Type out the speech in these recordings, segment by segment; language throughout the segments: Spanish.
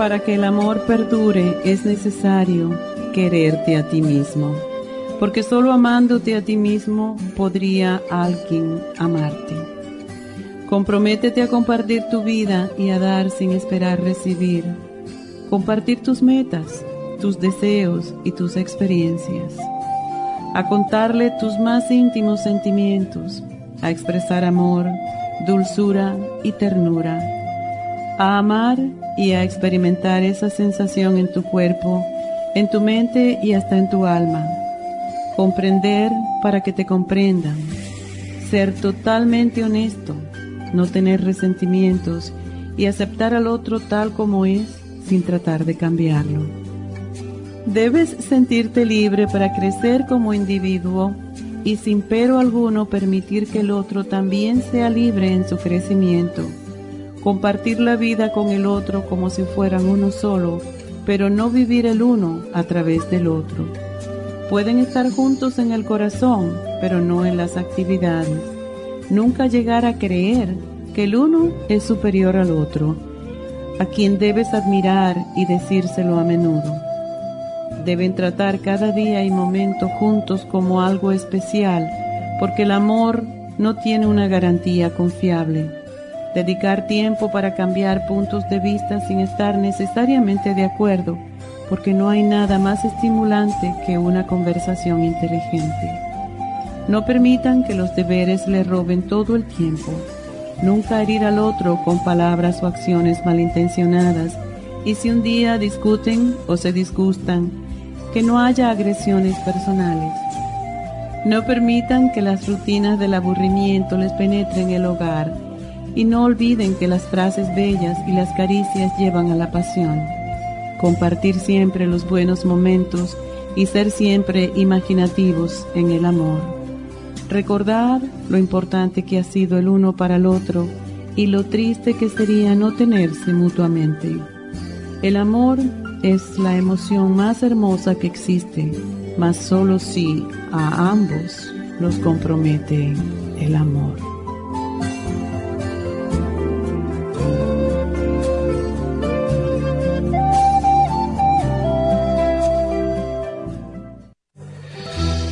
Para que el amor perdure es necesario quererte a ti mismo, porque solo amándote a ti mismo podría alguien amarte. Comprométete a compartir tu vida y a dar sin esperar recibir. Compartir tus metas, tus deseos y tus experiencias. A contarle tus más íntimos sentimientos, a expresar amor, dulzura y ternura. A amar y a experimentar esa sensación en tu cuerpo en tu mente y hasta en tu alma. Comprender para que te comprendan. Ser totalmente honesto, no tener resentimientos y aceptar al otro tal como es sin tratar de cambiarlo. Debes sentirte libre para crecer como individuo y sin pero alguno permitir que el otro también sea libre en su crecimiento. Compartir la vida con el otro como si fueran uno solo pero no vivir el uno a través del otro. Pueden estar juntos en el corazón, pero no en las actividades. Nunca llegar a creer que el uno es superior al otro, a quien debes admirar y decírselo a menudo. Deben tratar cada día y momento juntos como algo especial, porque el amor no tiene una garantía confiable dedicar tiempo para cambiar puntos de vista sin estar necesariamente de acuerdo, porque no hay nada más estimulante que una conversación inteligente. No permitan que los deberes le roben todo el tiempo. Nunca herir al otro con palabras o acciones malintencionadas. Y si un día discuten o se disgustan, que no haya agresiones personales. No permitan que las rutinas del aburrimiento les penetren el hogar y no olviden que las frases bellas y las caricias llevan a la pasión. Compartir siempre los buenos momentos y ser siempre imaginativos en el amor. Recordar lo importante que ha sido el uno para el otro y lo triste que sería no tenerse mutuamente. El amor es la emoción más hermosa que existe, mas solo si a ambos los compromete el amor.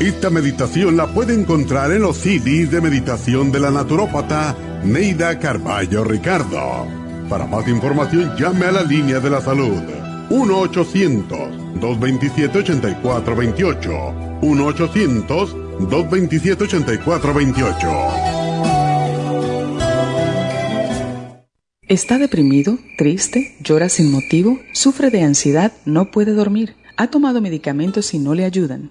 Esta meditación la puede encontrar en los CDs de meditación de la naturópata Neida Carballo Ricardo. Para más información llame a la línea de la salud 1-800-227-8428. 1-800-227-8428. ¿Está deprimido, triste, llora sin motivo, sufre de ansiedad, no puede dormir? ¿Ha tomado medicamentos y no le ayudan?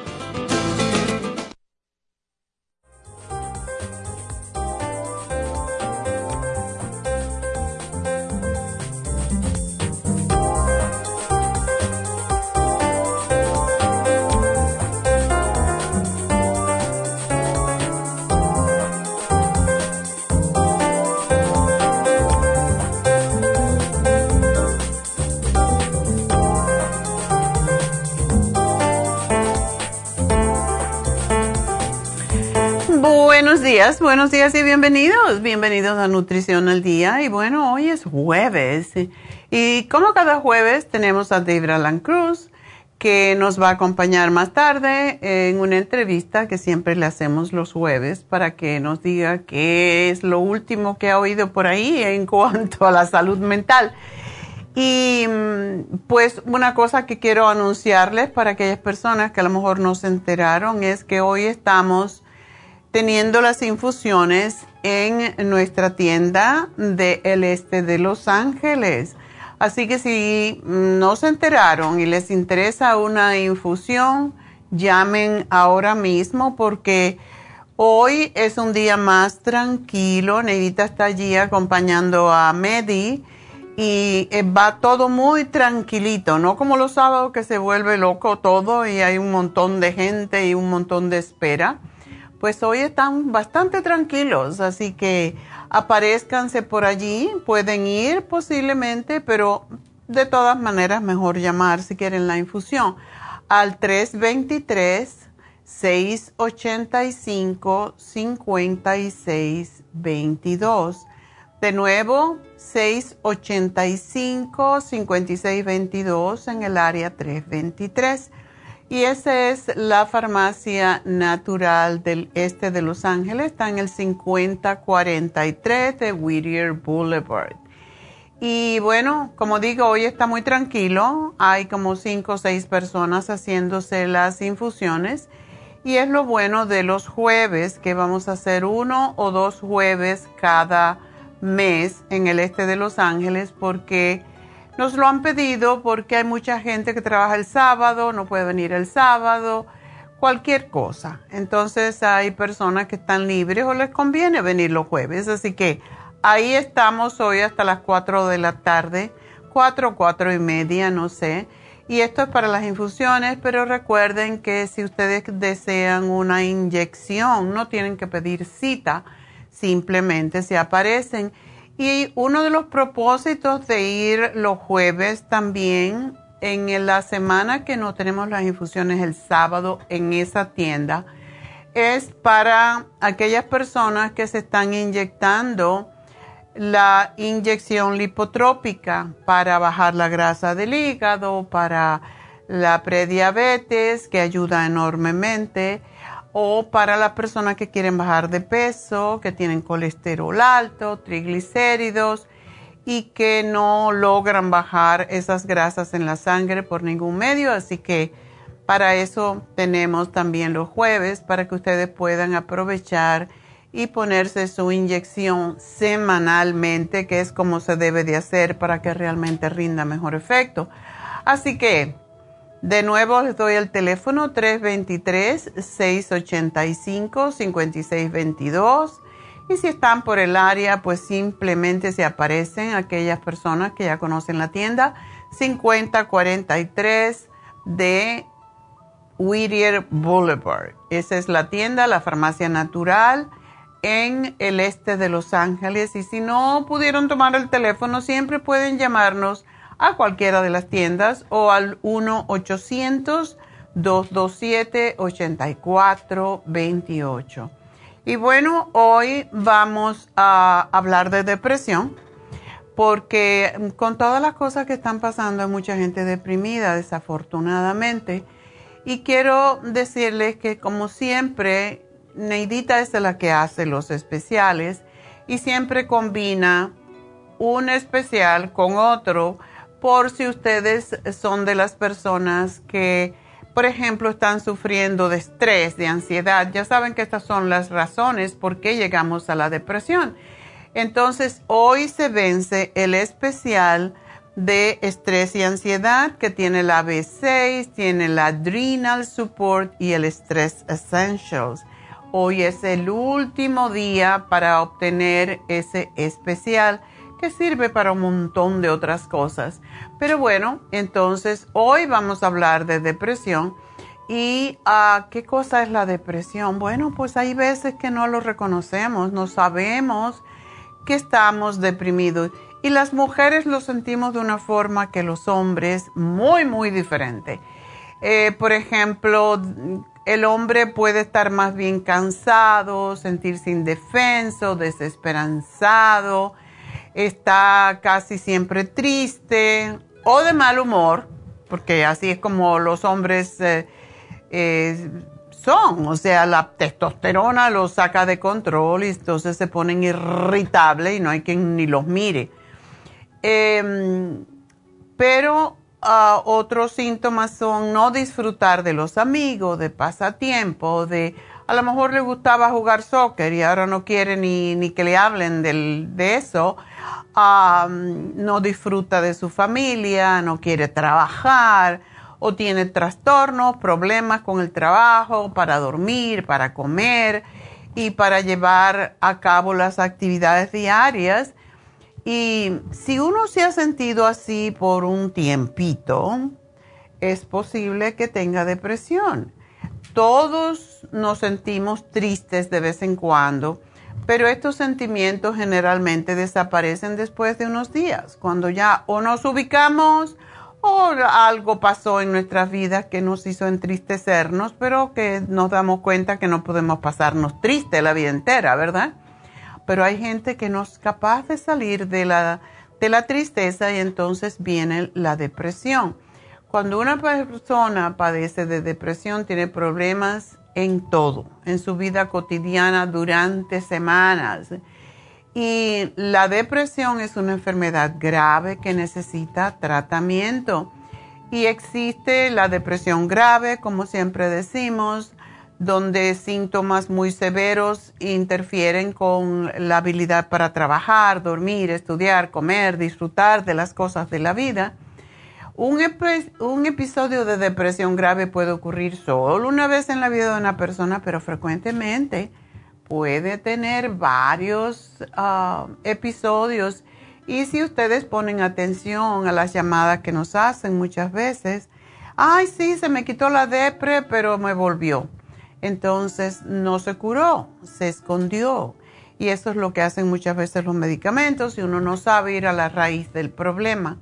Buenos días y bienvenidos. Bienvenidos a Nutrición al Día. Y bueno, hoy es jueves. Y como cada jueves tenemos a Debra Cruz, que nos va a acompañar más tarde en una entrevista que siempre le hacemos los jueves para que nos diga qué es lo último que ha oído por ahí en cuanto a la salud mental. Y mm, pues una cosa que quiero anunciarles para aquellas personas que a lo mejor no se enteraron es que hoy estamos teniendo las infusiones en nuestra tienda del este de Los Ángeles. Así que si no se enteraron y les interesa una infusión, llamen ahora mismo porque hoy es un día más tranquilo. Neidita está allí acompañando a Medi y eh, va todo muy tranquilito, no como los sábados que se vuelve loco todo y hay un montón de gente y un montón de espera. Pues hoy están bastante tranquilos, así que aparezcanse por allí, pueden ir posiblemente, pero de todas maneras mejor llamar si quieren la infusión al 323 685 5622. De nuevo, 685-5622 en el área 323. Y esa es la farmacia natural del este de Los Ángeles. Está en el 5043 de Whittier Boulevard. Y bueno, como digo, hoy está muy tranquilo. Hay como 5 o 6 personas haciéndose las infusiones. Y es lo bueno de los jueves, que vamos a hacer uno o dos jueves cada mes en el este de Los Ángeles porque nos lo han pedido porque hay mucha gente que trabaja el sábado, no puede venir el sábado, cualquier cosa. Entonces hay personas que están libres o les conviene venir los jueves. Así que ahí estamos hoy hasta las 4 de la tarde, 4, 4 y media, no sé. Y esto es para las infusiones, pero recuerden que si ustedes desean una inyección, no tienen que pedir cita simplemente se aparecen. Y uno de los propósitos de ir los jueves también en la semana que no tenemos las infusiones el sábado en esa tienda es para aquellas personas que se están inyectando la inyección lipotrópica para bajar la grasa del hígado, para la prediabetes que ayuda enormemente o para las personas que quieren bajar de peso, que tienen colesterol alto, triglicéridos y que no logran bajar esas grasas en la sangre por ningún medio. Así que para eso tenemos también los jueves para que ustedes puedan aprovechar y ponerse su inyección semanalmente, que es como se debe de hacer para que realmente rinda mejor efecto. Así que de nuevo les doy el teléfono 323-685-5622 y si están por el área pues simplemente se aparecen aquellas personas que ya conocen la tienda. 5043 de Whittier Boulevard. Esa es la tienda, la farmacia natural en el este de Los Ángeles. Y si no pudieron tomar el teléfono siempre pueden llamarnos a cualquiera de las tiendas o al 1-800-227-8428. Y bueno, hoy vamos a hablar de depresión porque con todas las cosas que están pasando hay mucha gente deprimida desafortunadamente. Y quiero decirles que como siempre, Neidita es la que hace los especiales y siempre combina un especial con otro por si ustedes son de las personas que, por ejemplo, están sufriendo de estrés, de ansiedad. Ya saben que estas son las razones por qué llegamos a la depresión. Entonces, hoy se vence el especial de estrés y ansiedad que tiene la B6, tiene la Adrenal Support y el Stress Essentials. Hoy es el último día para obtener ese especial que sirve para un montón de otras cosas. Pero bueno, entonces hoy vamos a hablar de depresión. ¿Y uh, qué cosa es la depresión? Bueno, pues hay veces que no lo reconocemos, no sabemos que estamos deprimidos. Y las mujeres lo sentimos de una forma que los hombres muy, muy diferente. Eh, por ejemplo, el hombre puede estar más bien cansado, sentirse indefenso, desesperanzado, está casi siempre triste o de mal humor, porque así es como los hombres eh, eh, son, o sea, la testosterona los saca de control y entonces se ponen irritables y no hay quien ni los mire. Em, pero ah, otros síntomas son no disfrutar de los amigos, de pasatiempo, de a lo mejor le gustaba jugar soccer y ahora no quiere ni, ni que le hablen de eso. no disfruta de su familia, no quiere trabajar o tiene trastornos, problemas con el trabajo, para dormir, para comer y para llevar a cabo las actividades diarias. Y si uno se ha sentido así por un tiempito, es posible que tenga depresión. Todos nos sentimos tristes de vez en cuando, pero estos sentimientos generalmente desaparecen después de unos días, cuando ya o nos ubicamos o algo pasó en nuestras vidas que nos hizo entristecernos, pero que nos damos cuenta que no podemos pasarnos tristes la vida entera, ¿verdad? Pero hay gente que no es capaz de salir de la, de la tristeza y entonces viene la depresión. Cuando una persona padece de depresión, tiene problemas en todo, en su vida cotidiana durante semanas. Y la depresión es una enfermedad grave que necesita tratamiento. Y existe la depresión grave, como siempre decimos, donde síntomas muy severos interfieren con la habilidad para trabajar, dormir, estudiar, comer, disfrutar de las cosas de la vida. Un, episodio de depresión grave puede ocurrir solo una vez en la vida de una persona, pero frecuentemente puede tener varios ah, episodios. Y si ustedes ponen atención a las llamadas que nos hacen muchas veces, ay, sí, se me quitó la depre, pero me volvió. Entonces no se curó, se escondió. Y eso es lo que hacen muchas veces los medicamentos y uno no sabe ir a la raíz del problema.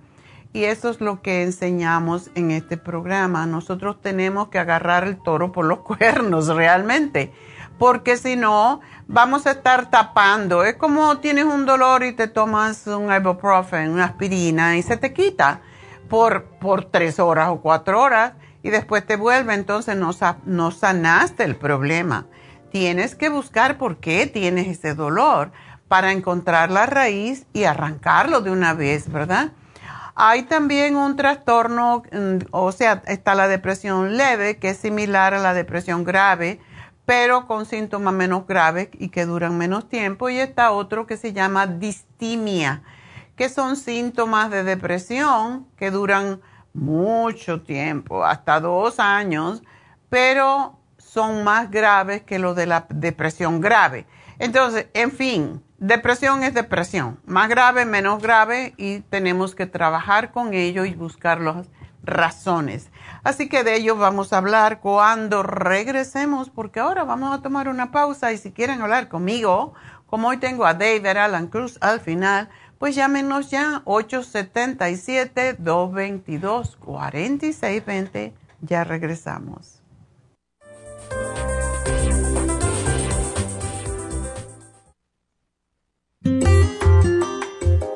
Y eso es lo que enseñamos en este programa. Nosotros tenemos que agarrar el toro por los cuernos realmente, porque si no, vamos a estar tapando. Es como tienes un dolor y te tomas un ibuprofen, una aspirina y se te quita por, por tres horas o cuatro horas y después te vuelve, entonces no, no sanaste el problema. Tienes que buscar por qué tienes ese dolor para encontrar la raíz y arrancarlo de una vez, ¿verdad? Hay también un trastorno, mm, o sea, está la depresión leve, que es similar a la depresión grave, pero con síntomas menos graves y que duran menos tiempo. Y está otro que se llama distimia, que son síntomas de depresión que duran mucho tiempo, hasta dos años, pero son más graves que lo de la depresión grave. Entonces, en fin, Depresión es depresión, más grave, menos grave, y tenemos que trabajar con ello y buscar las razones. Así que de ello vamos a hablar cuando regresemos, porque ahora vamos a tomar una pausa y si quieren hablar conmigo, como hoy tengo a David Alan Cruz al final, pues llámenos ya 877-222-4620. Ya regresamos.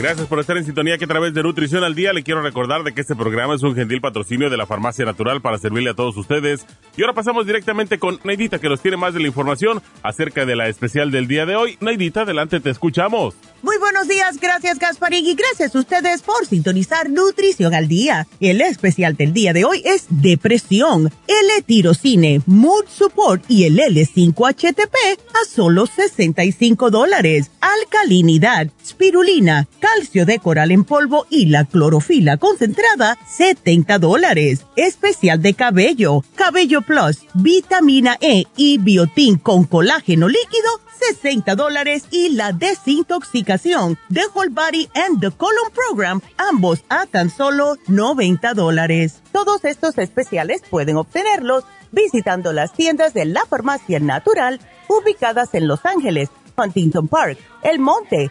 Gracias por estar en sintonía que a través de Nutrición al Día le quiero recordar de que este programa es un gentil patrocinio de la Farmacia Natural para servirle a todos ustedes. Y ahora pasamos directamente con Neidita que nos tiene más de la información acerca de la especial del día de hoy. Neidita, adelante, te escuchamos. Muy buenos días, gracias Gasparín y gracias a ustedes por sintonizar Nutrición al Día. El especial del día de hoy es depresión, L-tirocine, mood support y el L5-HTP a solo 65 dólares. Alcalinidad, spirulina, calcio de coral en polvo y la clorofila concentrada, 70 dólares. Especial de cabello, cabello plus, vitamina E y biotín con colágeno líquido, 60 dólares y la desintoxicación de Whole Body and the Colon Program, ambos a tan solo 90 dólares. Todos estos especiales pueden obtenerlos visitando las tiendas de la farmacia natural ubicadas en Los Ángeles, Huntington Park, El Monte,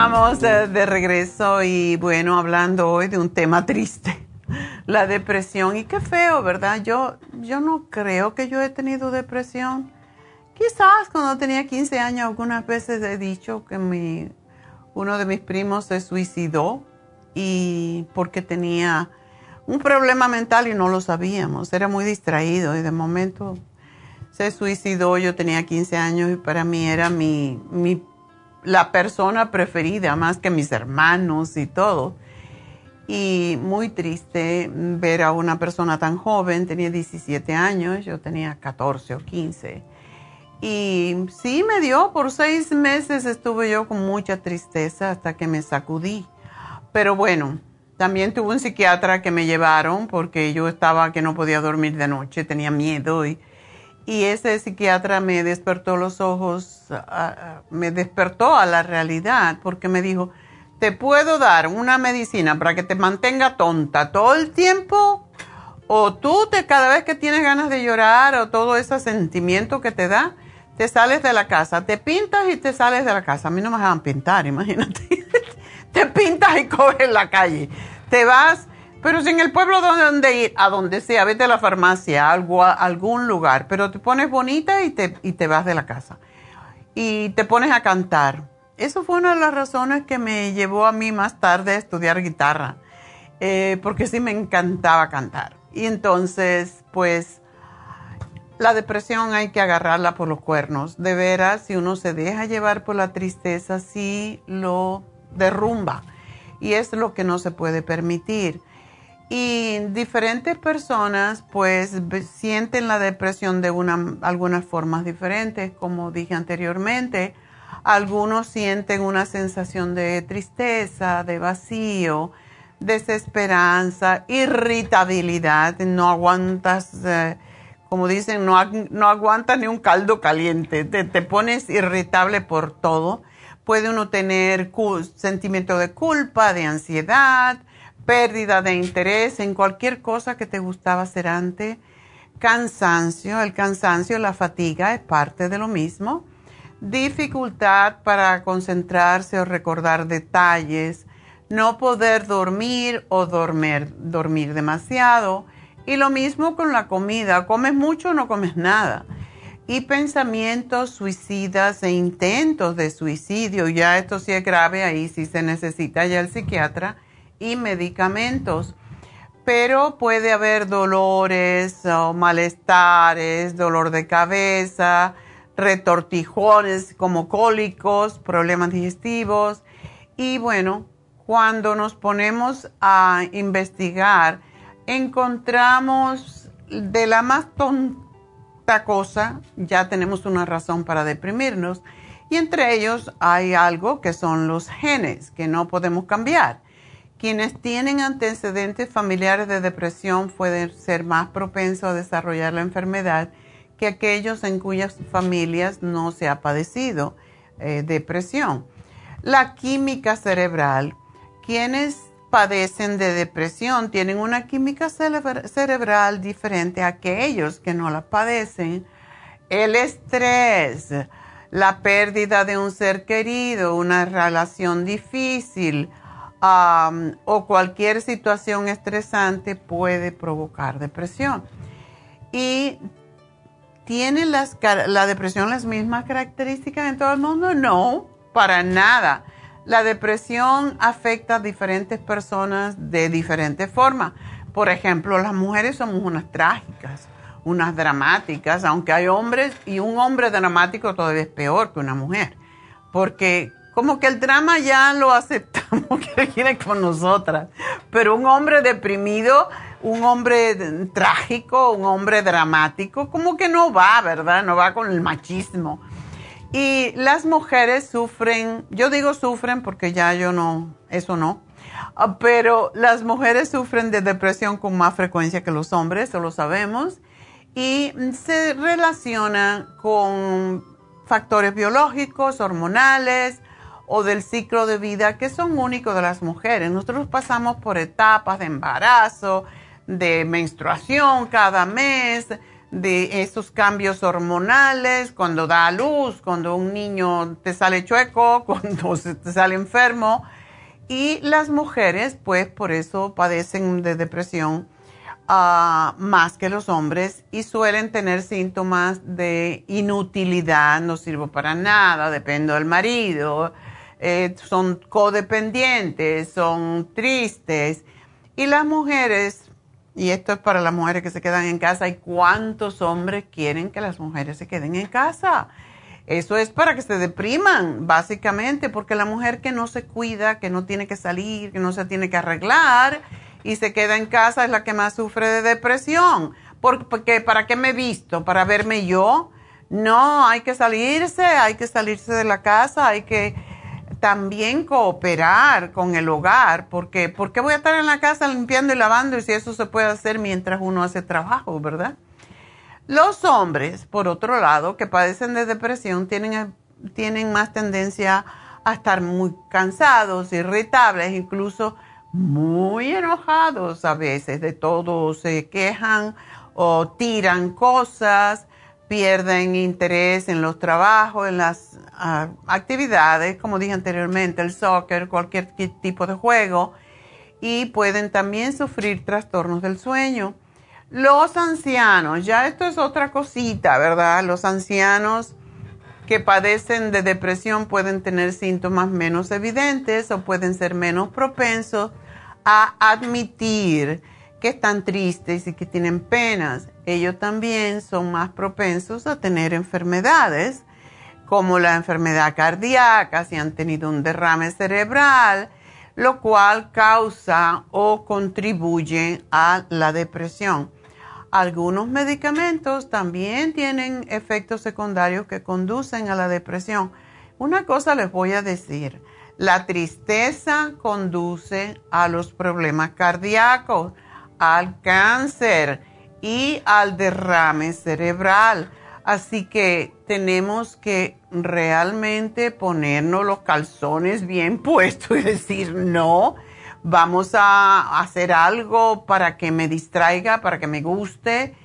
Estamos de, de regreso y bueno, hablando hoy de un tema triste la depresión. Y qué feo, ¿verdad? Yo, yo no creo que yo he tenido depresión. Quizás cuando tenía 15 años algunas veces he dicho que mi, uno de mis primos se suicidó y porque tenía un problema mental y no lo sabíamos, era muy distraído y de momento se suicidó, yo tenía 15 años y para mí era mi, mi la persona preferida más que mis hermanos y todo y muy triste ver a una persona tan joven, tenía 17 años, yo tenía 14 o 15. Y sí me dio, por seis meses estuve yo con mucha tristeza hasta que me sacudí. Pero bueno, también tuve un psiquiatra que me llevaron porque yo estaba que no podía dormir de noche, tenía miedo y, y ese psiquiatra me despertó los ojos, me despertó a la realidad porque me dijo, te puedo dar una medicina para que te mantenga tonta todo el tiempo o tú te cada vez que tienes ganas de llorar o todo ese sentimiento que te da, te sales de la casa, te pintas y te sales de la casa. A mí no me dejan pintar, imagínate. te pintas y coges la calle. Te vas, pero sin el pueblo donde ir, a donde sea, vete a la farmacia, algo, a algún lugar, pero te pones bonita y te, y te vas de la casa. Y te pones a cantar eso fue una de las razones que me llevó a mí más tarde a estudiar guitarra, eh, porque sí me encantaba cantar. Y entonces, pues, la depresión hay que agarrarla por los cuernos. De veras, si uno se deja llevar por la tristeza, sí lo derrumba. Y es lo que no se puede permitir. Y diferentes personas, pues, sienten la depresión de una, algunas formas diferentes, como dije anteriormente algunos sienten una sensación de tristeza, de vacío, desesperanza, irritabilidad, no aguantas, eh, como dicen, no, no, aguantas ni un caldo caliente, te, te, pones irritable por todo. Puede uno tener sentimiento de culpa, de ansiedad, pérdida de interés en cualquier cosa que te gustaba hacer antes. Cansancio, el cansancio, la fatiga es parte de lo mismo, dificultad para concentrarse o recordar detalles, no poder dormir o dormir, dormir demasiado. Y lo mismo con la comida, comes mucho o no comes nada. Y pensamientos suicidas e intentos de suicidio, ya esto sí es grave, ahí sí se necesita ya el psiquiatra y medicamentos. Pero puede haber dolores o malestares, dolor de cabeza, retortijones como cólicos, problemas digestivos. Y bueno, cuando nos ponemos a investigar, encontramos de la más tonta cosa, ya tenemos una razón para deprimirnos. Y entre ellos hay algo que son los genes, que no podemos cambiar. Quienes tienen antecedentes familiares de depresión pueden ser más propensos a desarrollar la enfermedad que aquellos en cuyas familias no se ha padecido eh, depresión. La química cerebral, quienes padecen de depresión tienen una química cerebral diferente a aquellos que no la padecen. El estrés, la pérdida de un ser querido, una relación difícil, o cualquier situación estresante puede provocar depresión. ¿Y tiene las, la depresión las mismas características en todo el mundo? No, para nada. La depresión afecta a diferentes personas de diferentes formas. Por ejemplo, las mujeres somos unas trágicas, unas dramáticas, aunque hay hombres y un hombre dramático todavía es peor que una mujer, porque como que el drama ya lo aceptamos que viene con nosotras, pero un hombre deprimido, un hombre trágico, un hombre dramático, como que no va, ¿verdad? No va con el machismo. Y las mujeres sufren, yo digo sufren porque ya yo no, eso no, ah, pero las mujeres sufren de depresión con más frecuencia que los hombres, eso lo sabemos, y se relaciona con factores biológicos, hormonales, o del ciclo de vida que son únicos de las mujeres. Nosotros pasamos por etapas de embarazo, de menstruación cada mes, de esos cambios hormonales, cuando da a luz, cuando un niño te sale chueco, cuando te sale enfermo. Y las mujeres, pues por eso padecen de depresión ah, más que los hombres y suelen tener síntomas de inutilidad, no sirvo para nada, dependo del marido, eh, son codependientes, son tristes. Y las mujeres, y esto es para las mujeres que se quedan en casa, ¿y cuántos hombres quieren que las mujeres se queden en casa? Eso es para que se depriman, básicamente, porque la mujer que no se cuida, que no tiene que salir, que no se tiene que arreglar y se queda en casa es la que más sufre de depresión. Porque, ¿para qué me he visto? ¿Para verme yo? No, hay que salirse, hay que salirse de la casa, hay que también cooperar con el hogar, porque ¿por qué voy a estar en la casa limpiando y lavando y si eso se puede hacer mientras uno hace trabajo, verdad? Los hombres, por otro lado, que padecen de depresión, tienen, tienen más tendencia a estar muy cansados, irritables, incluso muy enojados a veces, de todo se quejan o tiran cosas, pierden interés en los trabajos, en las actividades, como dije anteriormente, el soccer, cualquier tipo de juego, y pueden también sufrir trastornos del sueño. Los ancianos, ya esto es otra cosita, ¿verdad? Los ancianos que padecen de depresión pueden tener síntomas menos evidentes o pueden ser menos propensos a admitir que están tristes y que tienen penas. Ellos también son más propensos a tener enfermedades como la enfermedad cardíaca, si han tenido un derrame cerebral, lo cual causa o contribuye a la depresión. Algunos medicamentos también tienen efectos secundarios que conducen a la depresión. Una cosa les voy a decir, la tristeza conduce a los problemas cardíacos al cáncer y al derrame cerebral. Así que tenemos que realmente ponernos los calzones bien puestos y decir, no, vamos a hacer algo para que me distraiga, para que me guste.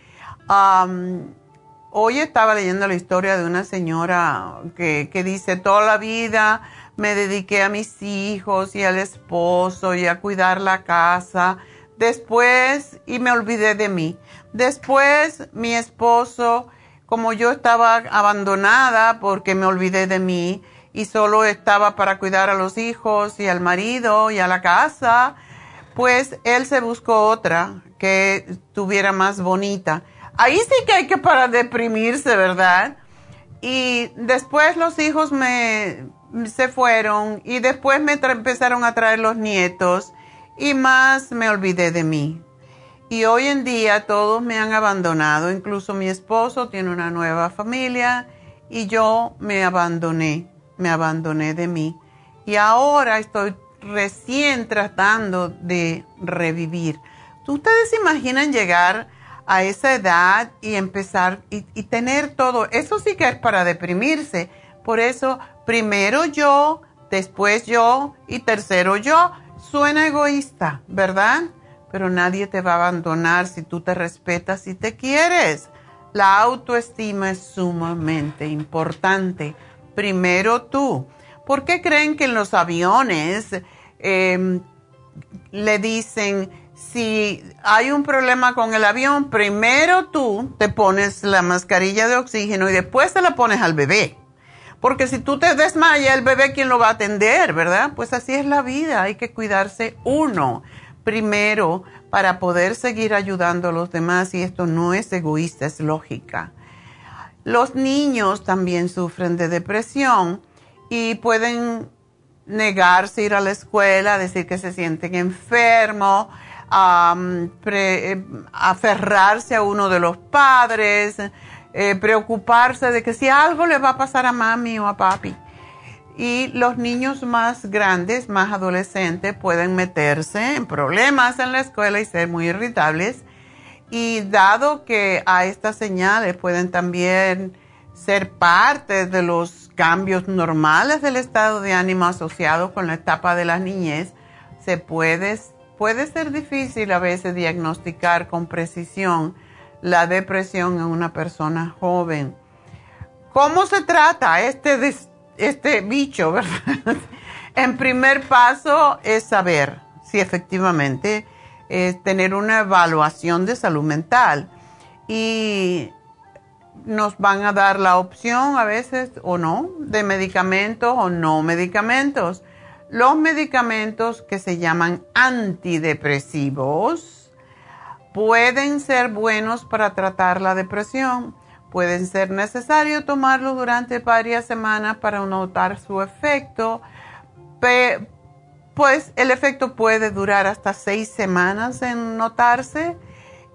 hoy estaba leyendo la historia de una señora que, dice, toda la vida me dediqué a mis hijos y al esposo y a cuidar la casa. Después, y me olvidé de mí. Después, mi esposo, como yo estaba abandonada porque me olvidé de mí y solo estaba para cuidar a los hijos y al marido y a la casa, pues él se buscó otra que tuviera más bonita. Ahí sí que hay que para deprimirse, ¿verdad? Y después los hijos me se fueron y después me empezaron a traer los nietos y más me olvidé de mí. Y hoy en día todos me han abandonado, incluso mi esposo tiene una nueva familia y yo me abandoné, me abandoné de mí. Y ahora estoy recién tratando de revivir. ¿Ustedes se imaginan llegar a esa edad y empezar y, tener todo? Eso sí que es para deprimirse. Por eso, primero yo, después yo y tercero yo. Suena egoísta, ¿verdad? Pero nadie te va a abandonar si tú te respetas y te quieres. La autoestima es sumamente importante. Primero tú. ¿Por qué creen que en los aviones em, le dicen, si hay un problema con el avión, primero tú te pones la mascarilla de oxígeno y después te la pones al bebé. Porque si tú te desmayas, el bebé, ¿quién lo va a atender, verdad? Pues así es la vida, hay que cuidarse uno primero para poder seguir ayudando a los demás y esto no es egoísta, es lógica. Los niños también sufren de depresión y pueden negarse a ir a la escuela, decir que se sienten enfermos, eh, aferrarse a uno de los padres, eh, preocuparse de que si algo le va a pasar a mami o a papi. Y los niños más grandes, más adolescentes, pueden meterse en problemas en la escuela y ser muy irritables. Y dado que a estas señales pueden también ser parte de los cambios normales del estado de ánimo asociado con la etapa de la niñez, se puede puede ser difícil a veces diagnosticar con precisión la depresión en una persona joven. ¿Cómo se trata este, este bicho? ¿verdad? en primer paso es saber si efectivamente es tener una evaluación de salud mental y nos van a dar la opción a veces o no de medicamentos o no medicamentos. Los medicamentos que se llaman antidepresivos pueden ser buenos para tratar la depresión. Pueden ser necesario tomarlos durante varias semanas para notar su efecto. Pues el efecto puede durar hasta seis semanas en notarse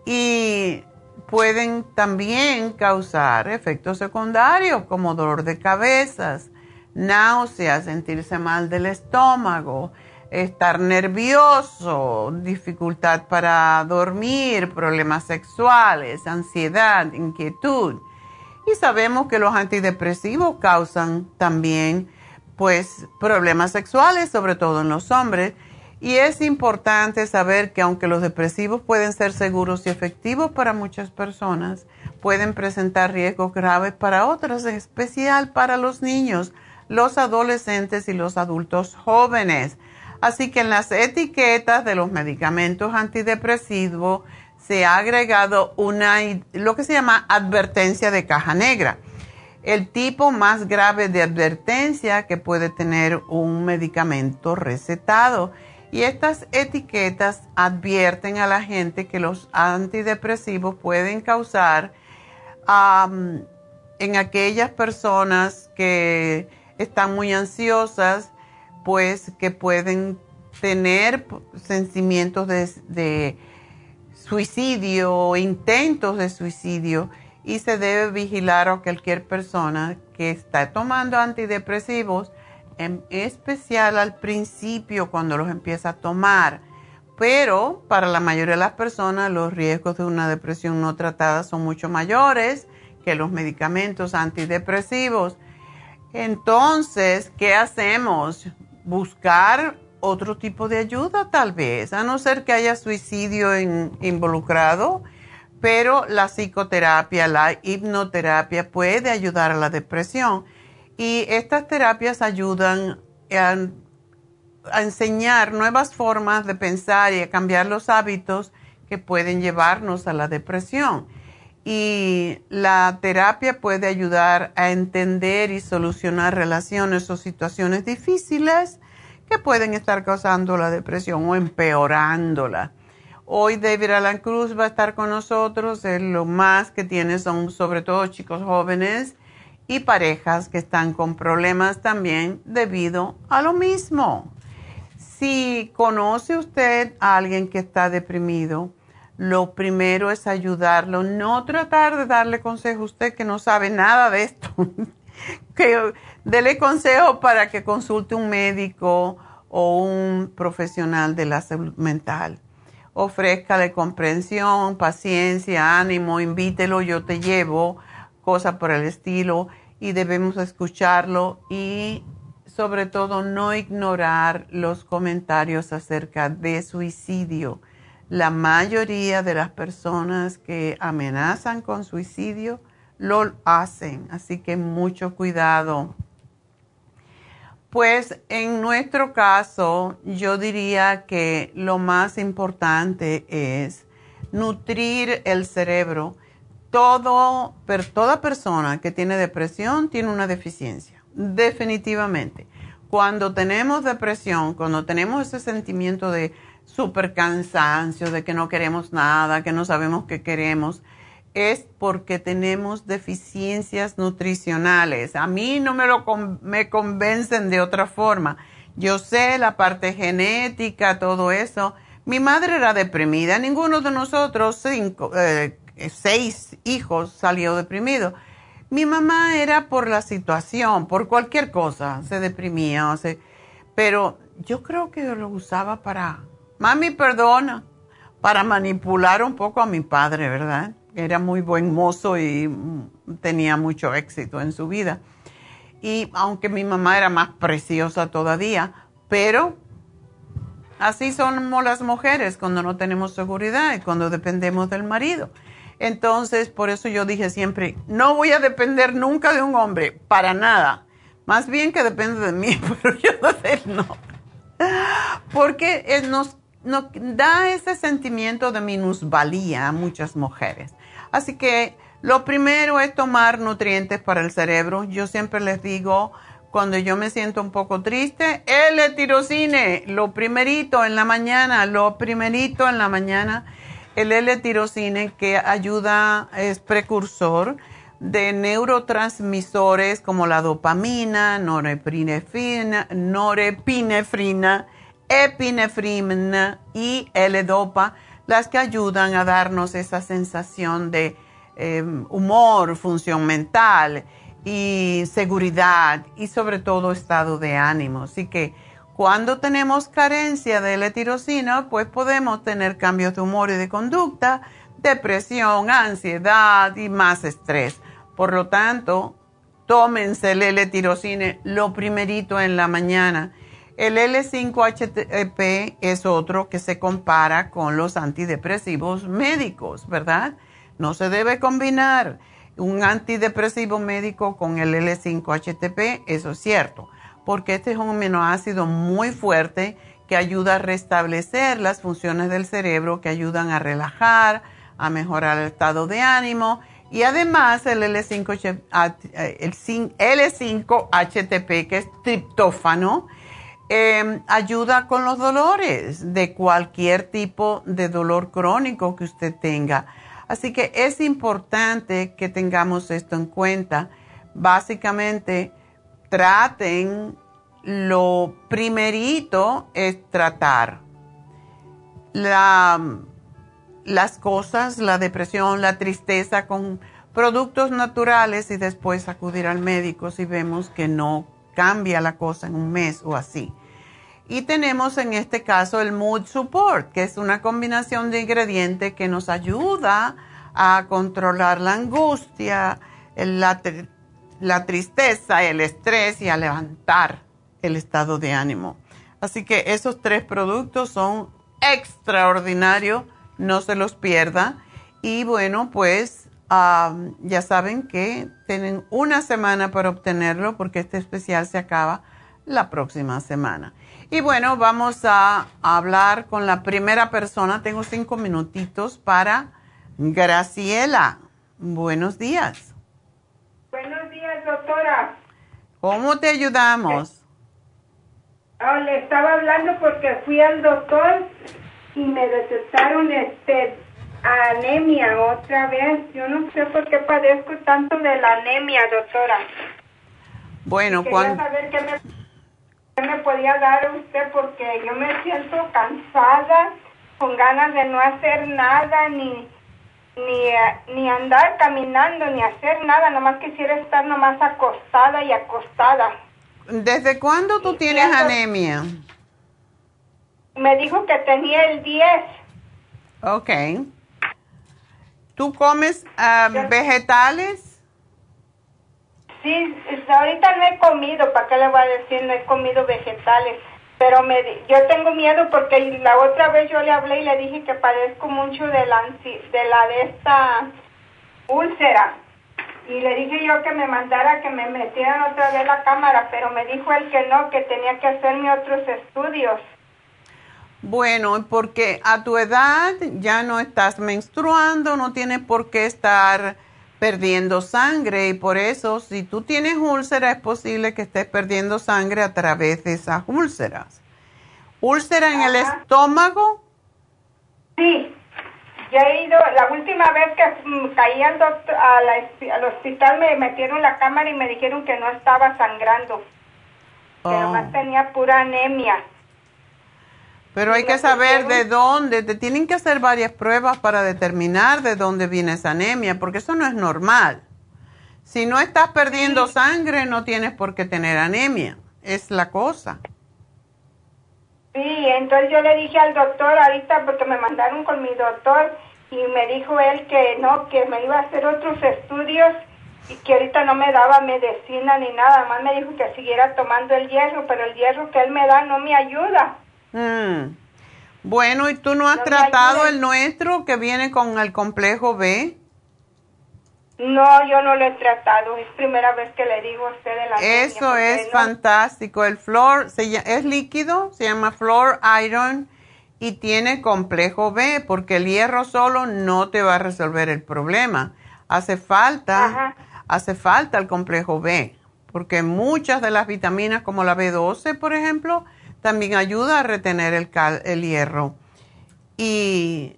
y pueden también causar efectos secundarios como dolor de cabezas, náuseas, sentirse mal del estómago, estar nervioso, dificultad para dormir, problemas sexuales, ansiedad, inquietud. Y sabemos que los antidepresivos causan también pues problemas sexuales, sobre todo en los hombres. Y es importante saber que aunque los depresivos pueden ser seguros y efectivos para muchas personas, pueden presentar riesgos graves para otras, en especial para los niños los adolescentes y los adultos jóvenes. Así que en las etiquetas de los medicamentos antidepresivos se ha agregado una, lo que se llama advertencia de caja negra. El tipo más grave de advertencia que puede tener un medicamento recetado. Y estas etiquetas advierten a la gente que los antidepresivos pueden causar en aquellas personas que están muy ansiosas, pues que pueden tener sentimientos de, suicidio o intentos de suicidio y se debe vigilar a cualquier persona que está tomando antidepresivos, en especial al principio cuando los empieza a tomar. Pero para la mayoría de las personas los riesgos de una depresión no tratada son mucho mayores que los medicamentos antidepresivos. Entonces, ¿qué hacemos? Buscar otro tipo de ayuda tal vez, a no ser que haya suicidio involucrado, pero la psicoterapia, la hipnoterapia puede ayudar a la depresión y estas terapias ayudan a, enseñar nuevas formas de pensar y a cambiar los hábitos que pueden llevarnos a la depresión. Y la terapia puede ayudar a entender y solucionar relaciones o situaciones difíciles que pueden estar causando la depresión o empeorándola. Hoy David Alan Cruz va a estar con nosotros. lo más que tiene son sobre todo chicos jóvenes y parejas que están con problemas también debido a lo mismo. Si conoce usted a alguien que está deprimido, lo primero es ayudarlo, no tratar de darle consejo a usted que no sabe nada de esto. que dele consejo para que consulte un médico o un profesional de la salud mental ofrézcale comprensión, paciencia, ánimo, invítelo, yo te llevo, cosa por el estilo, y debemos escucharlo y sobre todo no ignorar los comentarios acerca de suicidio. La mayoría de las personas que amenazan con suicidio lo hacen, así que mucho cuidado. Pues en nuestro caso, yo diría que lo más importante es nutrir el cerebro. Todo, toda persona que tiene depresión tiene una deficiencia, definitivamente. Cuando tenemos depresión, cuando tenemos ese sentimiento de super cansancio, de que no queremos nada, que no sabemos qué queremos, es porque tenemos deficiencias nutricionales. A mí no me lo me convencen de otra forma. Yo sé la parte genética, todo eso. Mi madre era deprimida. Ninguno de nosotros, cinco, eh, seis hijos, salió deprimido. Mi mamá era por la situación, por cualquier cosa, se deprimía. pero yo creo que lo usaba para, mami, perdona, para manipular un poco a mi padre, ¿verdad? Era muy buen mozo y tenía mucho éxito en su vida. Y aunque mi mamá era más preciosa todavía, pero así somos las mujeres cuando no tenemos seguridad y cuando dependemos del marido. Entonces, por eso yo dije siempre, no voy a depender nunca de un hombre, para nada. Más bien que depende de mí, pero yo de él no. Porque nos, nos da ese sentimiento de minusvalía a muchas mujeres. Así que lo primero es tomar nutrientes para el cerebro. Yo siempre les digo, cuando yo me siento un poco triste, el tirosine, lo primerito en la mañana, lo primerito en la mañana, el L-tirocine que ayuda, es precursor de neurotransmisores como la dopamina, norepinefrina, norepinefrina epinefrina y L-dopa las que ayudan a darnos esa sensación de em, humor, función mental y seguridad y sobre todo estado de ánimo. Así que cuando tenemos carencia de la tirosina, pues podemos tener cambios de humor y de conducta, depresión, ansiedad y más estrés. Por lo tanto, tómense el L-tirosina lo primerito en la mañana el L5-HTP es otro que se compara con los antidepresivos médicos, ¿verdad? No se debe combinar un antidepresivo médico con el L5-HTP, eso es cierto, porque este es un aminoácido muy fuerte que ayuda a restablecer las funciones del cerebro, que ayudan a relajar, a mejorar el estado de ánimo y además el L5-HTP, que es triptófano, Em, ayuda con los dolores de cualquier tipo de dolor crónico que usted tenga. Así que es importante que tengamos esto en cuenta. Básicamente, traten, lo primerito es tratar las cosas, la depresión, la tristeza con productos naturales y después acudir al médico si vemos que no cambia la cosa en un mes o así. Y tenemos en este caso el Mood Support, que es una combinación de ingredientes que nos ayuda a controlar la angustia, la, tristeza, el estrés y a levantar el estado de ánimo. Así que esos tres productos son extraordinarios, no se los pierda. Y bueno, pues ya saben que tienen una semana para obtenerlo porque este especial se acaba la próxima semana. Y bueno, vamos a hablar con la primera persona. Tengo cinco minutitos para Graciela. Buenos días. Buenos días, doctora. ¿Cómo te ayudamos? Oh, le estaba hablando porque fui al doctor y me detectaron este anemia otra vez. Yo no sé por qué padezco tanto de la anemia, doctora. Bueno, cuando... saber qué me, qué me podía dar usted porque yo me siento cansada, con ganas de no hacer nada, ni, ni, ni andar caminando, ni hacer nada. Nomás quisiera estar nomás acostada y acostada. ¿Desde cuándo tú tienes anemia? Me dijo que tenía el 10. Ok. ¿Tú comes ah, vegetales? Sí, ahorita no he comido, ¿para qué le voy a decir? No he comido vegetales. Pero me, yo tengo miedo porque la otra vez yo le hablé y le dije que padezco mucho de la, de esta úlcera. Y le dije yo que me mandara que me metieran otra vez la cámara, pero me dijo él que no, que tenía que hacerme otros estudios. Bueno, porque a tu edad ya no estás menstruando, no tienes por qué estar perdiendo sangre y por eso si tú tienes úlcera es posible que estés perdiendo sangre a través de esas úlceras. ¿Úlcera en el estómago? Sí, ya he ido, la última vez que caí al, doctor, al hospital me metieron la cámara y me dijeron que no estaba sangrando, que oh. nomás tenía pura anemia. Pero hay que saber de dónde, te tienen que hacer varias pruebas para determinar de dónde viene esa anemia, porque eso no es normal. Si no estás perdiendo sangre, no tienes por qué tener anemia, es la cosa. Sí, entonces yo le dije al doctor ahorita, porque me mandaron con mi doctor, y me dijo él que no, que me iba a hacer otros estudios y que ahorita no me daba medicina ni nada, más me dijo que siguiera tomando el hierro, pero el hierro que él me da no me ayuda. Mm. Bueno, ¿y tú no has tratado el nuestro que viene con el complejo B? No, yo no lo he tratado. Es primera vez que le digo a usted de la Eso es fantástico. El flor es líquido, se llama Flor Iron y tiene complejo B porque el hierro solo no te va a resolver el problema. Hace falta, hace falta el complejo B porque muchas de las vitaminas como la B12, por ejemplo, también ayuda a retener el, el hierro. Y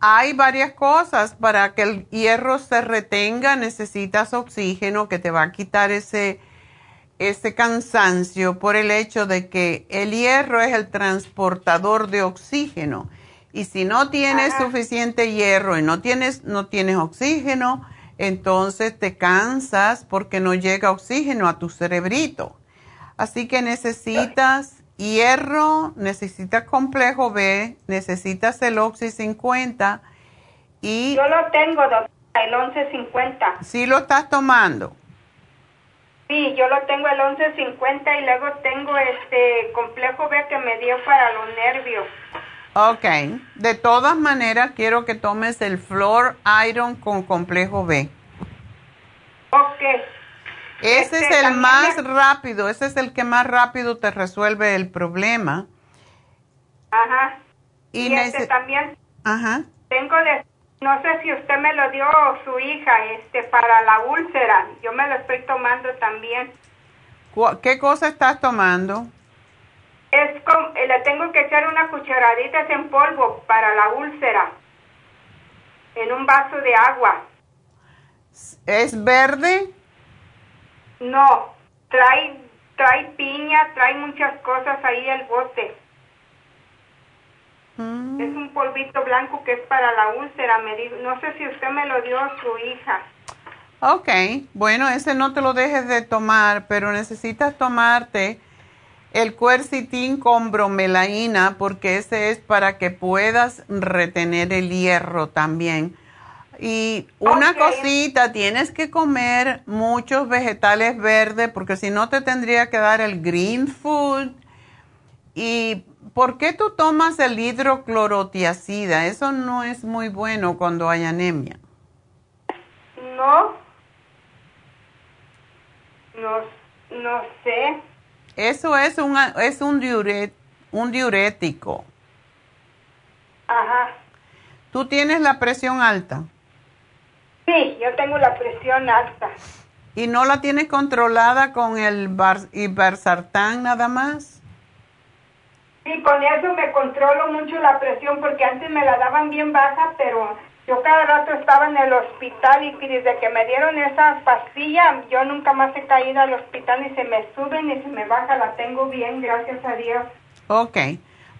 hay varias cosas para que el hierro se retenga. Necesitas oxígeno que te va a quitar ese, ese cansancio por el hecho de que el hierro es el transportador de oxígeno. Y si no tienes suficiente hierro y no tienes, no tienes oxígeno, entonces te cansas porque no llega oxígeno a tu cerebrito. Así que necesitas hierro, necesitas complejo B, necesitas el Oxy 50 y... Yo lo tengo, doctora, el 1150. ¿Sí lo estás tomando? Sí, yo lo tengo el 1150 y luego tengo este complejo B que me dio para los nervios. Ok, de todas maneras quiero que tomes el Flor Iron con complejo B. Ok. Ese es este, el más rápido, ese es el que más rápido te resuelve el problema. Ajá. Y, este también Ajá. tengo de, no sé si usted me lo dio su hija, este, para la úlcera. Yo me lo estoy tomando también. ¿Qué cosa estás tomando? Es como, eh, le tengo que echar una cucharadita en polvo para la úlcera. En un vaso de agua. ¿Es verde? No, trae, trae piña, trae muchas cosas ahí el bote. Mm. Es un polvito blanco que es para la úlcera, me dijo. No sé si usted me lo dio a su hija. Ok, bueno, ese no te lo dejes de tomar, pero necesitas tomarte el cuercitín con bromelaína porque ese es para que puedas retener el hierro también. Y una cosita, tienes que comer muchos vegetales verdes porque si no te tendría que dar el green food. Y ¿por qué tú tomas el hidroclorotiacida? Eso no es muy bueno cuando hay anemia. No. No, no sé. Eso es un, es un, un diurético. Ajá. ¿Tú tienes la presión alta? Sí, yo tengo la presión alta. ¿Y no la tienes controlada con el bar ibersartán nada más? Sí, con eso me controlo mucho la presión porque antes me la daban bien baja, pero yo cada rato estaba en el hospital y desde que me dieron esa pastilla, yo nunca más he caído al hospital y se me suben y se me baja, la tengo bien, gracias a Dios. Ok.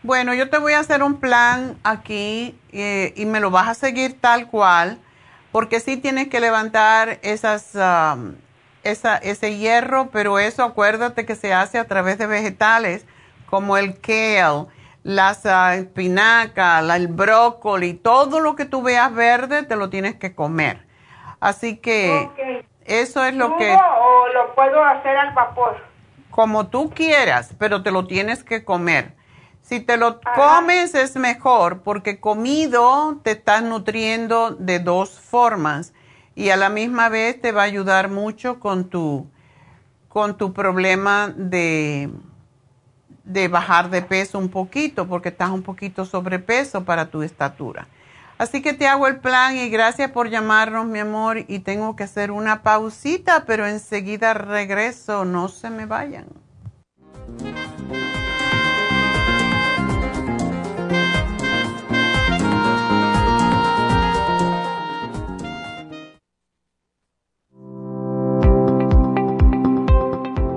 Bueno, yo te voy a hacer un plan aquí eh, y me lo vas a seguir tal cual porque sí tienes que levantar esas, um, esa, ese hierro, pero eso acuérdate que se hace a través de vegetales como el kale, las uh, espinacas, el brócoli, todo lo que tú veas verde te lo tienes que comer. Así que eso es lo que... ¿O lo puedo hacer al vapor? Como tú quieras, pero te lo tienes que comer. Si te lo comes es mejor porque comido te estás nutriendo de dos formas y a la misma vez te va a ayudar mucho con tu, con tu problema de, de bajar de peso un poquito porque estás un poquito sobrepeso para tu estatura. Así que te hago el plan y gracias por llamarnos, mi amor. Y tengo que hacer una pausita, pero enseguida regreso. No se me vayan.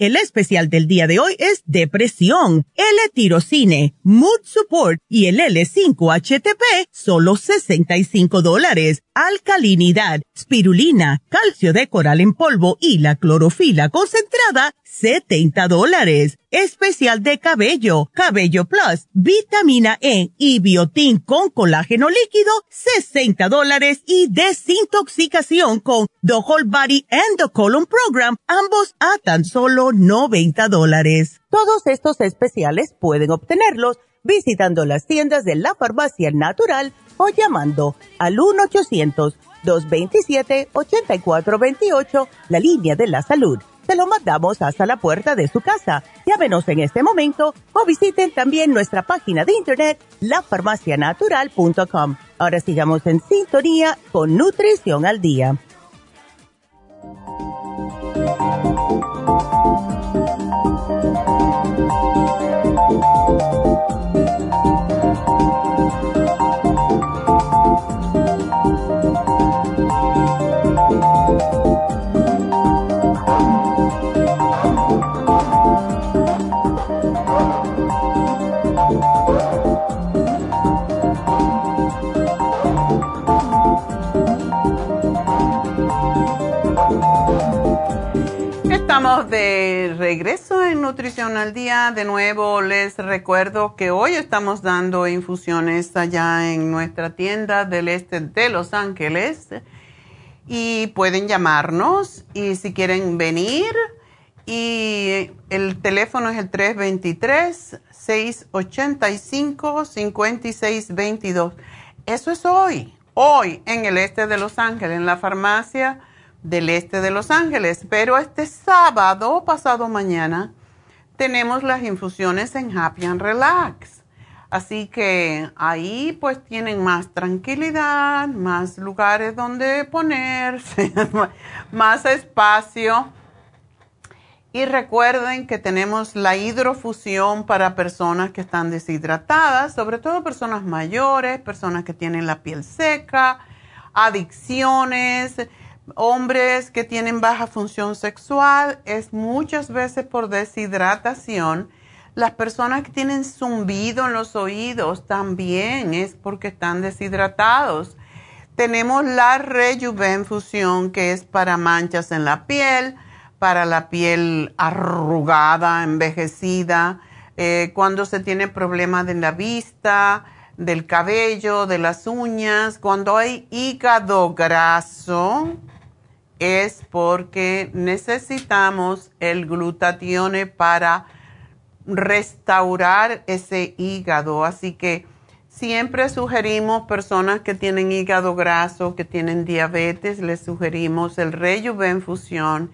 El especial del día de hoy es depresión, L-tirocine, mood support y el L5-HTP, solo 65 dólares. Alcalinidad, spirulina, calcio de coral en polvo y la clorofila concentrada, 70 dólares. Especial de cabello, cabello plus, vitamina E y biotín con colágeno líquido, 60 dólares. Y desintoxicación con The Whole Body and the Colon Program, ambos a tan solo 90 dólares. Todos estos especiales pueden obtenerlos visitando las tiendas de la farmacia natural o llamando al 1-800-227-8428, la línea de la salud se lo mandamos hasta la puerta de su casa. Llámenos en este momento o visiten también nuestra página de internet lafarmacianatural.com. Ahora sigamos en sintonía con Nutrición al Día. Thank you. Estamos de regreso en Nutrición al Día. De nuevo les recuerdo que hoy estamos dando infusiones allá en nuestra tienda del este de Los Ángeles. y pueden llamarnos y si quieren venir y el teléfono es el 323-685-5622. Eso es hoy, hoy en el este de Los Ángeles, en la farmacia del este de Los Ángeles. Pero este sábado, pasado mañana, tenemos las infusiones en Happy and Relax. Así que ahí pues tienen más tranquilidad, más lugares donde ponerse, más espacio. Y recuerden que tenemos la hidrofusión para personas que están deshidratadas, sobre todo personas mayores, personas que tienen la piel seca, adicciones, hombres que tienen baja función sexual, es muchas veces por deshidratación las personas que tienen zumbido en los oídos también es porque están deshidratados. Tenemos la Rejuvenfusión que es para manchas en la piel, para la piel arrugada, envejecida, eh, cuando se tiene problemas de la vista, del cabello, de las uñas, cuando hay hígado graso, es porque necesitamos el glutatione para restaurar ese hígado. Así que siempre sugerimos personas que tienen hígado graso, que tienen diabetes, les sugerimos el Rejuvenfusión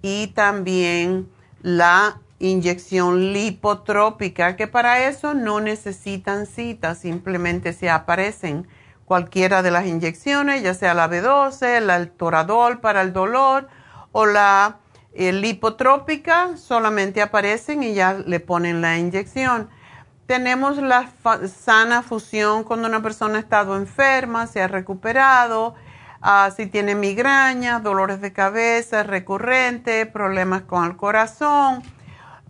y también la inyección lipotrópica, que para eso no necesitan cita, simplemente se aparecen cualquiera de las inyecciones, ya sea la B12, el toradol para el dolor o la lipotrópica solamente aparecen y ya le ponen la inyección. Tenemos la sana fusión cuando una persona ha estado enferma, se ha recuperado, ah, si tiene migraña, dolores de cabeza recurrente, problemas con el corazón.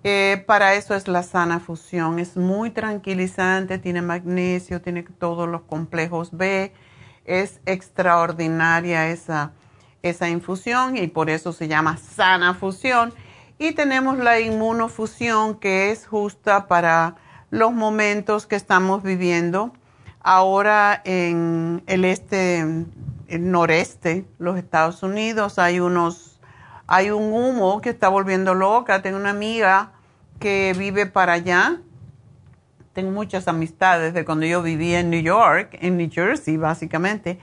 Eh, para eso es la sana fusión. Es muy tranquilizante, tiene magnesio, tiene todos los complejos B. Es extraordinaria esa esa infusión y por eso se llama sana fusión. Y tenemos la inmunofusión que es justa para los momentos que estamos viviendo. Ahora en el este, el noreste, los Estados Unidos, hay unos, hay un humo que está volviendo loca. Tengo una amiga que vive para allá. Tengo muchas amistades de cuando yo vivía en New York, en New Jersey básicamente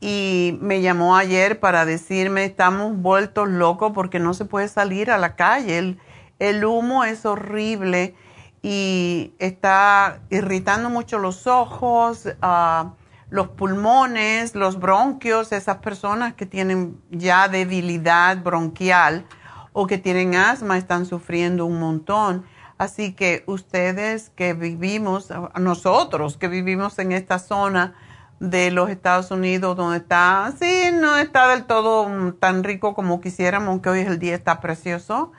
y me llamó ayer para decirme estamos vueltos locos porque no se puede salir a la calle. El, humo es horrible y está irritando mucho los ojos, ah, los pulmones, los bronquios, esas personas que tienen ya debilidad bronquial o que tienen asma están sufriendo un montón. Así que ustedes que vivimos, nosotros que vivimos en esta zona, de los Estados Unidos, donde está, sí, no está del todo tan rico como quisiéramos, aunque hoy el día está precioso.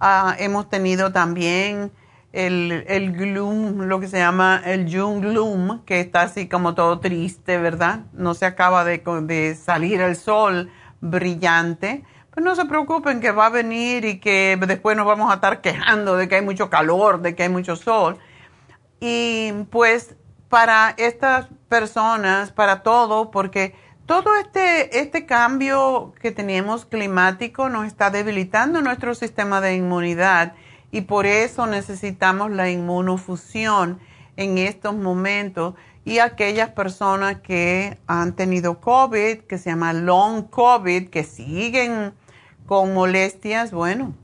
Ah, hemos tenido también el, el, gloom, lo que se llama el June gloom, que está así como todo triste, ¿verdad? No se acaba de, de salir el sol brillante. Pues no se preocupen que va a venir y que después nos vamos a estar quejando de que hay mucho calor, de que hay mucho sol. Y pues para estas personas, para todo, porque todo este, este cambio que tenemos climático nos está debilitando nuestro sistema de inmunidad y por eso necesitamos la inmunofusión en estos momentos. Y aquellas personas que han tenido COVID, que se llama long COVID, que siguen con molestias, bueno,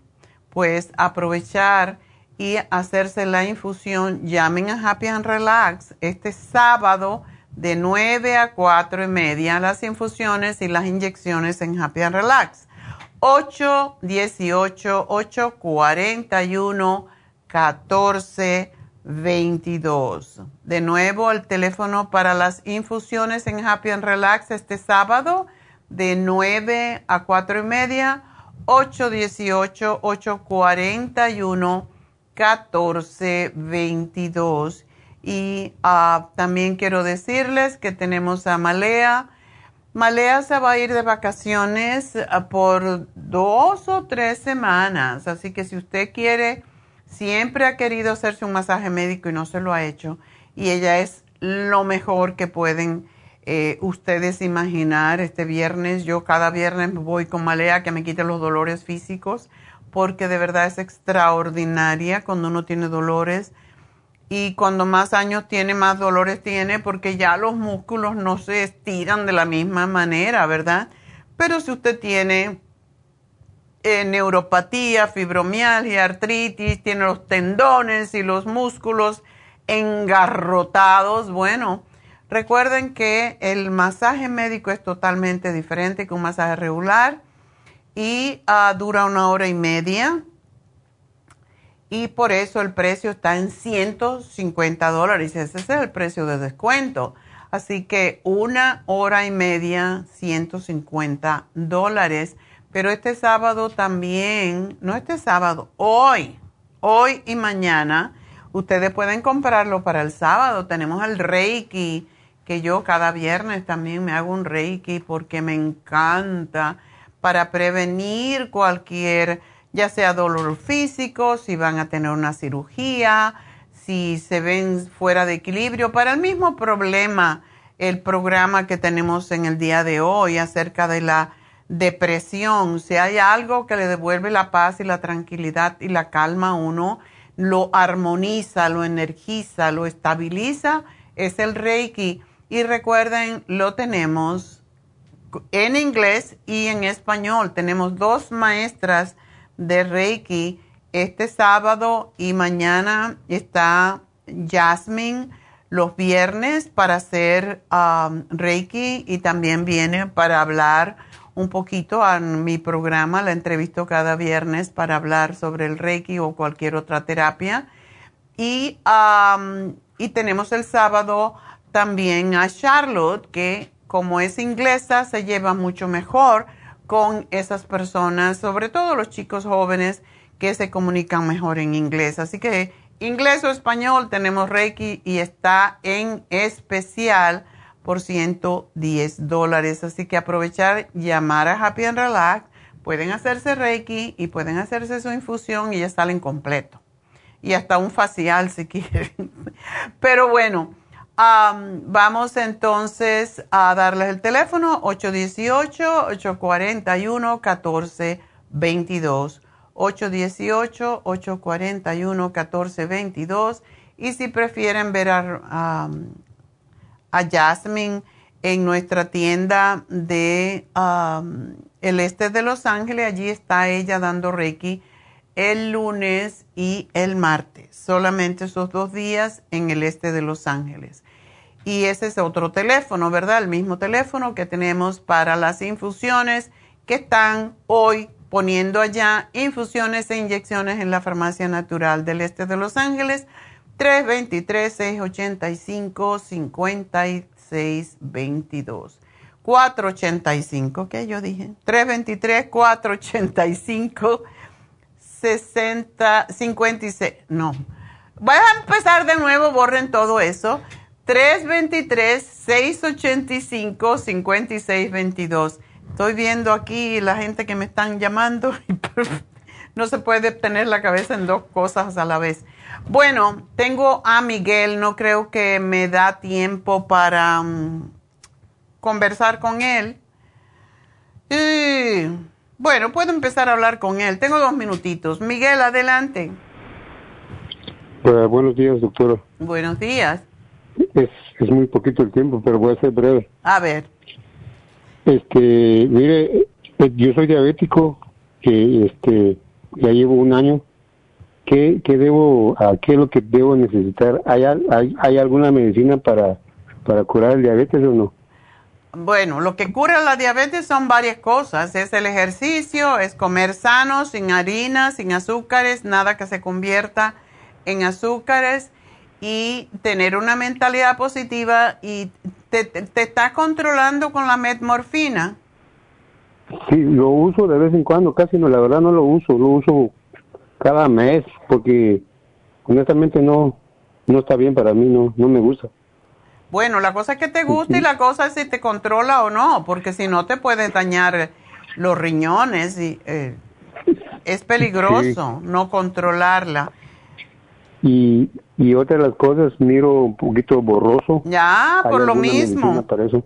pues aprovechar y hacerse la infusión, llamen a Happy and Relax este sábado de 9 a 4 y media. Las infusiones y las inyecciones en Happy and Relax. 818-841-1422. De nuevo, el teléfono para las infusiones en Happy and Relax este sábado de 9 a 4 y media. 818-841-1422. 1422. Y ah, también quiero decirles que tenemos a Malea. Malea se va a ir de vacaciones ah, por dos o tres semanas. Así que si usted quiere, siempre ha querido hacerse un masaje médico y no se lo ha hecho. Y ella es lo mejor que pueden eh, ustedes imaginar. Este viernes, yo cada viernes voy con Malea que me quite los dolores físicos, porque de verdad es extraordinaria cuando uno tiene dolores. Y cuando más años tiene, más dolores tiene, porque ya los músculos no se estiran de la misma manera, ¿verdad? Pero si usted tiene eh, neuropatía, fibromialgia, artritis, tiene los tendones y los músculos engarrotados, bueno, recuerden que el masaje médico es totalmente diferente que un masaje regular y ah, dura una hora y media y por eso el precio está en 150 dólares. Ese es el precio de descuento. Así que una hora y media, 150 dólares. Pero este sábado también, no este sábado, hoy, hoy y mañana, ustedes pueden comprarlo para el sábado. Tenemos el Reiki, que yo cada viernes también me hago un Reiki porque me encanta para prevenir cualquier, ya sea dolor físico, si van a tener una cirugía, si se ven fuera de equilibrio, para el mismo problema, el programa que tenemos en el día de hoy acerca de la depresión, si hay algo que le devuelve la paz y la tranquilidad y la calma a uno, lo armoniza, lo energiza, lo estabiliza, es el Reiki. Y recuerden, lo tenemos en inglés y en español. Tenemos dos maestras de Reiki. Este sábado y mañana está Jasmine los viernes para hacer um, Reiki y también viene para hablar un poquito a mi programa, la entrevisto cada viernes para hablar sobre el Reiki o cualquier otra terapia. Y, y tenemos el sábado también a Charlotte, que como es inglesa, se lleva mucho mejor con esas personas, sobre todo los chicos jóvenes que se comunican mejor en inglés. Así que inglés o español tenemos Reiki y está en especial por 110 dólares. Así que aprovechar, llamar a Happy and Relax. Pueden hacerse Reiki y pueden hacerse su infusión y ya salen completo. Y hasta un facial si quieren. Pero bueno, vamos entonces a darles el teléfono 818-841-1422. 818-841-1422. Y si prefieren ver a, Jasmine en nuestra tienda de el este de Los Ángeles. Allí está ella dando Reiki el lunes y el martes. Solamente esos dos días en el este de Los Ángeles. Y ese es otro teléfono, ¿verdad? El mismo teléfono que tenemos para las infusiones que están hoy poniendo allá infusiones e inyecciones en la farmacia natural del este de Los Ángeles 323-685-5622. 485, ¿qué yo dije? 323-485-6056. No. Voy a empezar de nuevo, borren todo eso. 323-685-5622. Estoy viendo aquí la gente que me están llamando y no se puede tener la cabeza en dos cosas a la vez. Bueno, tengo a Miguel, no creo que me da tiempo para mm, conversar con él. bueno, puedo empezar a hablar con él. Tengo dos minutitos. Miguel, adelante. Pues, buenos días, doctora. Buenos días. Es, es muy poquito el tiempo, pero voy a ser breve. A ver. Este, mire, pues, yo soy diabético, que este, ya llevo un año ¿qué, qué debo, a qué es lo que debo necesitar? ¿Hay, hay, hay alguna medicina para, para curar el diabetes o no? Bueno, lo que cura la diabetes son varias cosas. Es el ejercicio, es comer sano, sin harina, sin azúcares, nada que se convierta en azúcares y tener una mentalidad positiva y te, te, te está controlando con la metmorfina. Sí, lo uso de vez en cuando, casi no, la verdad no lo uso, lo uso cada mes porque honestamente no no está bien para mí, no no me gusta. Bueno, la cosa es que te gusta y la cosa es si te controla o no, porque si no te puede dañar los riñones y eh, es peligroso no controlarla. Y, y otra de las cosas, miro un poquito borroso. Ya, por lo mismo. Para eso?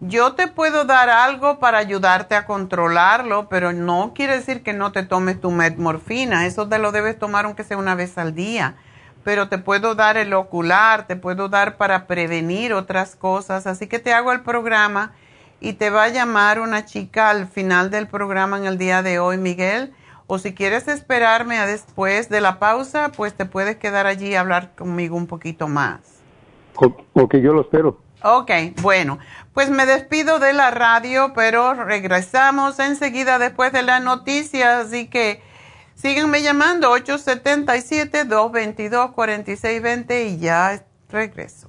Yo te puedo dar algo para ayudarte a controlarlo, pero no quiere decir que no te tomes tu metmorfina. Eso te lo debes tomar aunque sea una vez al día. Pero te puedo dar el ocular, te puedo dar para prevenir otras cosas. Así que te hago el programa y te va a llamar una chica al final del programa en el día de hoy, Miguel. O si quieres esperarme a después de la pausa, pues te puedes quedar allí y hablar conmigo un poquito más. Ok, yo lo espero. Ok, bueno, pues me despido de la radio, pero regresamos enseguida después de la noticia, así que síganme llamando 877-222-4620 y ya regreso.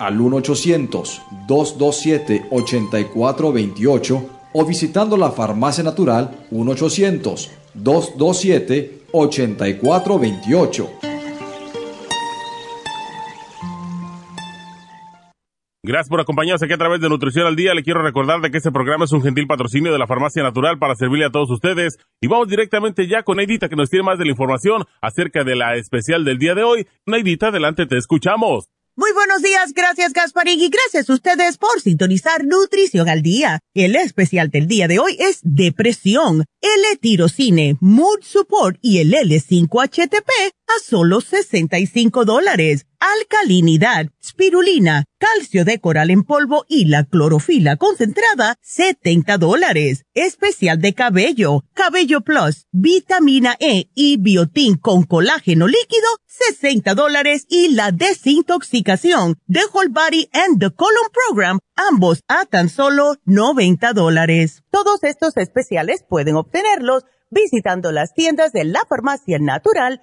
al 1-800-227-8428 o visitando la farmacia natural 1-800-227-8428. Gracias por acompañarnos aquí a través de Nutrición al Día. Le quiero recordar de que este programa es un gentil patrocinio de la Farmacia Natural para servirle a todos ustedes. Y vamos directamente ya con Neidita que nos tiene más de la información acerca de la especial del día de hoy. Neidita, adelante, te escuchamos. Muy buenos días, gracias Gasparín y gracias a ustedes por sintonizar Nutrición al Día. El especial del día de hoy es Depresión, L-Tirocine, Mood Support y el L5-HTP a solo 65 dólares. Alcalinidad, spirulina, calcio de coral en polvo y la clorofila concentrada, 70 dólares. Especial de cabello, cabello plus, vitamina E y biotín con colágeno líquido, 60 dólares. Y la desintoxicación de Whole Body and the Colon Program, ambos a tan solo 90 dólares. Todos estos especiales pueden obtenerlos visitando las tiendas de la farmacia natural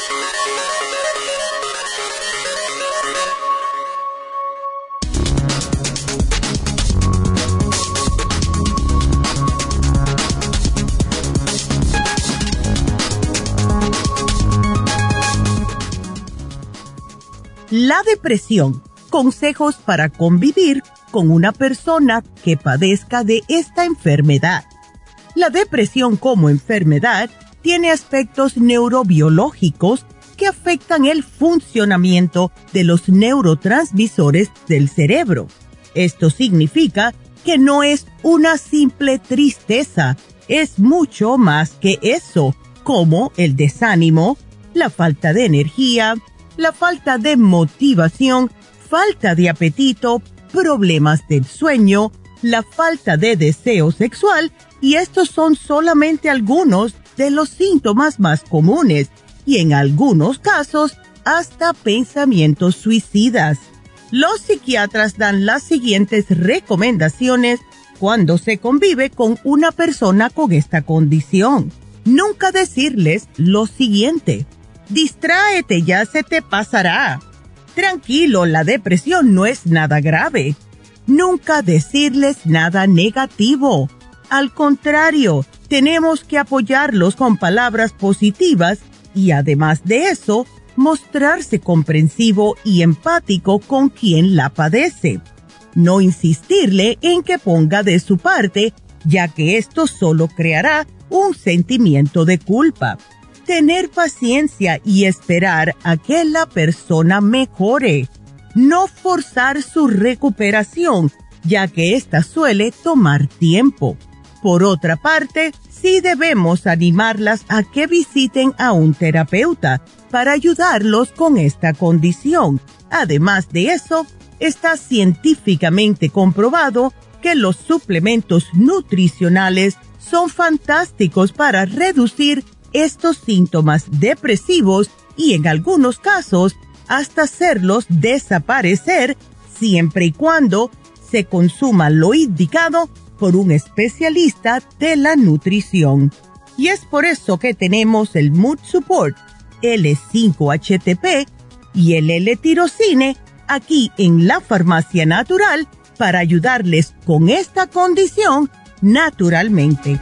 La depresión. Consejos para convivir con una persona que padezca de esta enfermedad. La depresión como enfermedad tiene aspectos neurobiológicos que afectan el funcionamiento de los neurotransmisores del cerebro. Esto significa que no es una simple tristeza, es mucho más que eso, como el desánimo, la falta de energía, la falta de motivación, falta de apetito, problemas del sueño, la falta de deseo sexual y estos son solamente algunos de los síntomas más comunes y en algunos casos hasta pensamientos suicidas. Los psiquiatras dan las siguientes recomendaciones cuando se convive con una persona con esta condición. Nunca decirles lo siguiente Distráete, ya se te pasará. Tranquilo, la depresión no es nada grave. Nunca decirles nada negativo. Al contrario, tenemos que apoyarlos con palabras positivas y además de eso, mostrarse comprensivo y empático con quien la padece. No insistirle en que ponga de su parte, ya que esto solo creará un sentimiento de culpa tener paciencia y esperar a que la persona mejore. No forzar su recuperación, ya que ésta suele tomar tiempo. por otra parte, sí debemos animarlas a que visiten a un terapeuta para ayudarlos con esta condición. Además de eso, está científicamente comprobado que los suplementos nutricionales son fantásticos para reducir estos síntomas depresivos y en algunos casos hasta hacerlos desaparecer siempre y cuando se consuma lo indicado por un especialista de la nutrición. Y es por eso que tenemos el Mood Support L5HTP y el L-Tirocine aquí en la Farmacia Natural para ayudarles con esta condición naturalmente.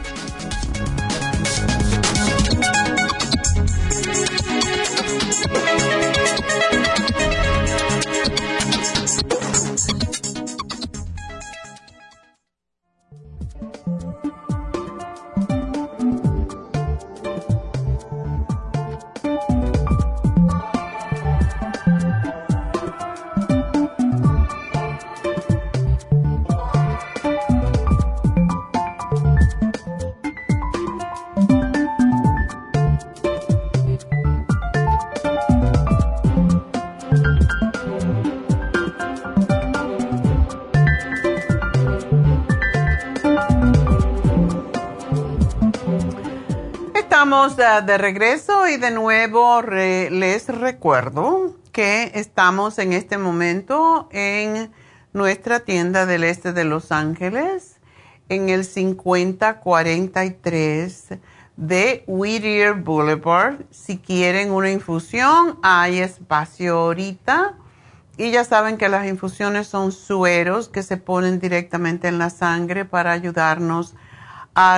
De regreso y de nuevo les recuerdo que estamos en este momento en nuestra tienda del este de Los Ángeles, en el 5043 de Whittier Boulevard. Si quieren una infusión, hay espacio ahorita. Y ya saben que las infusiones son sueros que se ponen directamente en la sangre para ayudarnos a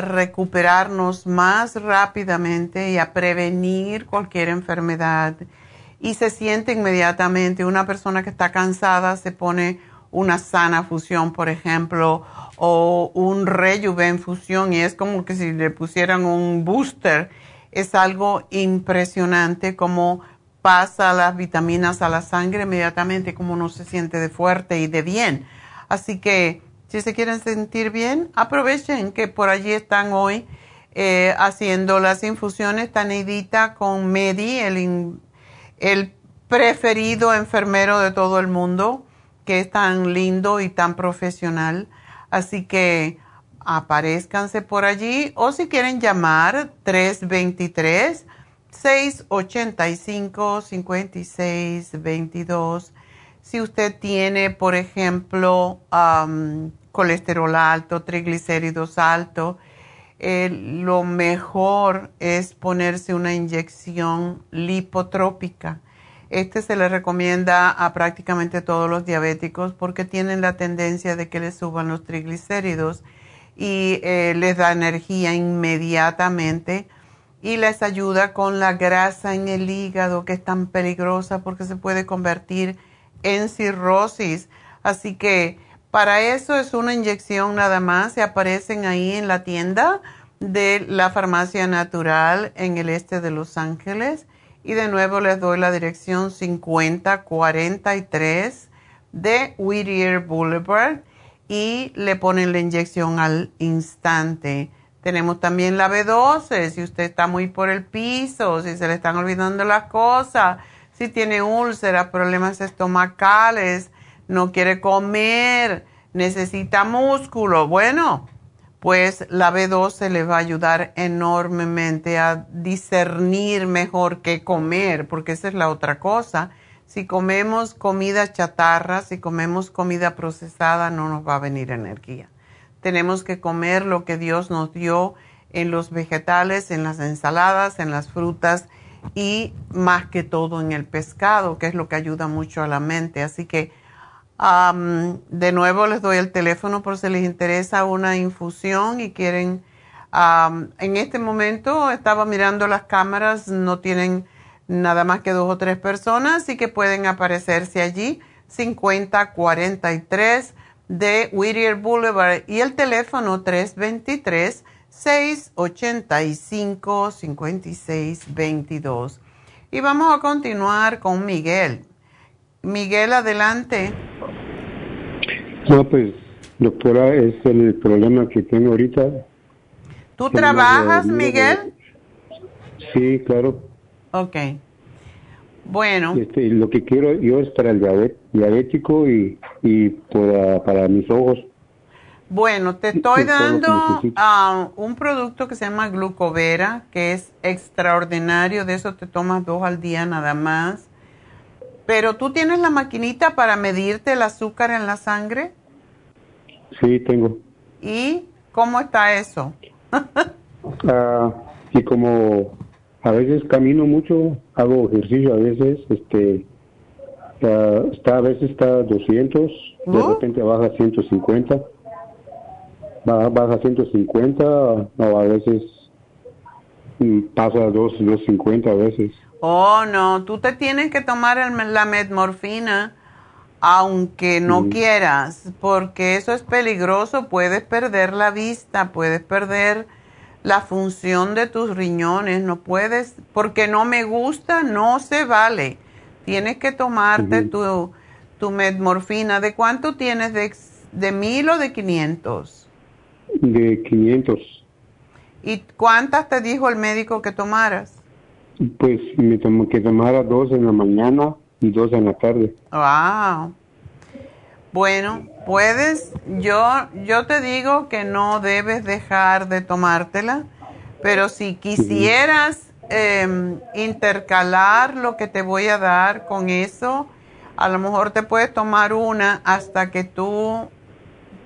recuperarnos más rápidamente y a prevenir cualquier enfermedad. Y se siente inmediatamente, una persona que está cansada se pone una sana fusión, por ejemplo, o un rejuven fusión y es como que si le pusieran un booster. Es algo impresionante como pasa las vitaminas a la sangre inmediatamente, como uno se siente de fuerte y de bien. Así que si se quieren sentir bien, aprovechen que por allí están hoy eh, haciendo las infusiones. Taneidita con Medi, el, el preferido enfermero de todo el mundo, que es tan lindo y tan profesional. Así que aparezcanse por allí o si quieren llamar 323 685 5622 si usted tiene por ejemplo colesterol alto, triglicéridos alto, eh, lo mejor es ponerse una inyección lipotrópica. Este se le recomienda a prácticamente todos los diabéticos porque tienen la tendencia de que les suban los triglicéridos y eh, les da energía inmediatamente y les ayuda con la grasa en el hígado que es tan peligrosa porque se puede convertir en cirrosis. Así que para eso es una inyección nada más. Se aparecen ahí en la tienda de la farmacia natural en el este de Los Ángeles. Y de nuevo les doy la dirección 5043 de Whittier Boulevard y le ponen la inyección al instante. Tenemos también la B12, si usted está muy por el piso, si se le están olvidando las cosas, si tiene úlceras, problemas estomacales, no quiere comer, necesita músculo. Bueno, pues la B12 le va a ayudar enormemente a discernir mejor qué comer, porque esa es la otra cosa. Si comemos comida chatarra, si comemos comida procesada, no nos va a venir energía. Tenemos que comer lo que Dios nos dio en los vegetales, en las ensaladas, en las frutas y más que todo en el pescado, que es lo que ayuda mucho a la mente. Así que de nuevo les doy el teléfono por si les interesa una infusión y quieren, en este momento estaba mirando las cámaras, no tienen nada más que dos o tres personas, y que pueden aparecerse allí, 5043 de Whittier Boulevard y el teléfono 323 685 5622. Y vamos a continuar con Miguel. Miguel, adelante. No, pues, doctora, es el problema que tengo ahorita. ¿Tú trabajas, Miguel? Sí, claro. Ok. Bueno. Este, lo que quiero yo es para el diabético y, y para, para mis ojos. Bueno, te estoy dando ah, un producto que se llama glucovera, que es extraordinario, de eso te tomas dos al día nada más. Pero tú tienes la maquinita para medirte el azúcar en la sangre? Sí, tengo. ¿Y cómo está eso? ah, y como a veces camino mucho, hago ejercicio a veces, este, ah, está a veces está 200, de repente baja a 150 baja, a 150 o a veces pasa a 250 a veces. Oh, no, tú te tienes que tomar la metmorfina aunque no quieras, porque eso es peligroso, puedes perder la vista, puedes perder la función de tus riñones, no puedes, porque no me gusta, no se vale. Tienes que tomarte tu, tu metmorfina. ¿De cuánto tienes? ¿De, de mil o de quinientos? De 500. ¿Y cuántas te dijo el médico que tomaras? Pues me tomó que tomara dos en la mañana y dos en la tarde. Wow. Bueno, puedes, yo, yo te digo que no debes dejar de tomártela, pero si quisieras em, intercalar lo que te voy a dar con eso, a lo mejor te puedes tomar una hasta que tú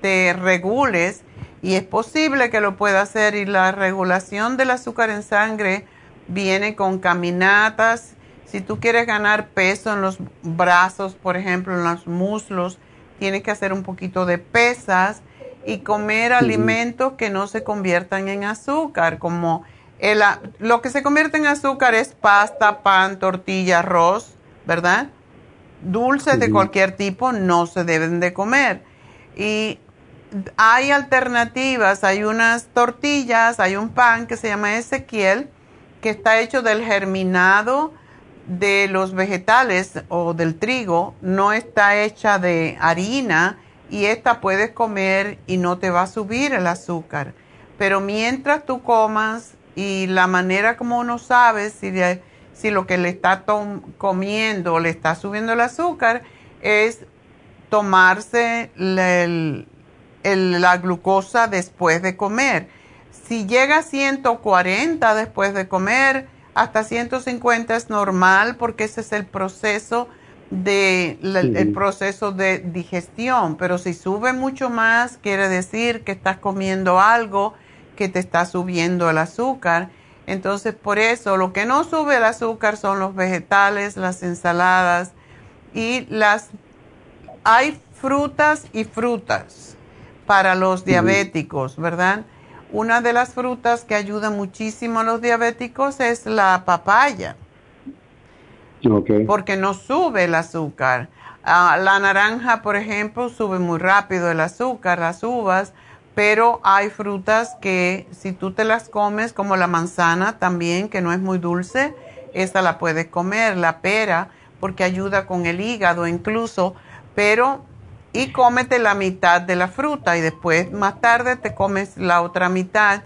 te regules y es posible que lo pueda hacer y la regulación del azúcar en sangre viene con caminatas. Si tú quieres ganar peso en los brazos, por ejemplo, en los muslos, tienes que hacer un poquito de pesas y comer alimentos que no se conviertan en azúcar, como el, lo que se convierte en azúcar es pasta, pan, tortilla, arroz, ¿verdad? Dulces de cualquier tipo no se deben de comer. Y hay alternativas, hay unas tortillas, hay un pan que se llama Ezequiel, que está hecho del germinado de los vegetales o del trigo, no está hecha de harina y esta puedes comer y no te va a subir el azúcar. Pero mientras tú comas y la manera como uno sabe si, si lo que le está comiendo le está subiendo el azúcar es tomarse el, la glucosa después de comer. Si llega a 140 después de comer, hasta 150 es normal porque ese es el proceso de el proceso de digestión, pero si sube mucho más quiere decir que estás comiendo algo que te está subiendo el azúcar. Entonces, por eso lo que no sube el azúcar son los vegetales, las ensaladas y las hay frutas y frutas para los diabéticos, ¿verdad? Una de las frutas que ayuda muchísimo a los diabéticos es la papaya. Porque no sube el azúcar. Ah, la naranja, por ejemplo, sube muy rápido el azúcar, las uvas, pero hay frutas que si tú te las comes, como la manzana también, que no es muy dulce, esa la puedes comer, la pera, porque ayuda con el hígado incluso, pero y cómete la mitad de la fruta y después más tarde te comes la otra mitad.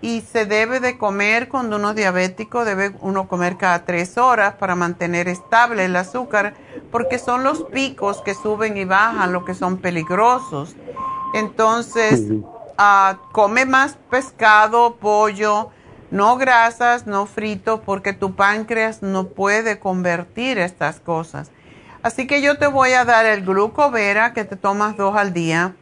Y se debe de comer cuando uno es diabético, debe uno comer cada tres horas para mantener estable el azúcar, porque son los picos que suben y bajan los que son peligrosos. Entonces, ah, come más pescado, pollo, no grasas, no frito, porque tu páncreas no puede convertir estas cosas. Así que yo te voy a dar el glucovera que te tomas dos al día,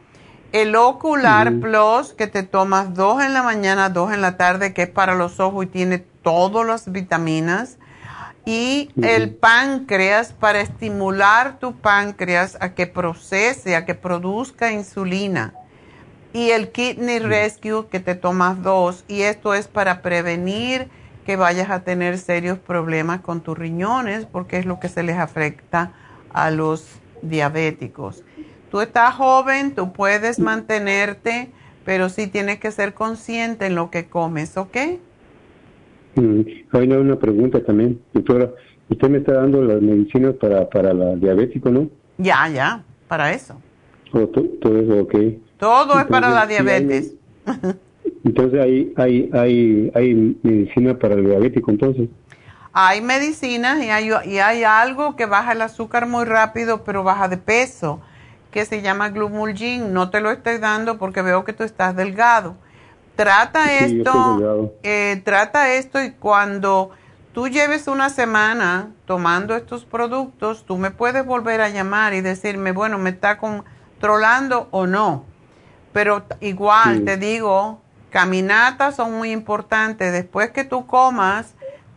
el ocular plus que te tomas dos en la mañana, dos en la tarde, que es para los ojos y tiene todas las vitaminas, y el páncreas para estimular tu páncreas a que procese, a que produzca insulina. Y el Kidney Rescue que te tomas dos, y esto es para prevenir que vayas a tener serios problemas con tus riñones, porque es lo que se les afecta a los diabéticos. Tú estás joven, tú puedes mantenerte, pero sí tienes que ser consciente en lo que comes, ¿ok? Mm, hay una pregunta también, doctora. Usted me está dando las medicinas para, para la diabético, ¿no? Ya, ya, para eso. todo eso, ok. Todo es para la diabetes. Entonces hay, hay, hay, hay medicina para el diabético entonces. Hay medicinas y hay, y hay algo que baja el azúcar muy rápido, pero baja de peso, que se llama Glumulgin. No te lo estoy dando porque veo que tú estás delgado. Trata esto, eh, trata esto y cuando tú lleves una semana tomando estos productos, tú me puedes volver a llamar y decirme, bueno, me está controlando o no. Pero igual te digo, caminatas son muy importantes. Después que tú comas,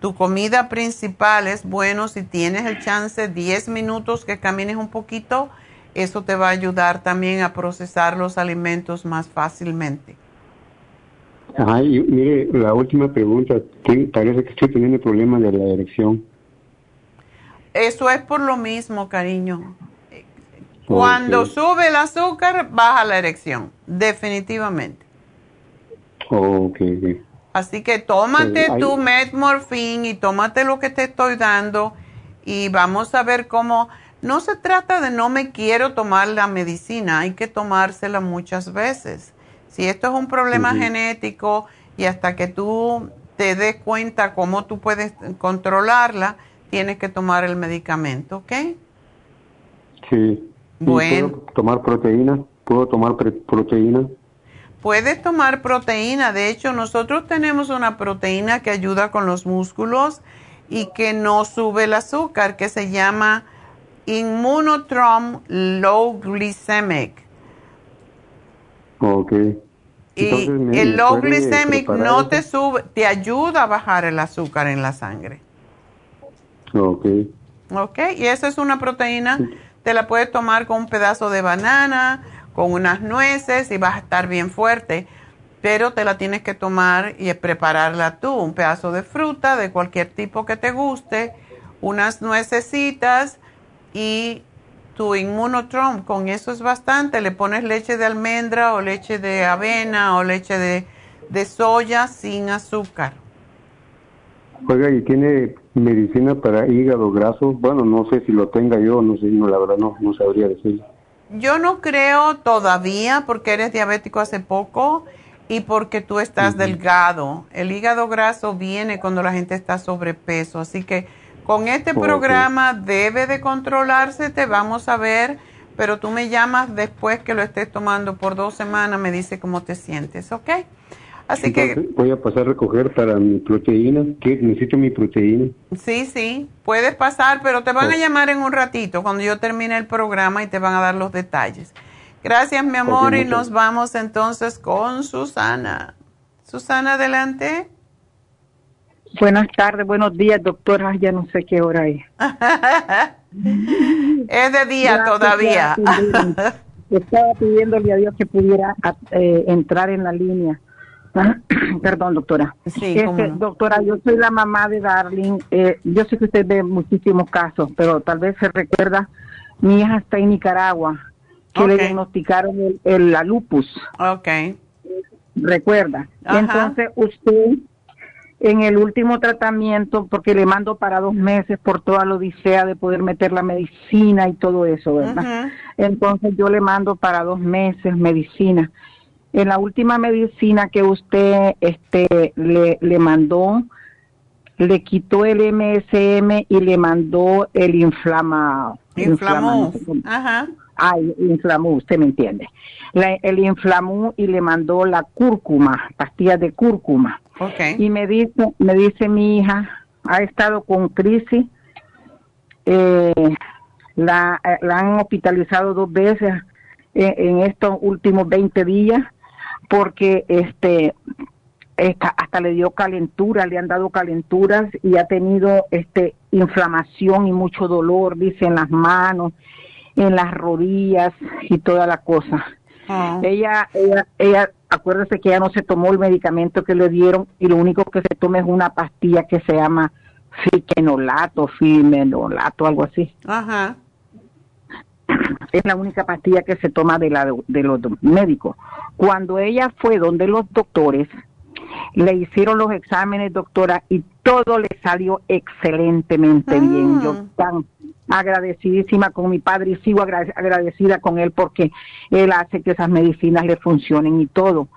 tu comida principal es bueno si tienes el chance 10 minutos que camines un poquito, eso te va a ayudar también a procesar los alimentos más fácilmente. Ay, mire, la última pregunta, parece que estoy teniendo problemas de la erección. Eso es por lo mismo, cariño. Cuando sube el azúcar, baja la erección, definitivamente. Ok. Así que tómate tu metmorfín y tómate lo que te estoy dando y vamos a ver cómo... No se trata de no me quiero tomar la medicina, hay que tomársela muchas veces. Si esto es un problema genético y hasta que tú te des cuenta cómo tú puedes controlarla, tienes que tomar el medicamento, ¿ok? Sí. Bueno. ¿Puedo tomar proteína? ¿Puedo tomar proteína? Puedes tomar proteína. De hecho, nosotros tenemos una proteína que ayuda con los músculos y que no sube el azúcar, que se llama Immunotrom Low Glycemic. Ok. Y el low glycemic no te sube, te ayuda a bajar el azúcar en la sangre. Ok. Ok, y esa es una proteína, te la puedes tomar con un pedazo de banana, con unas nueces y vas a estar bien fuerte, pero te la tienes que tomar y prepararla tú, un pedazo de fruta de cualquier tipo que te guste, unas nuecesitas y tu inmunotrom, con eso es bastante, le pones leche de almendra o leche de avena o leche de, de soya sin azúcar. Oiga, ¿y tiene medicina para hígado graso? Bueno, no sé si lo tenga yo, no sé, no, la verdad no, no sabría decir. Yo no creo todavía porque eres diabético hace poco y porque tú estás delgado. El hígado graso viene cuando la gente está sobrepeso, así que con este programa debe de controlarse, te vamos a ver, pero tú me llamas después que lo estés tomando por dos semanas, me dice cómo te sientes, ¿ok? Así que... Voy a pasar a recoger para mi proteína, que necesito mi proteína. Sí, sí, puedes pasar, pero te van a llamar en un ratito cuando yo termine el programa y te van a dar los detalles. Gracias, mi amor, y nos vamos entonces con Susana. Susana, adelante. Buenas tardes, buenos días, doctora. Ya no sé qué hora es. es de día todavía. Estaba pidiéndole a Dios que pudiera eh, entrar en la línea. Perdón, doctora. Sí, Doctora, yo soy la mamá de Darling. Eh, yo sé que usted ve muchísimos casos, pero tal vez se recuerda, mi hija está en Nicaragua, que le diagnosticaron el, la lupus. Ok. Recuerda. Entonces, usted en el último tratamiento, porque le mando para dos meses por toda la odisea de poder meter la medicina y todo eso, ¿verdad? Entonces yo le mando para dos meses medicina. En la última medicina que usted este, le, le mandó, le quitó el MSM y le mandó el inflama. Inflamó. Ajá. Ay, inflamó, usted me entiende. el inflamó y le mandó la cúrcuma, pastillas de cúrcuma. Okay. Y me dice, me dice mi hija, ha estado con crisis, eh, la, la, han hospitalizado dos veces en, estos últimos 20 días porque este hasta le dio calentura, le han dado calenturas y ha tenido este inflamación y mucho dolor, dice en las manos, en las rodillas y toda la cosa. Ah. Ella, ella, ella, acuérdese que ella no se tomó el medicamento que le dieron y lo único que se toma es una pastilla que se llama fiquenolato, fimenolato, algo así. Ajá. Es la única pastilla que se toma de, la, de los médicos. Cuando ella fue donde los doctores, le hicieron los exámenes, doctora, y todo le salió excelentemente bien. Yo ah. tan agradecidísima con mi padre y sigo agradecida con él porque él hace que esas medicinas le funcionen y todo.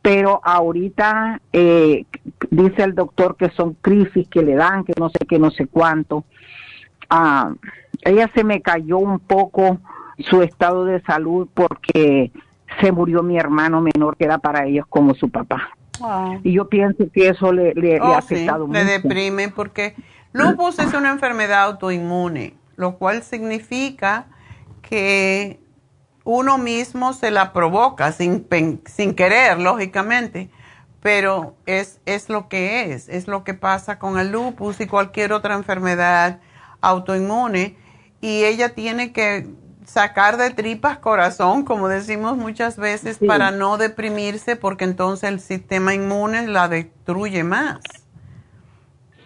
Pero ahorita eh, dice el doctor que son crisis que le dan, que no sé qué, no sé cuánto. Ah, ella se me cayó un poco su estado de salud porque se murió mi hermano menor que era para ellos como su papá. Ah. Y yo pienso que eso le, le, ha afectado mucho. Le deprime porque lupus es una enfermedad autoinmune lo cual significa que uno mismo se la provoca sin, sin querer, lógicamente, pero es, es lo que es, es lo que pasa con el lupus y cualquier otra enfermedad autoinmune y ella tiene que sacar de tripas corazón, como decimos muchas veces, para no deprimirse porque entonces el sistema inmune la destruye más.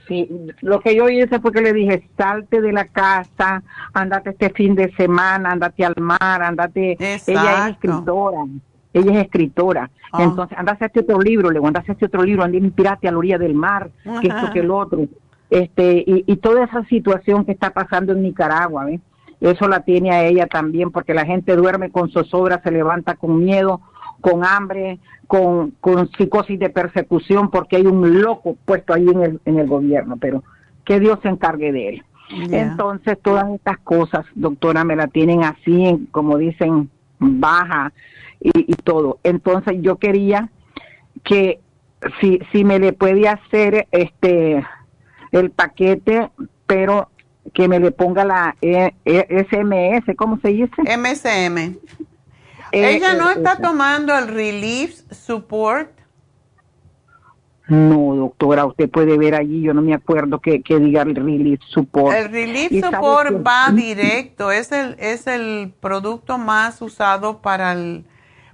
Sí, lo que yo hice fue que le dije, salte de la casa, andate este fin de semana, andate al mar, andate. Ella es escritora, ella es escritora. Ah. Entonces, andate a este otro libro, le andate a este otro libro, andate inspirate a la orilla del mar, que esto que el otro. Este, y, y toda esa situación que está pasando en Nicaragua, ¿ves? Eso la tiene a ella también, porque la gente duerme con zozobra, se levanta con miedo, con hambre, con, con psicosis de persecución porque hay un loco puesto ahí en el, en el gobierno, pero que Dios se encargue de él. Entonces, todas estas cosas, doctora, me la tienen así, como dicen, baja y, y todo. Entonces, yo quería que si, si me le puede hacer este el paquete, pero que me le ponga la e, e, SMS, ¿cómo se dice? MSM. Eh, ¿Ella no eh, está tomando el Relief Support? No, doctora, usted puede ver allí, yo no me acuerdo que, diga el Relief Support. El Relief Support va directo, es el, es el producto más usado para el,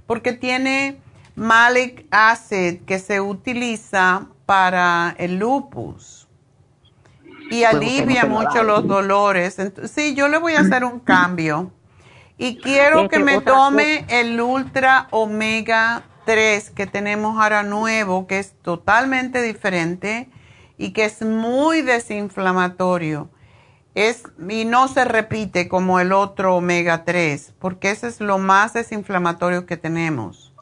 porque tiene malic acid que se utiliza para el lupus y alivia mucho los dolores. sí, yo le voy a hacer un cambio y quiero que me tome el Ultra Omega 3 que tenemos ahora nuevo, que es totalmente diferente y que es muy desinflamatorio. Es, y no se repite como el otro omega 3, porque ese es lo más desinflamatorio que tenemos.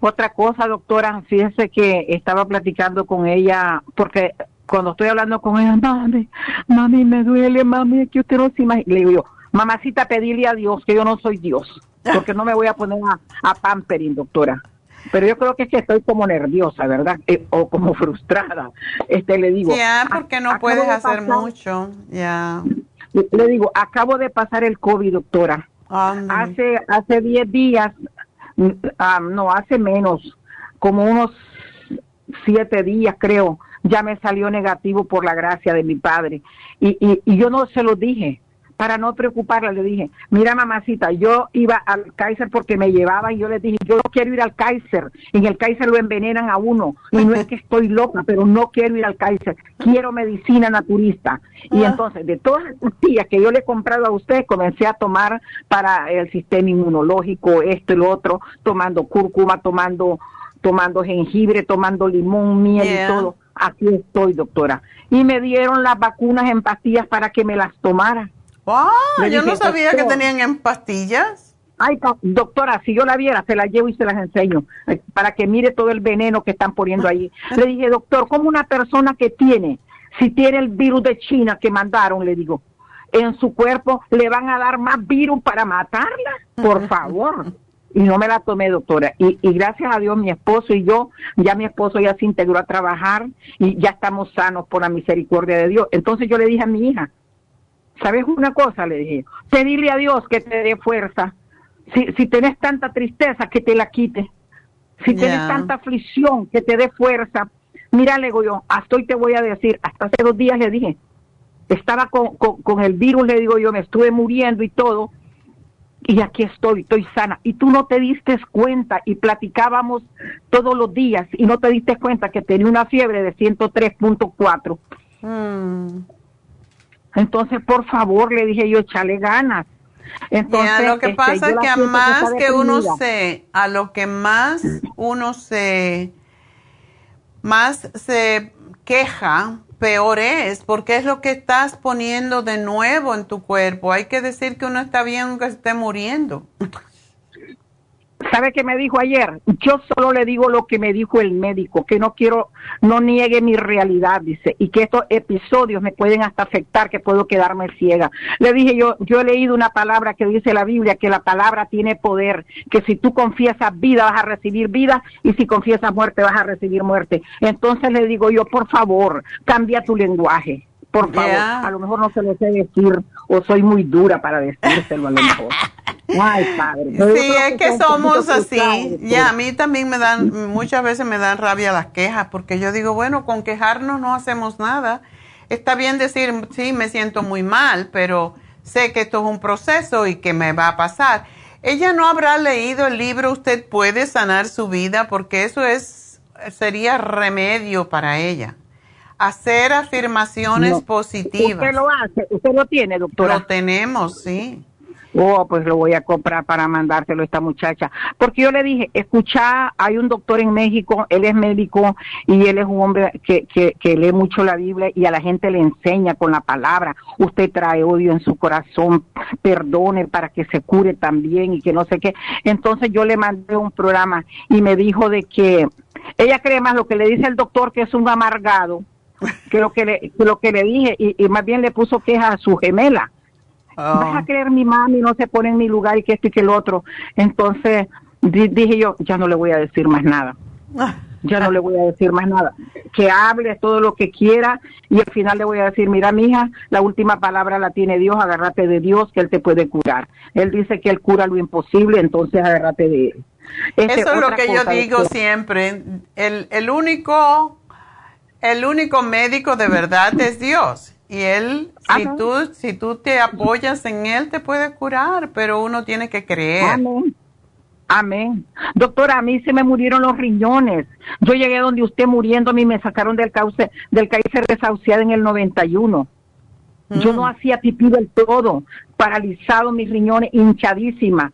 Otra cosa, doctora, fíjese que estaba platicando con ella, porque cuando estoy hablando con ella, mami, mami, me duele, mami, que usted no se imagina. Le digo yo, mamacita, pedirle a Dios que yo no soy Dios, porque no me voy a poner a, pampering, doctora. Pero yo creo que es que estoy como nerviosa, ¿verdad? Eh, o como frustrada. Este, le digo. Ya, porque no puedes hacer mucho, ya. Le digo, acabo de pasar el COVID, doctora. Hace hace 10 días, mm, no, hace menos, como unos 7 días creo, ya me salió negativo por la gracia de mi padre. Y, y, y yo no se lo dije para no preocuparla, le dije, mira mamacita, yo iba al Kaiser porque me llevaba y yo le dije, yo no quiero ir al Kaiser, en el Kaiser lo envenenan a uno, y no es que estoy loca, pero no quiero ir al Kaiser, quiero medicina naturista. Y ah. entonces, de todas las pastillas que yo le he comprado a usted, comencé a tomar para el sistema inmunológico, esto y lo otro, tomando cúrcuma, tomando, tomando jengibre, tomando limón, miel y todo. Aquí estoy, doctora. Y me dieron las vacunas en pastillas para que me las tomara yo no sabía que tenían en pastillas. Ay, doctora, si yo la viera, se la llevo y se las enseño eh, para que mire todo el veneno que están poniendo ahí. Le dije, doctor, como una persona que tiene, si tiene el virus de China que mandaron, le digo, en su cuerpo le van a dar más virus para matarla, por favor. Y no me la tomé, doctora. Y, y gracias a Dios, mi esposo y yo, ya mi esposo ya se integró a trabajar y ya estamos sanos por la misericordia de Dios. Entonces yo le dije a mi hija, ¿Sabes una cosa? Le dije, pedirle a Dios que te dé fuerza. Si, si tenés tanta tristeza, que te la quite. Si tienes tanta aflicción, que te dé fuerza. Mira, le digo yo, hasta hoy te voy a decir, hasta hace dos días le dije, estaba con, con, el virus, le digo yo, me estuve muriendo y todo, y aquí estoy, estoy sana. Y tú no te diste cuenta y platicábamos todos los días y no te diste cuenta que tenía una fiebre de 103.4. Mm. Entonces, por favor, le dije yo, échale ganas. Entonces, lo que este, pasa es que a más que, uno se, a lo que más uno se, más se queja peor es, porque es lo que estás poniendo de nuevo en tu cuerpo. Hay que decir que uno está bien aunque esté muriendo. ¿Sabe qué me dijo ayer? Yo solo le digo lo que me dijo el médico, que no quiero, no niegue mi realidad, dice, y que estos episodios me pueden hasta afectar, que puedo quedarme ciega. Le dije yo, yo he leído una palabra que dice la Biblia, que la palabra tiene poder, que si tú confiesas vida vas a recibir vida y si confiesas muerte vas a recibir muerte. Entonces le digo yo, por favor, cambia tu lenguaje. Por favor, a lo mejor no se lo sé decir o soy muy dura para decírselo a lo mejor. Ay, padre. Sí, es que somos así. Y a mí también me dan, muchas veces me dan rabia las quejas, porque yo digo, bueno, con quejarnos no hacemos nada. Está bien decir, sí, me siento muy mal, pero sé que esto es un proceso y que me va a pasar. Ella no habrá leído el libro Usted puede sanar su vida, porque eso es, sería remedio para ella. Hacer afirmaciones positivas. Usted lo hace, usted lo tiene, doctora. Lo tenemos, sí oh, pues lo voy a comprar para mandárselo a esta muchacha. Porque yo le dije, escucha, hay un doctor en México, él es médico y él es un hombre que, que, que lee mucho la Biblia y a la gente le enseña con la palabra. Usted trae odio en su corazón, perdone para que se cure también y que no sé qué. Entonces yo le mandé un programa y me dijo de que ella cree más lo que le dice el doctor que es un amargado que lo que le, lo que le dije y, y más bien le puso queja a su gemela vas a creer mi mami no se pone en mi lugar y que esto y que el otro. Entonces dije yo, ya no le voy a decir más nada. Ah. Ya no le voy a decir más nada. Que hable todo lo que quiera y al final le voy a decir, mira, mija, la última palabra la tiene Dios, agárrate de Dios que Él te puede curar. Él dice que Él cura lo imposible, entonces agárrate de Él. Este, Eso es lo que yo digo siempre. El, el único, el único médico de verdad es Dios. Y él, si tú, si tú te apoyas en él, te puede curar, pero uno tiene que creer. Amén. Amén. Doctora, a mí se me murieron los riñones. Yo llegué donde usted muriendo, a mí me sacaron del cauce, del cáncer desahuciado en el 91. Yo no mm. hacía pipí del todo, paralizado mis riñones, hinchadísima.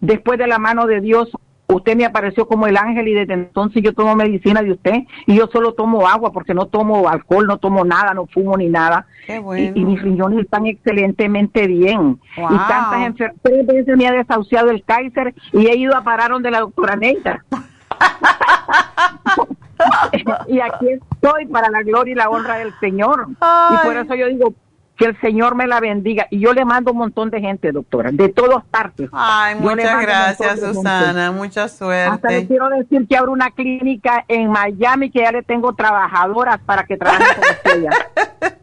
Después de la mano de Dios, usted me apareció como el ángel y desde entonces yo tomo medicina de usted y yo solo tomo agua porque no tomo alcohol, no tomo nada, no fumo ni nada. y, mis riñones están excelentemente bien. Y tantas enfermedades, me ha desahuciado el Kaiser y he ido a parar donde la doctora Neita. y aquí estoy para la gloria y la honra del Señor. Y por eso yo digo, que el Señor me la bendiga. Y yo le mando un montón de gente, doctora, de todas partes. Ay, muchas gracias, Susana. Mucha suerte. Hasta le quiero decir que abro una clínica en Miami que ya le tengo trabajadoras para que trabajen con ella.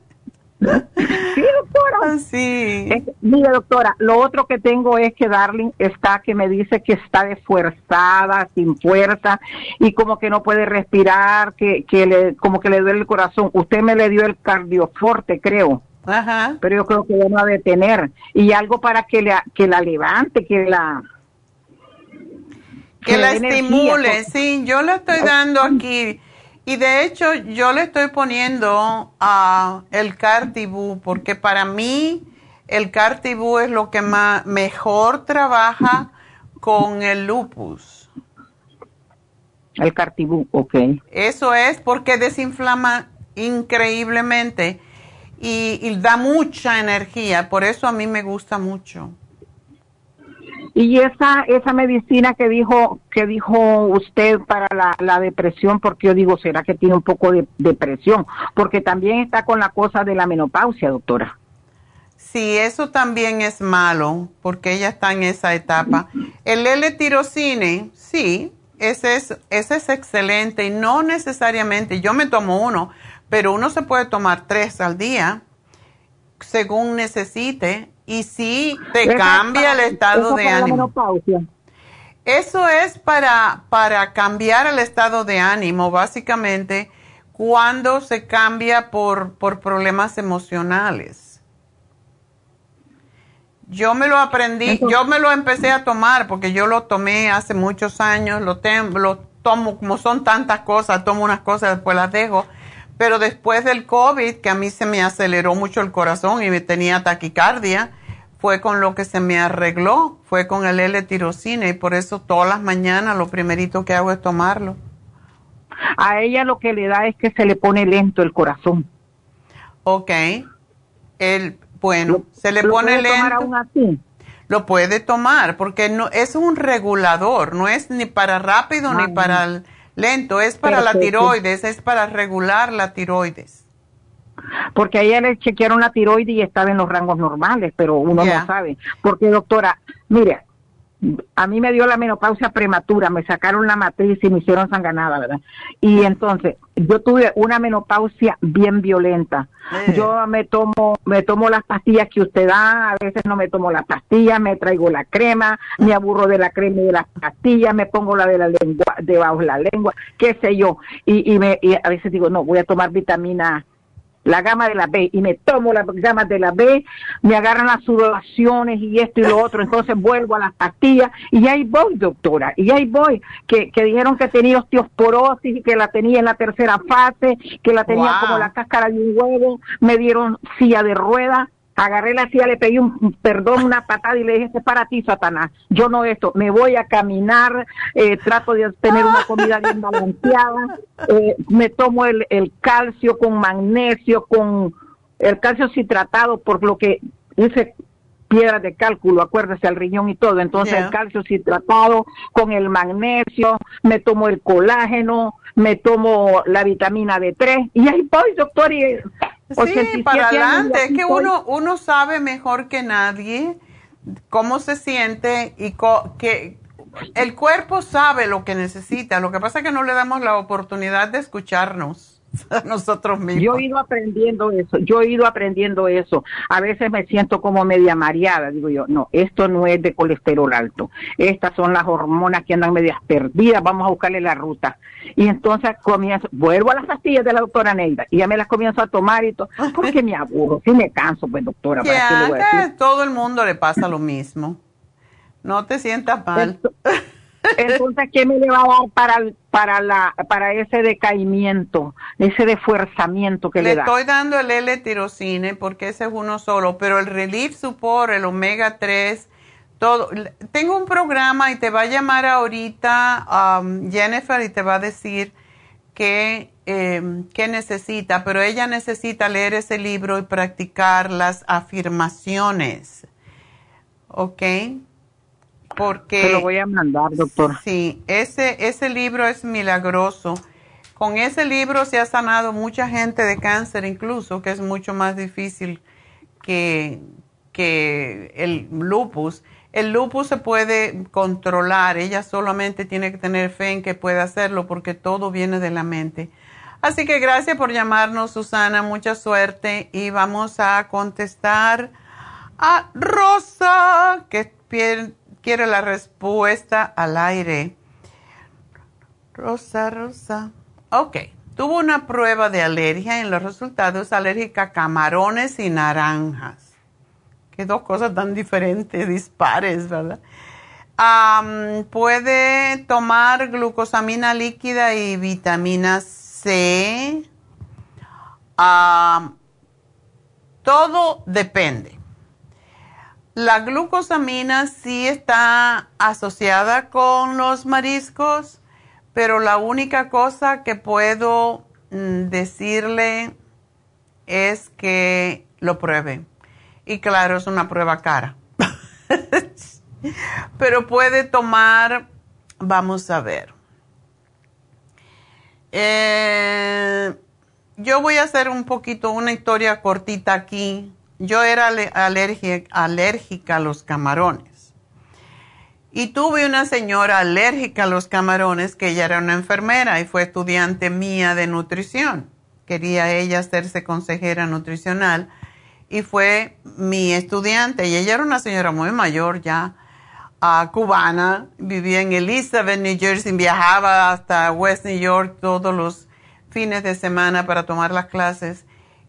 sí, doctora. Ah, sí. mire, doctora, lo otro que tengo es que Darling está que me dice que está desfuerzada, sin fuerza y como que no puede respirar, que, que le, como que le duele el corazón. Usted me le dio el cardioforte, creo. Ajá. Pero yo creo que ya no ha de tener. Y algo para que la, que la levante, que la... Que, la estimule, sí. Yo le estoy dando aquí. Y de hecho, yo le estoy poniendo a el Cartibú, porque para mí el Cartibú es lo que más mejor trabaja con el lupus. El Cartibú, ok. Eso es porque desinflama increíblemente y, da mucha energía, por eso a mí me gusta mucho. Y esa esa medicina que dijo que dijo usted para la, depresión, porque yo digo, ¿será que tiene un poco de depresión? Porque también está con la cosa de la menopausia, doctora. Sí, eso también es malo, porque ella está en esa etapa. El L-tirocine, sí, ese es, ese es excelente y no necesariamente, yo me tomo uno, pero uno se puede tomar tres al día según necesite y si te cambia el estado de ánimo. Eso es para, para cambiar el estado de ánimo, básicamente, cuando se cambia por, por problemas emocionales. Yo me lo aprendí, yo me lo empecé a tomar porque yo lo tomé hace muchos años, lo, lo tomo, como son tantas cosas, tomo unas cosas, después las dejo pero después del COVID, que a mí se me aceleró mucho el corazón y me tenía taquicardia, fue con lo que se me arregló, fue con el L-tirocina y por eso todas las mañanas lo primerito que hago es tomarlo. A ella lo que le da es que se le pone lento el corazón. Ok. El, bueno, se le ¿Lo pone puede tomar lento. aún así? Lo puede tomar porque no es un regulador, no es ni para rápido ni para el lento, es para la tiroides, es para regular la tiroides. Porque a ella le chequearon la tiroides y estaba en los rangos normales, pero uno no sabe. Porque doctora, mire, a mí me dio la menopausia prematura, me sacaron la matriz y me hicieron sanganada, ¿verdad? Y entonces, yo tuve una menopausia bien violenta. Yo me tomo, me tomo las pastillas que usted da, a veces no me tomo las pastillas, me traigo la crema, me aburro de la crema y de las pastillas, me pongo la de la lengua, debajo de la lengua, qué sé yo. Y, y, me, y a veces digo, no, voy a tomar vitamina la gama de la B y me tomo las gamas de la B, me agarran las sudoraciones y esto y lo otro, entonces vuelvo a las pastillas y ahí voy, doctora, y ahí voy, que, que dijeron que tenía osteoporosis y que la tenía en la tercera fase, que la tenía Wow. como la cáscara de un huevo, me dieron silla de ruedas, agarré la silla, le pegué un, un- perdón, una patada y le dije, este es para ti, Satanás, yo no esto, me voy a caminar, eh, trato de tener una comida bien balanceada, eh, me tomo el, el calcio con magnesio, con el calcio citratado, por lo que hice piedras de cálculo, acuérdese, al riñón y todo, entonces Yeah. el calcio citratado con el magnesio, me tomo el colágeno, me tomo la vitamina D3 y ahí voy, doctor, y Sí, 87 para adelante. Es que estoy. uno, uno sabe mejor que nadie cómo se siente y co- que el cuerpo sabe lo que necesita. Lo que pasa es que no le damos la oportunidad de escucharnos a nosotros mismos. Yo he ido aprendiendo eso, yo he ido aprendiendo eso. A veces me siento como media mareada, digo yo, no, esto no es de colesterol alto, estas son las hormonas que andan medias perdidas, vamos a buscarle la ruta. Y entonces comienzo, vuelvo a las pastillas de la doctora Neida y ya me las comienzo a tomar y todo, porque me aburro, si me canso, pues doctora, ¿para qué le voy a decir? todo el mundo le pasa lo mismo. No te sientas mal. Entonces, ¿qué me le va a dar para, para, la, para ese decaimiento, ese defuerzamiento que le, Le da? estoy dando el L-tirocine porque ese es uno solo, pero el Relief Support, el Omega 3, todo. Tengo un programa y te va a llamar ahorita um, Jennifer y te va a decir qué eh, qué necesita, pero ella necesita leer ese libro y practicar las afirmaciones. ¿Ok? Porque... Se lo voy a mandar, doctora. Sí, ese, ese libro es milagroso. Con ese libro se ha sanado mucha gente de cáncer incluso, que es mucho más difícil que, que el lupus. El lupus se puede controlar, ella solamente tiene que tener fe en que puede hacerlo porque todo viene de la mente. Así que gracias por llamarnos, Susana, mucha suerte y vamos a contestar a Rosa, que pie- quiere la respuesta al aire. Rosa, Rosa. Ok, tuvo una prueba de alergia y en los resultados alérgica a camarones y naranjas. Que dos cosas tan diferentes, dispares, ¿verdad? Puede tomar glucosamina líquida y vitamina C. Todo depende. La glucosamina sí está asociada con los mariscos, pero la única cosa que puedo mm, decirle es que lo pruebe. Y claro, es una prueba cara. pero puede tomar, vamos a ver. Eh, yo voy a hacer un poquito una historia cortita aquí. Yo era alérgica a los camarones. Y tuve una señora alérgica a los camarones que ella era una enfermera y fue estudiante mía de nutrición. Quería ella hacerse consejera nutricional y fue mi estudiante. Y ella era una señora muy mayor ya, ah, cubana, vivía en Elizabeth, New Jersey, viajaba hasta West New York todos los fines de semana para tomar las clases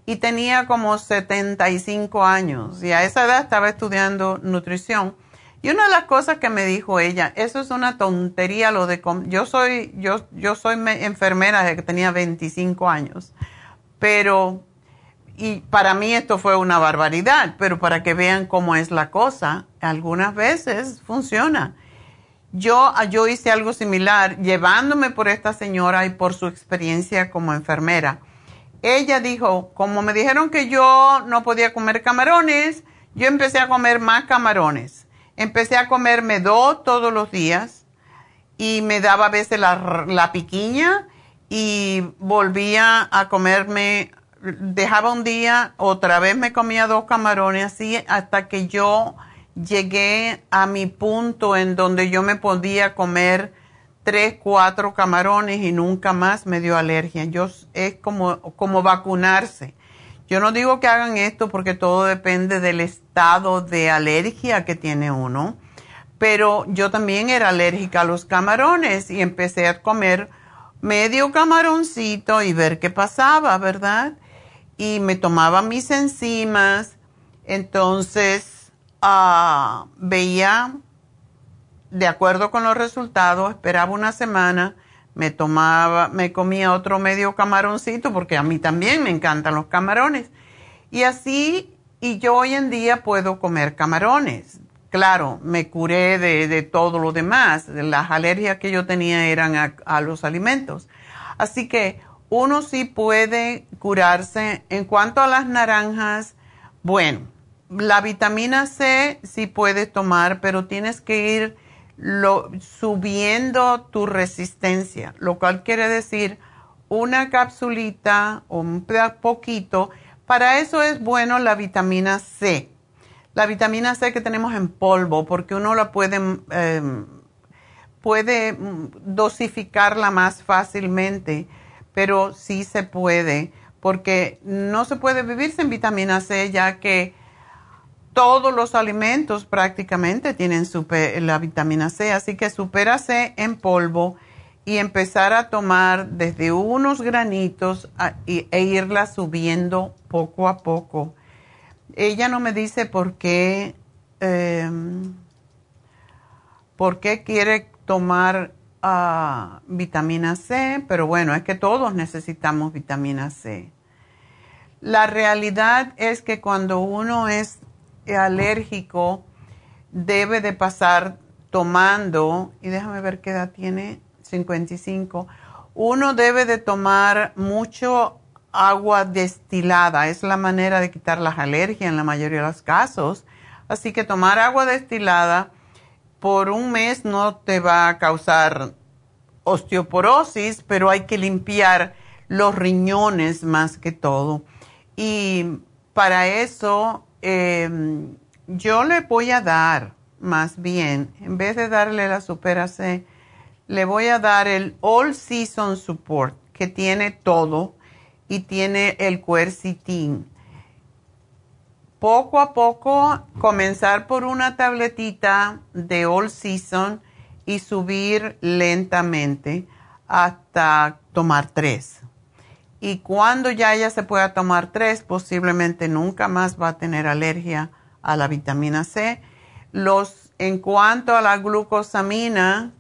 y tenía como 75 años y a esa edad estaba estudiando nutrición. Y una de las cosas que me dijo ella, eso es una tontería lo de yo soy yo yo soy me- enfermera desde que tenía 25 años. Pero y para mí esto fue una barbaridad, pero para que vean cómo es la cosa, algunas veces funciona. Yo, yo hice algo similar llevándome por esta señora y por su experiencia como enfermera. Ella dijo, como me dijeron que yo no podía comer camarones, yo empecé a comer más camarones. Empecé a comerme dos todos los días y me daba a veces la, la piquiña y volvía a comerme, dejaba un día, otra vez me comía dos camarones así hasta que yo llegué a mi punto en donde yo me podía comer tres, cuatro camarones y nunca más me dio alergia. Yo, es como, como vacunarse. Yo no digo que hagan esto porque todo depende del estado de alergia que tiene uno, pero yo también era alérgica a los camarones y empecé a comer medio camaroncito y ver qué pasaba, ¿verdad? Y me tomaba mis enzimas, entonces ah, veía de acuerdo con los resultados, esperaba una semana, me tomaba, me comía otro medio camaroncito, porque a mí también me encantan los camarones. Y así, y yo hoy en día puedo comer camarones. Claro, me curé de, todo lo demás. Las alergias que yo tenía eran a, a los alimentos. Así que uno sí puede curarse. En cuanto a las naranjas, bueno, la vitamina C sí puedes tomar, pero tienes que ir lo, subiendo tu resistencia, lo cual quiere decir una capsulita o un poquito. Para eso es bueno la vitamina C. La vitamina C que tenemos en polvo, porque uno la puede, em, puede dosificarla más fácilmente, pero sí se puede, porque no se puede vivir sin vitamina C, ya que todos los alimentos prácticamente tienen la vitamina C, así que supera C en polvo y empezar a tomar desde unos granitos e irla subiendo poco a poco. Ella no me dice por qué, em, por qué quiere tomar ah, vitamina C, pero bueno, es que todos necesitamos vitamina C. La realidad es que cuando uno es alérgico debe de pasar tomando, y déjame ver qué edad tiene, 55, uno debe de tomar mucho agua destilada, es la manera de quitar las alergias en la mayoría de los casos. Así que tomar agua destilada por un mes no te va a causar osteoporosis, pero hay que limpiar los riñones más que todo. Y para eso Em, yo le voy a dar, más bien, en vez de darle la Supera C, le voy a dar el All Season Support, que tiene todo y tiene el quercitin. Poco a poco, comenzar por una tabletita de All Season y subir lentamente hasta tomar tres. Y cuando ya ella se pueda tomar tres, posiblemente nunca más va a tener alergia a la vitamina C. Los, en cuanto a la glucosamina,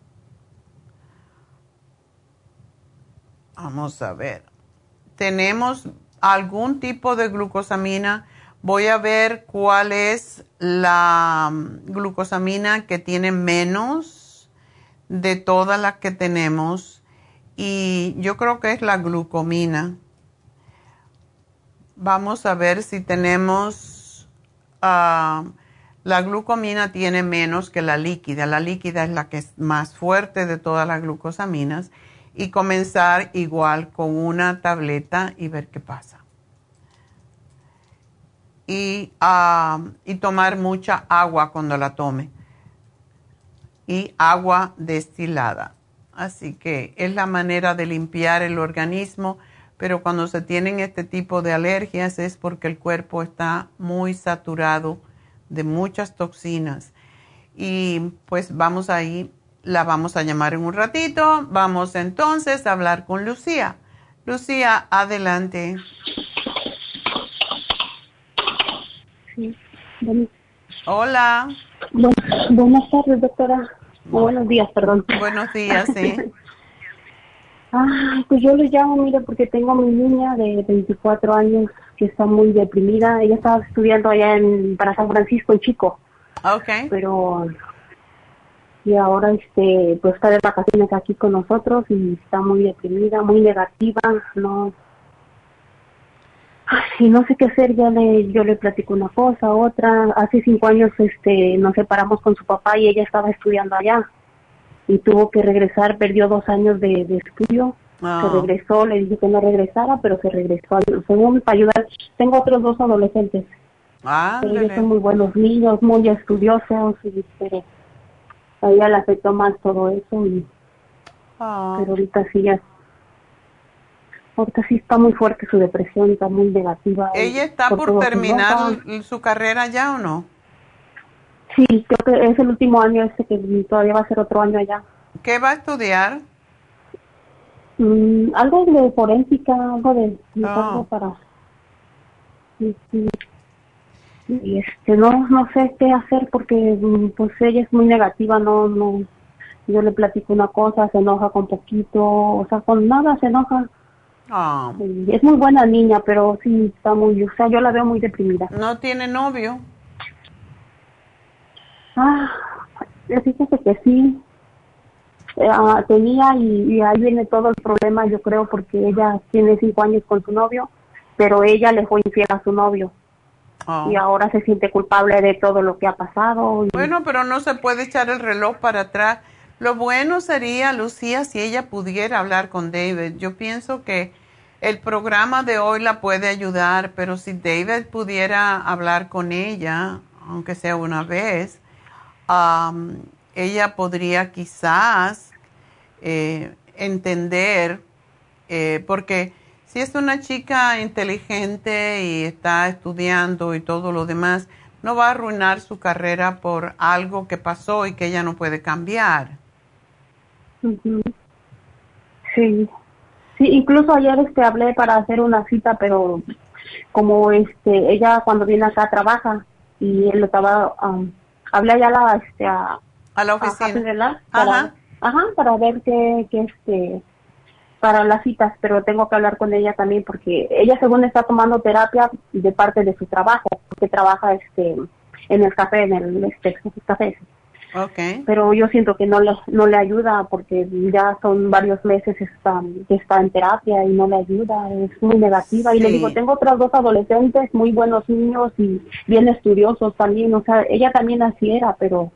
vamos a ver, tenemos algún tipo de glucosamina. Voy a ver cuál es la mm, glucosamina que tiene menos de todas las que tenemos y yo creo que es la glucomina. Vamos a ver si tenemos, ah, la glucomina tiene menos que la líquida. La líquida es la que es más fuerte de todas las glucosaminas y comenzar igual con una tableta y ver qué pasa. Y, ah, y tomar mucha agua cuando la tome. Y agua destilada. Así que es la manera de limpiar el organismo, pero cuando se tienen este tipo de alergias es porque el cuerpo está muy saturado de muchas toxinas. Y pues vamos ahí, la vamos a llamar en un ratito. Vamos entonces a hablar con Lucía. Lucía, adelante. Hola. buenas tardes, doctora. Buenos días, perdón. Buenos días, sí. ah, pues yo le llamo, mire, porque tengo a mi niña de 24 años que está muy deprimida. Ella estaba estudiando allá en, para San Francisco, en Chico. Ok. Pero, y ahora, este, pues está de vacaciones aquí con nosotros y está muy deprimida, muy negativa, no, y no sé qué hacer, ya le, yo le platico una cosa, otra. Hace cinco años este, nos separamos con su papá y ella estaba estudiando allá y tuvo que regresar, perdió dos años de, de estudio. Ah. Se regresó, le dije que no regresara, pero se regresó. Según para ayudar, tengo otros dos adolescentes. Ah, ellos son muy buenos niños, muy estudiosos, y, pero a ella le afectó más todo eso. Y, Ah. Pero ahorita sí ya. Ahorita sí está muy fuerte su depresión, está muy negativa. ¿Ella está por terminar su carrera ya o no? Sí, creo que es el último año este que todavía va a ser otro año allá. ¿Qué va a estudiar? Mm, algo de forénsica, algo de, algo para y, y- y, este no no sé qué hacer porque mm, pues ella es muy negativa, no no yo le platico una cosa, se enoja con poquito, o sea, con nada se enoja. Ah, es muy buena niña, pero sí está muy, o sea, yo la veo muy deprimida. ¿No tiene novio? Ah, fíjese que sí. Eh, ah, tenía y, y ahí viene todo el problema, yo creo, porque ella tiene cinco años con su novio, pero ella le fue infiel a su novio Ah. y ahora se siente culpable de todo lo que ha pasado. y- Bueno, pero no se puede echar el reloj para atrás. Lo bueno sería, Lucía, si ella pudiera hablar con David. Yo pienso que el programa de hoy la puede ayudar, pero si David pudiera hablar con ella, aunque sea una vez, ella podría quizás eh, entender, eh, porque si es una chica inteligente y está estudiando y todo lo demás, no va a arruinar su carrera por algo que pasó y que ella no puede cambiar. Sí. Sí, incluso ayer este hablé para hacer una cita, pero como este ella cuando viene acá trabaja y él estaba um, hablé allá a la este a, A la a oficina. Relax para, Ajá. ajá, para ver qué, qué este para las citas, pero tengo que hablar con ella también porque ella según está tomando terapia de parte de su trabajo, porque trabaja este en el café, en el este, café. Ok. Pero yo siento que no le, no le ayuda porque ya son varios meses está, que está en terapia y no le ayuda, es muy negativa. Y le digo, tengo otros dos adolescentes, muy buenos niños y bien estudiosos también, o sea, ella también así era, pero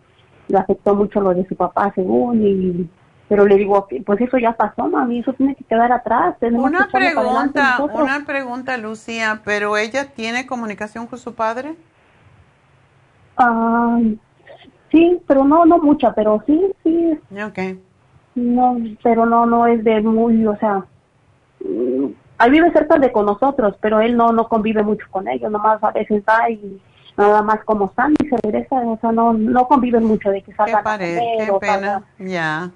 le afectó mucho lo de su papá según y pero le digo, pues eso ya pasó, mami, eso tiene que quedar atrás. tenemos Una que pregunta, nosotros". una pregunta, Lucía, pero ella tiene comunicación con su padre? Ah, sí, pero no, no mucha, pero sí, sí, Ok. No, pero no, no es de muy, o sea, mm, ahí vive cerca de con nosotros, pero él no, no convive mucho con ellos, nomás a veces va y nada más como están y se regresa, o sea, no, no conviven mucho de que Qué, salgan a pare- comer qué pena. Ya.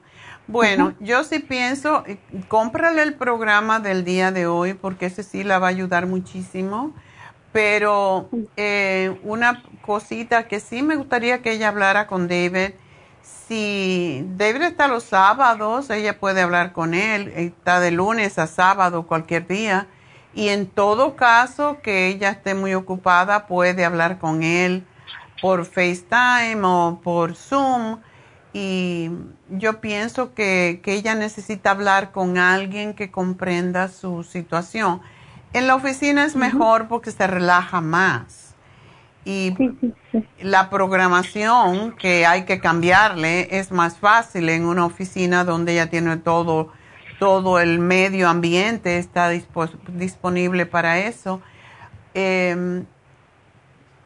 Bueno, yo sí pienso, eh, cómprale el programa del día de hoy porque ese sí la va a ayudar muchísimo. Pero eh, una cosita que sí me gustaría que ella hablara con David. Si David está los sábados, ella puede hablar con él. Está de lunes a sábado, cualquier día. Y en todo caso que ella esté muy ocupada, puede hablar con él por FaceTime o por Zoom. Y yo pienso que, que ella necesita hablar con alguien que comprenda su situación. En la oficina es mejor porque se relaja más. Y la programación que hay que cambiarle es más fácil en una oficina donde ella tiene todo, todo el medio ambiente, está dispo- disponible para eso. Em,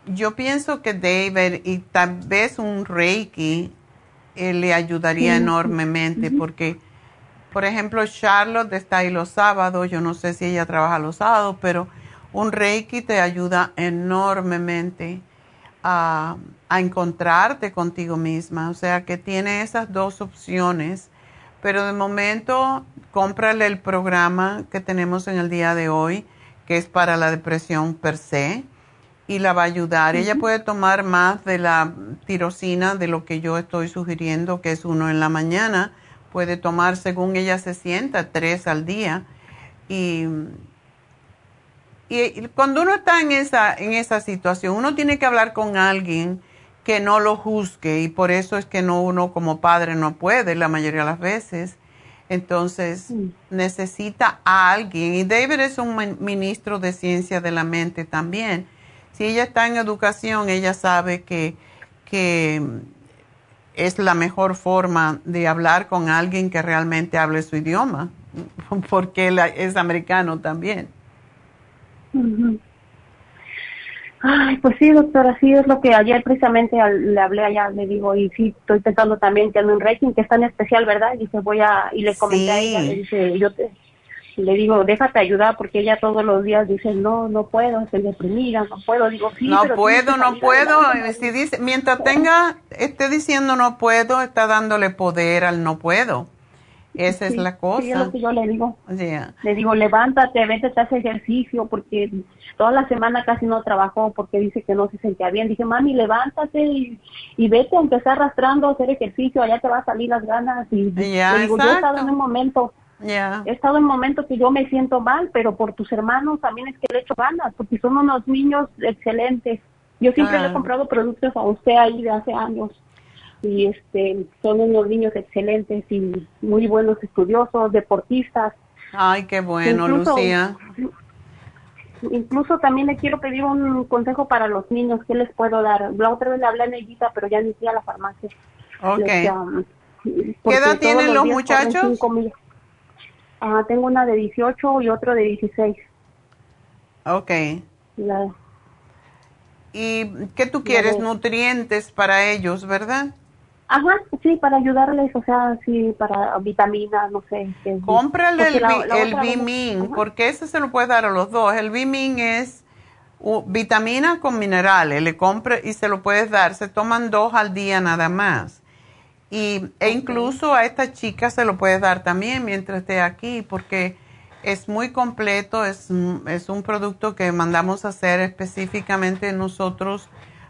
yo pienso que David y tal vez un Reiki eh, le ayudaría enormemente porque, por ejemplo, Charlotte está ahí los sábados, yo no sé si ella trabaja los sábados, pero un Reiki te ayuda enormemente a, a encontrarte contigo misma. O sea que tiene esas dos opciones. Pero de momento, cómprale el programa que tenemos en el día de hoy, que es para la depresión per se, y la va a ayudar. Ella puede tomar más de la tirosina de lo que yo estoy sugiriendo, que es uno en la mañana. Puede tomar, según ella se sienta, tres al día. Y y cuando uno está en esa, en esa situación, uno tiene que hablar con alguien que no lo juzgue y por eso es que no uno como padre no puede la mayoría de las veces. Entonces necesita a alguien. Y David es un ministro de ciencia de la mente también. Si ella está en educación, ella sabe que, que es la mejor forma de hablar con alguien que realmente hable su idioma, porque él es americano también. Ay, pues sí, doctora, sí es lo que ayer precisamente le hablé allá, le digo, y sí, estoy pensando también que en un rating que es tan especial, ¿verdad? Y dice, voy a, y le comenté a ella, le dice, yo te, le digo, déjate ayudar, porque ella todos los días dice, no, no puedo, estoy deprimida, no puedo, digo, sí, No puedo, no puedo, si dice, mientras tenga, esté diciendo no puedo, está dándole poder al no puedo. Esa es la cosa. Sí, es lo que yo le digo. Le digo, levántate, vete, a hacer ejercicio, porque toda la semana casi no trabajó porque dice que no se sentía bien. Dije, mami, levántate y, y vete, aunque esté arrastrando a hacer ejercicio, allá te va a salir las ganas. Y le digo, yo he estado en un momento, he estado en un momento que yo me siento mal, pero por tus hermanos también es que le echo ganas, porque son unos niños excelentes. Yo siempre le he comprado productos a usted ahí de hace años y este son unos niños excelentes y muy buenos estudiosos, deportistas. Ay, qué bueno, Lucía. Incluso también le quiero pedir un consejo para los niños, ¿qué les puedo dar? La otra vez le hablé a Neguita, pero ya ni fui a la farmacia. Ok. ¿Qué edad tienen los, muchachos? Ah, tengo una de 18 y otro de 16. Ok. ¿Y qué tú quieres? Nutrientes para ellos, ¿verdad? Ajá, sí, para ayudarles, o sea, sí, para vitaminas, no sé. Cómprale el, el Bimin, porque ese se lo puede dar a los dos. El Bimin es vitamina con minerales, le compre y se lo puedes dar. Se toman dos al día nada más. Y, e incluso a esta chica se lo puedes dar también mientras esté aquí, porque es muy completo, es, es un producto que mandamos a hacer específicamente nosotros,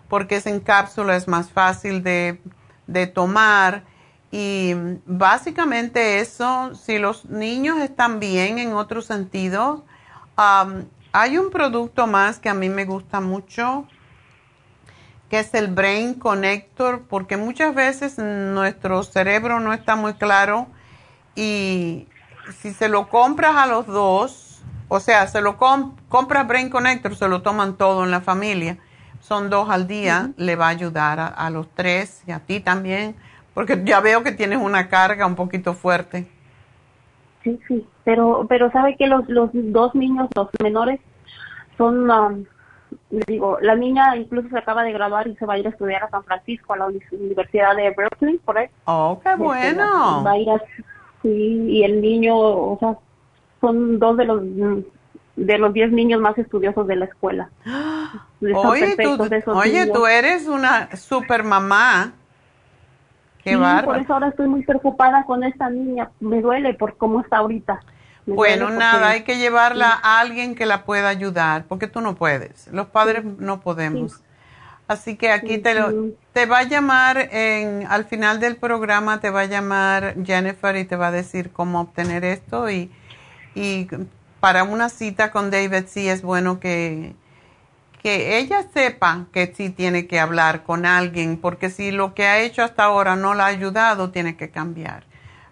porque es en cápsula, es más fácil de de tomar. Y básicamente eso, si los niños están bien en otro sentido, hay un producto más que a mí me gusta mucho, que es el Brain Connector, porque muchas veces nuestro cerebro no está muy claro y si se lo compras a los dos, o sea, se lo compras Brain Connector, se lo toman todo en la familia son dos al día, le va a ayudar a, los tres y a ti también, porque ya veo que tienes una carga un poquito fuerte. Sí, sí, pero pero sabe que los, los dos niños, los menores, son, um, digo, la niña incluso se acaba de graduar y se va a ir a estudiar a San Francisco, a la Universidad de Berkeley, por ahí. Oh, qué este, bueno. va a ir a, sí, y el niño, o sea, son dos de los de los 10 niños más estudiosos de la escuela. Oye, tú, oye tú, eres una super mamá. Qué sí, Por eso ahora estoy muy preocupada con esta niña. Me duele por cómo está ahorita. Bueno, nada, hay que llevarla a alguien que la pueda ayudar, porque tú no puedes. Los padres no podemos. Así que aquí te, lo, te va a llamar, en, al final del programa te va a llamar Jennifer y te va a decir cómo obtener esto y, y para una cita con David sí es bueno que, que ella sepa que sí tiene que hablar con alguien, porque si lo que ha hecho hasta ahora no la ha ayudado, tiene que cambiar.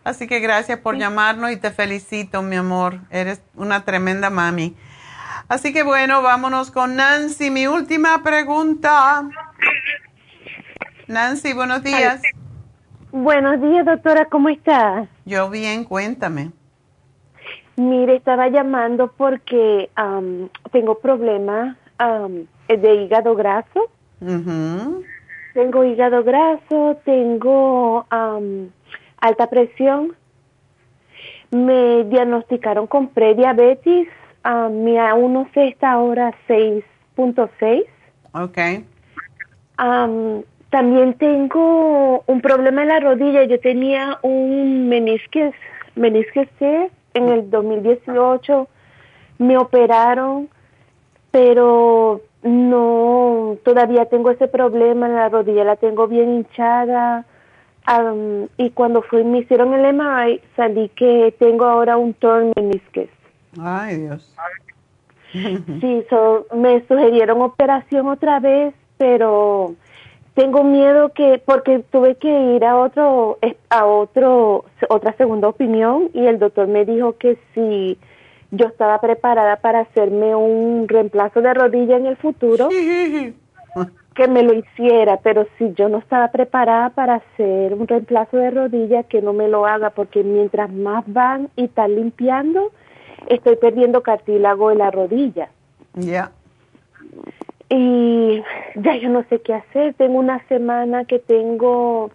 Así que gracias por llamarnos y te felicito, mi amor. Eres una tremenda mami. Así que bueno, vámonos con Nancy. Mi última pregunta. Nancy, buenos días. Buenos días, doctora, ¿cómo estás? Yo bien, cuéntame. Mire, estaba llamando porque tengo problemas de hígado graso. Tengo hígado graso, tengo alta presión. Me diagnosticaron con prediabetes. mi A1C está ahora 6.6. Ok. también tengo un problema en la rodilla. Yo tenía un menisques, menisques C en el 2018 me operaron, pero no, todavía tengo ese problema en la rodilla, la tengo bien hinchada. Y cuando fui, me hicieron el MRI, salí que tengo ahora un torn meniscus. Ay, Dios. sí, me sugirieron operación otra vez, pero tengo miedo que porque tuve que ir a otro a otro otra segunda opinión y el doctor me dijo que si yo estaba preparada para hacerme un reemplazo de rodilla en el futuro que me lo hiciera, pero si yo no estaba preparada para hacer un reemplazo de rodilla, que no me lo haga, porque mientras más van y están limpiando, estoy perdiendo cartílago de la rodilla. Ya. Y ya yo no sé qué hacer. Tengo una semana que tengo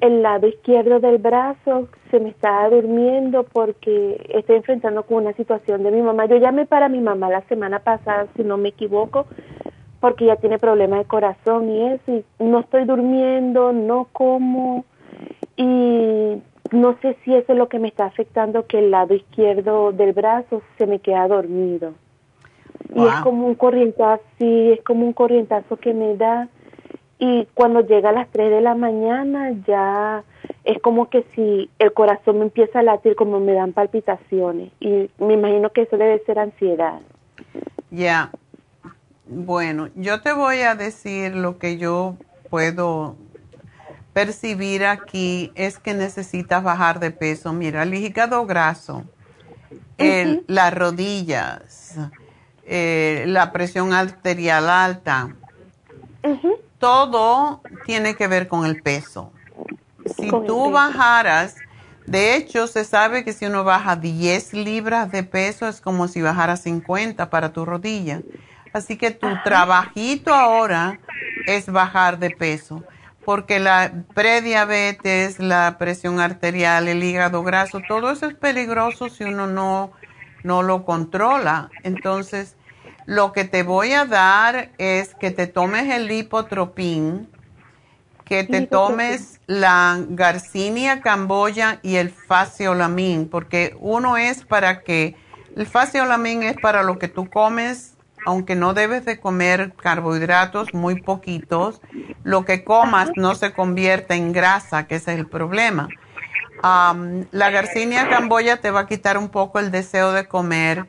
el lado izquierdo del brazo, se me está durmiendo porque estoy enfrentando con una situación de mi mamá. Yo llamé para mi mamá la semana pasada, si no me equivoco, porque ella tiene problemas de corazón y eso, y no estoy durmiendo, no como, y no sé si eso es lo que me está afectando, que el lado izquierdo del brazo se me queda dormido. Y es como un corrientazo, sí, es como un corrientazo que me da, y cuando llega a las 3 de la mañana ya es como que si el corazón me empieza a latir, como me dan palpitaciones, y me imagino que eso debe ser ansiedad. Ya. Bueno, yo te voy a decir lo que yo puedo percibir aquí es que necesitas bajar de peso. Mira, el hígado graso, el, las rodillas, eh, la presión arterial alta, todo tiene que ver con el peso. Si tú bajaras, de hecho se sabe que si uno baja 10 libras de peso es como si bajara 50 para tu rodilla. Así que tu trabajito ahora es bajar de peso, porque la prediabetes, la presión arterial, el hígado graso, todo eso es peligroso si uno no, no lo controla. Entonces, lo que te voy a dar es que te tomes el lipotropín, que te tomes la garcinia camboya y el faciolamin, porque uno es para que, el faciolamin es para lo que tú comes aunque no debes de comer carbohidratos muy poquitos, lo que comas no se convierte en grasa, que ese es el problema. la garcinia camboya te va a quitar un poco el deseo de comer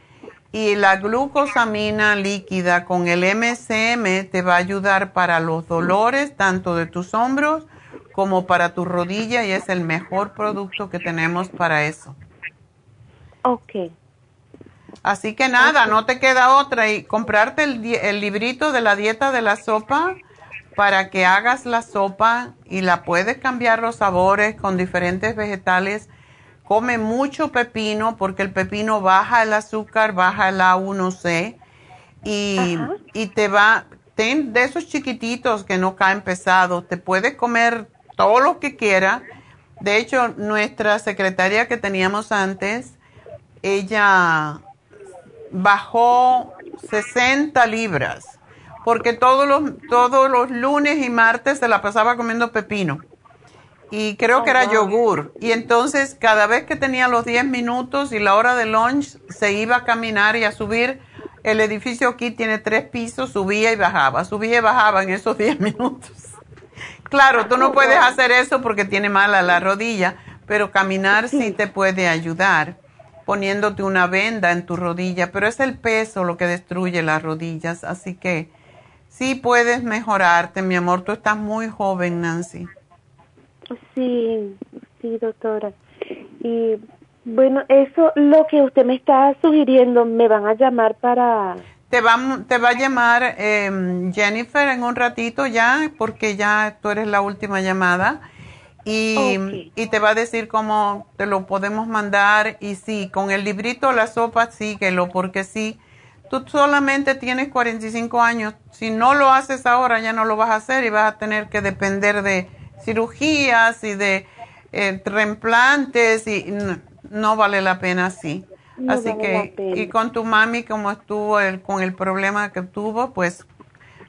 y la glucosamina líquida con el MCM te va a ayudar para los dolores tanto de tus hombros como para tu rodilla y es el mejor producto que tenemos para eso. Ok. Así que nada, no te queda otra y comprarte el, librito de la dieta de la sopa para que hagas la sopa y la puedes cambiar los sabores con diferentes vegetales. Come mucho pepino porque el pepino baja el azúcar, baja el A1C y, y te va, ten de esos chiquititos que no caen pesados, te puedes comer todo lo que quieras. De hecho, nuestra secretaria que teníamos antes, ella bajó 60 libras porque todos los, todos los lunes y martes se la pasaba comiendo pepino. Y creo que era yogur. Y entonces cada vez que tenía los 10 minutos y la hora de lunch, se iba a caminar y a subir. El edificio aquí tiene tres pisos, subía y bajaba, subía y bajaba en esos 10 minutos. Claro, tú no puedes hacer eso porque tiene mala la rodilla, pero caminar sí te puede ayudar poniéndote una venda en tu rodilla, pero es el peso lo que destruye las rodillas, así que sí puedes mejorarte, mi amor, tú estás muy joven, Nancy. Sí, sí, doctora. Y bueno, eso lo que usted me está sugiriendo, me van a llamar para... Te va, te va a llamar em, Jennifer en un ratito ya, porque ya tú eres la última llamada y, y, te va a decir cómo te lo podemos mandar. Y sí, con el librito la sopa síguelo porque sí, tú solamente tienes 45 años, si no lo haces ahora ya no lo vas a hacer y vas a tener que depender de cirugías y de eh, reemplantes y no, vale la pena así. así que, y con tu mami como estuvo el, con el problema que tuvo, pues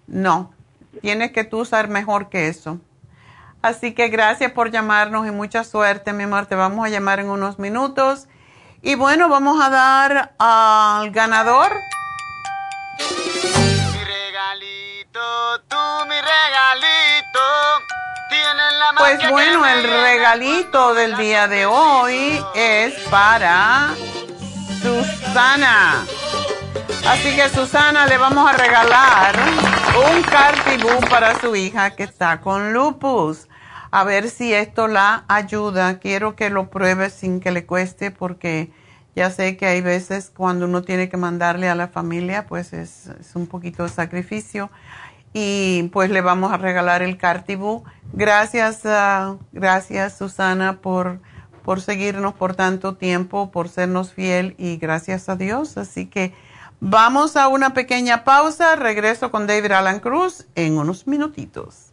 no, tienes que tú usar mejor que eso. Así que gracias por llamarnos y mucha suerte, mi amor. Te vamos a llamar en unos minutos. Y bueno, vamos a dar al ganador. Mi regalito, tú mi regalito. la pues bueno, el regalito del día de hoy es para Susana. Así que Susana le vamos a regalar un cartibú para su hija que está con lupus. A ver si esto la ayuda. Quiero que lo pruebe sin que le cueste porque ya sé que hay veces cuando uno tiene que mandarle a la familia, pues es, un poquito de sacrificio. Y pues le vamos a regalar el cartibú. Gracias, ah, gracias Susana por por seguirnos por tanto tiempo, por sernos fiel y gracias a Dios. Así que vamos a una pequeña pausa. Regreso con David Alan Cruz en unos minutitos.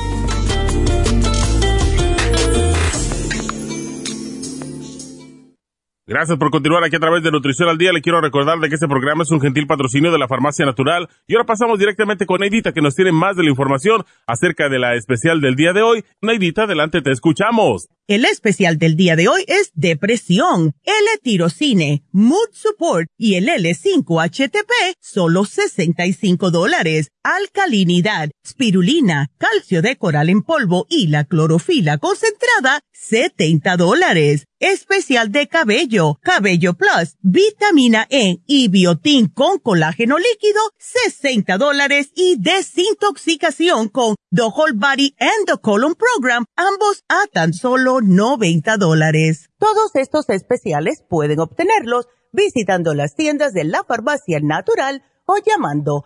Gracias por continuar aquí a través de Nutrición al Día. Le quiero recordar de que este programa es un gentil patrocinio de la Farmacia Natural. Y ahora pasamos directamente con Neidita, que nos tiene más de la información acerca de la especial del día de hoy. Neidita, adelante, te escuchamos. El especial del día de hoy es depresión, L-tirocine, mood support y el L5-HTP, solo 65 dólares. Alcalinidad, spirulina, calcio de coral en polvo y la clorofila concentrada, 70 dólares. Especial de cabello, cabello plus, vitamina E y biotín con colágeno líquido, 60 dólares y desintoxicación con The Whole Body and the Colon Program, ambos a tan solo 90 dólares. Todos estos especiales pueden obtenerlos visitando las tiendas de la farmacia natural o llamando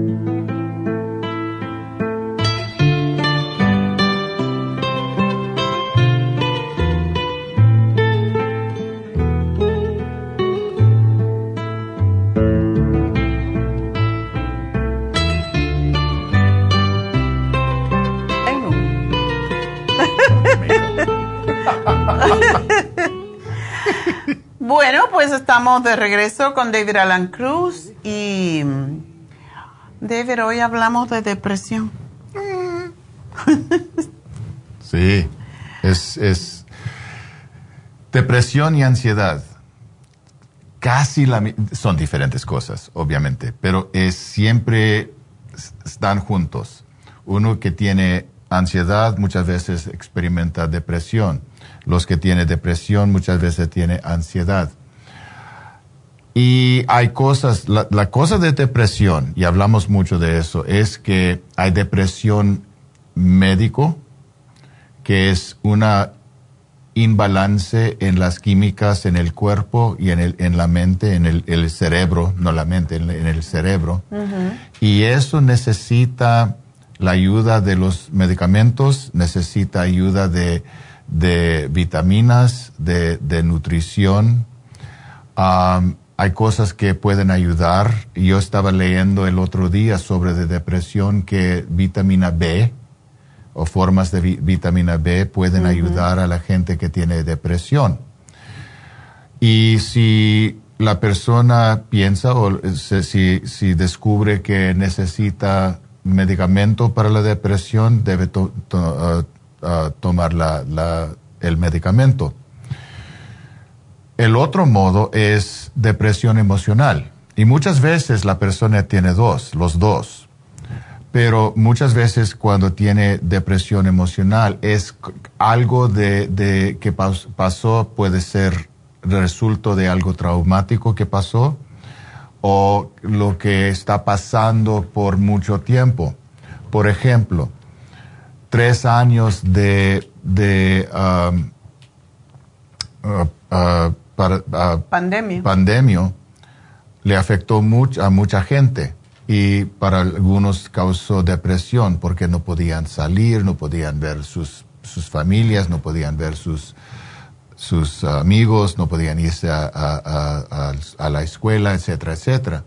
Bueno, pues estamos de regreso con David Alan Cruz y David, hoy hablamos de depresión. sí, es, es depresión y ansiedad. Casi la, son diferentes cosas, obviamente, pero es siempre están juntos. Uno que tiene ansiedad muchas veces experimenta depresión. Los que tienen depresión muchas veces tienen ansiedad. Y hay cosas, la, cosa de depresión, y hablamos mucho de eso, es que hay depresión médico, que es una imbalance en las químicas en el cuerpo y en, el, en la mente, en el, cerebro, no la mente, en, el cerebro. Y eso necesita la ayuda de los medicamentos, necesita ayuda de de vitaminas, de, de nutrición. hay cosas que pueden ayudar. Yo estaba leyendo el otro día sobre de depresión que vitamina B o formas de vitamina B pueden ayudar a la gente que tiene depresión. Y si la persona piensa o si, si descubre que necesita medicamento para la depresión, debe uh, tomar la, el medicamento. El otro modo es depresión emocional. Y muchas veces la persona tiene dos, los dos. Pero muchas veces cuando tiene depresión emocional es algo de, que pasó, puede ser resultado de algo traumático que pasó o lo que está pasando por mucho tiempo. Por ejemplo, tres años de, de um, uh, uh, uh, pandemia. pandemia le afectó mucho a mucha gente y para algunos causó depresión porque no podían salir, no podían ver sus, sus familias, no podían ver sus, sus amigos, no podían irse a, a, a, la escuela, etcétera, etcétera.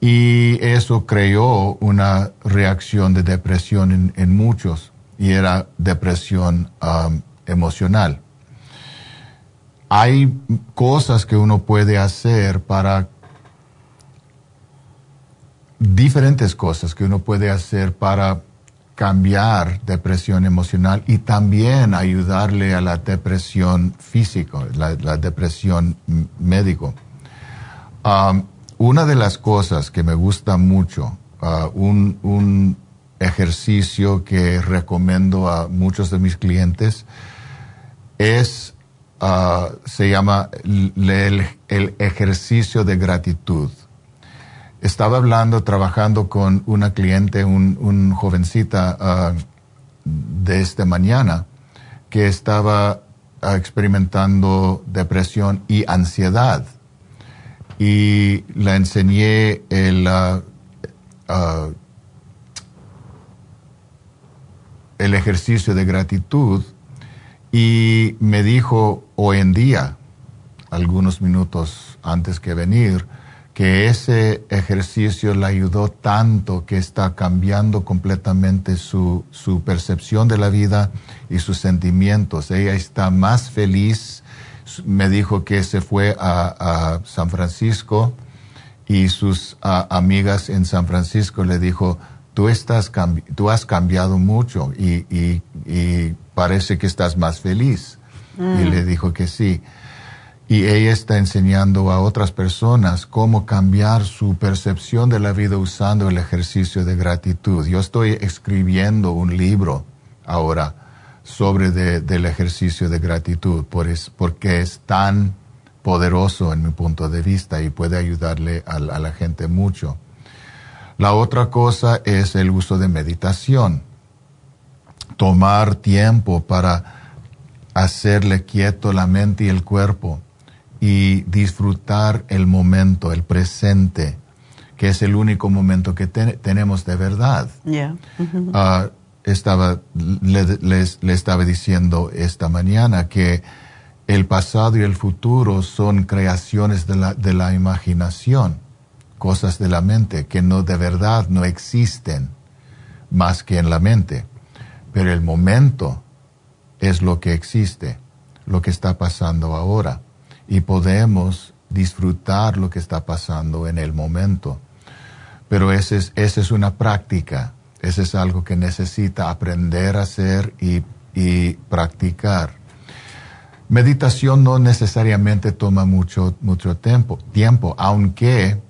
Y eso creó una reacción de depresión en, en muchos y era depresión um, emocional. Hay cosas que uno puede hacer para diferentes cosas que uno puede hacer para cambiar depresión emocional y también ayudarle a la depresión física, la, depresión médico. Um, una de las cosas que me gusta mucho, uh, un, ejercicio que recomiendo a muchos de mis clientes, es, uh, se llama el ejercicio de gratitud estaba hablando, trabajando con una cliente, un, jovencita ah, de esta mañana, que estaba experimentando depresión y ansiedad. Y le enseñé el, ah, el ejercicio de gratitud y me dijo hoy en día, algunos minutos antes que venir, que ese ejercicio le ayudó tanto que está cambiando completamente su, su percepción de la vida y sus sentimientos. Ella está más feliz. Me dijo que se fue a, San Francisco y sus amigas en San Francisco le dijo, tú, estás tú has cambiado mucho y, y, parece que estás más feliz. Y mm. le dijo que sí y ella está enseñando a otras personas cómo cambiar su percepción de la vida usando el ejercicio de gratitud. Yo estoy escribiendo un libro ahora sobre del ejercicio de gratitud porque es tan poderoso en mi punto de vista y puede ayudarle a, a la gente mucho. La otra cosa es el uso de meditación. Tomar tiempo para hacerle quieto la mente y el cuerpo y disfrutar el momento, el presente, que es el único momento que tenemos de verdad. Ah, estaba, le, le, estaba diciendo esta mañana que el pasado y el futuro son creaciones de la, de la imaginación, cosas de la mente que no de verdad no existen más que en la mente. Pero el momento es lo que existe, lo que está pasando ahora y podemos disfrutar lo que está pasando en el momento. Pero esa es, esa es una práctica, ese es algo que necesita aprender a hacer y, y practicar. Meditación no necesariamente toma mucho, mucho tiempo, tiempo aunque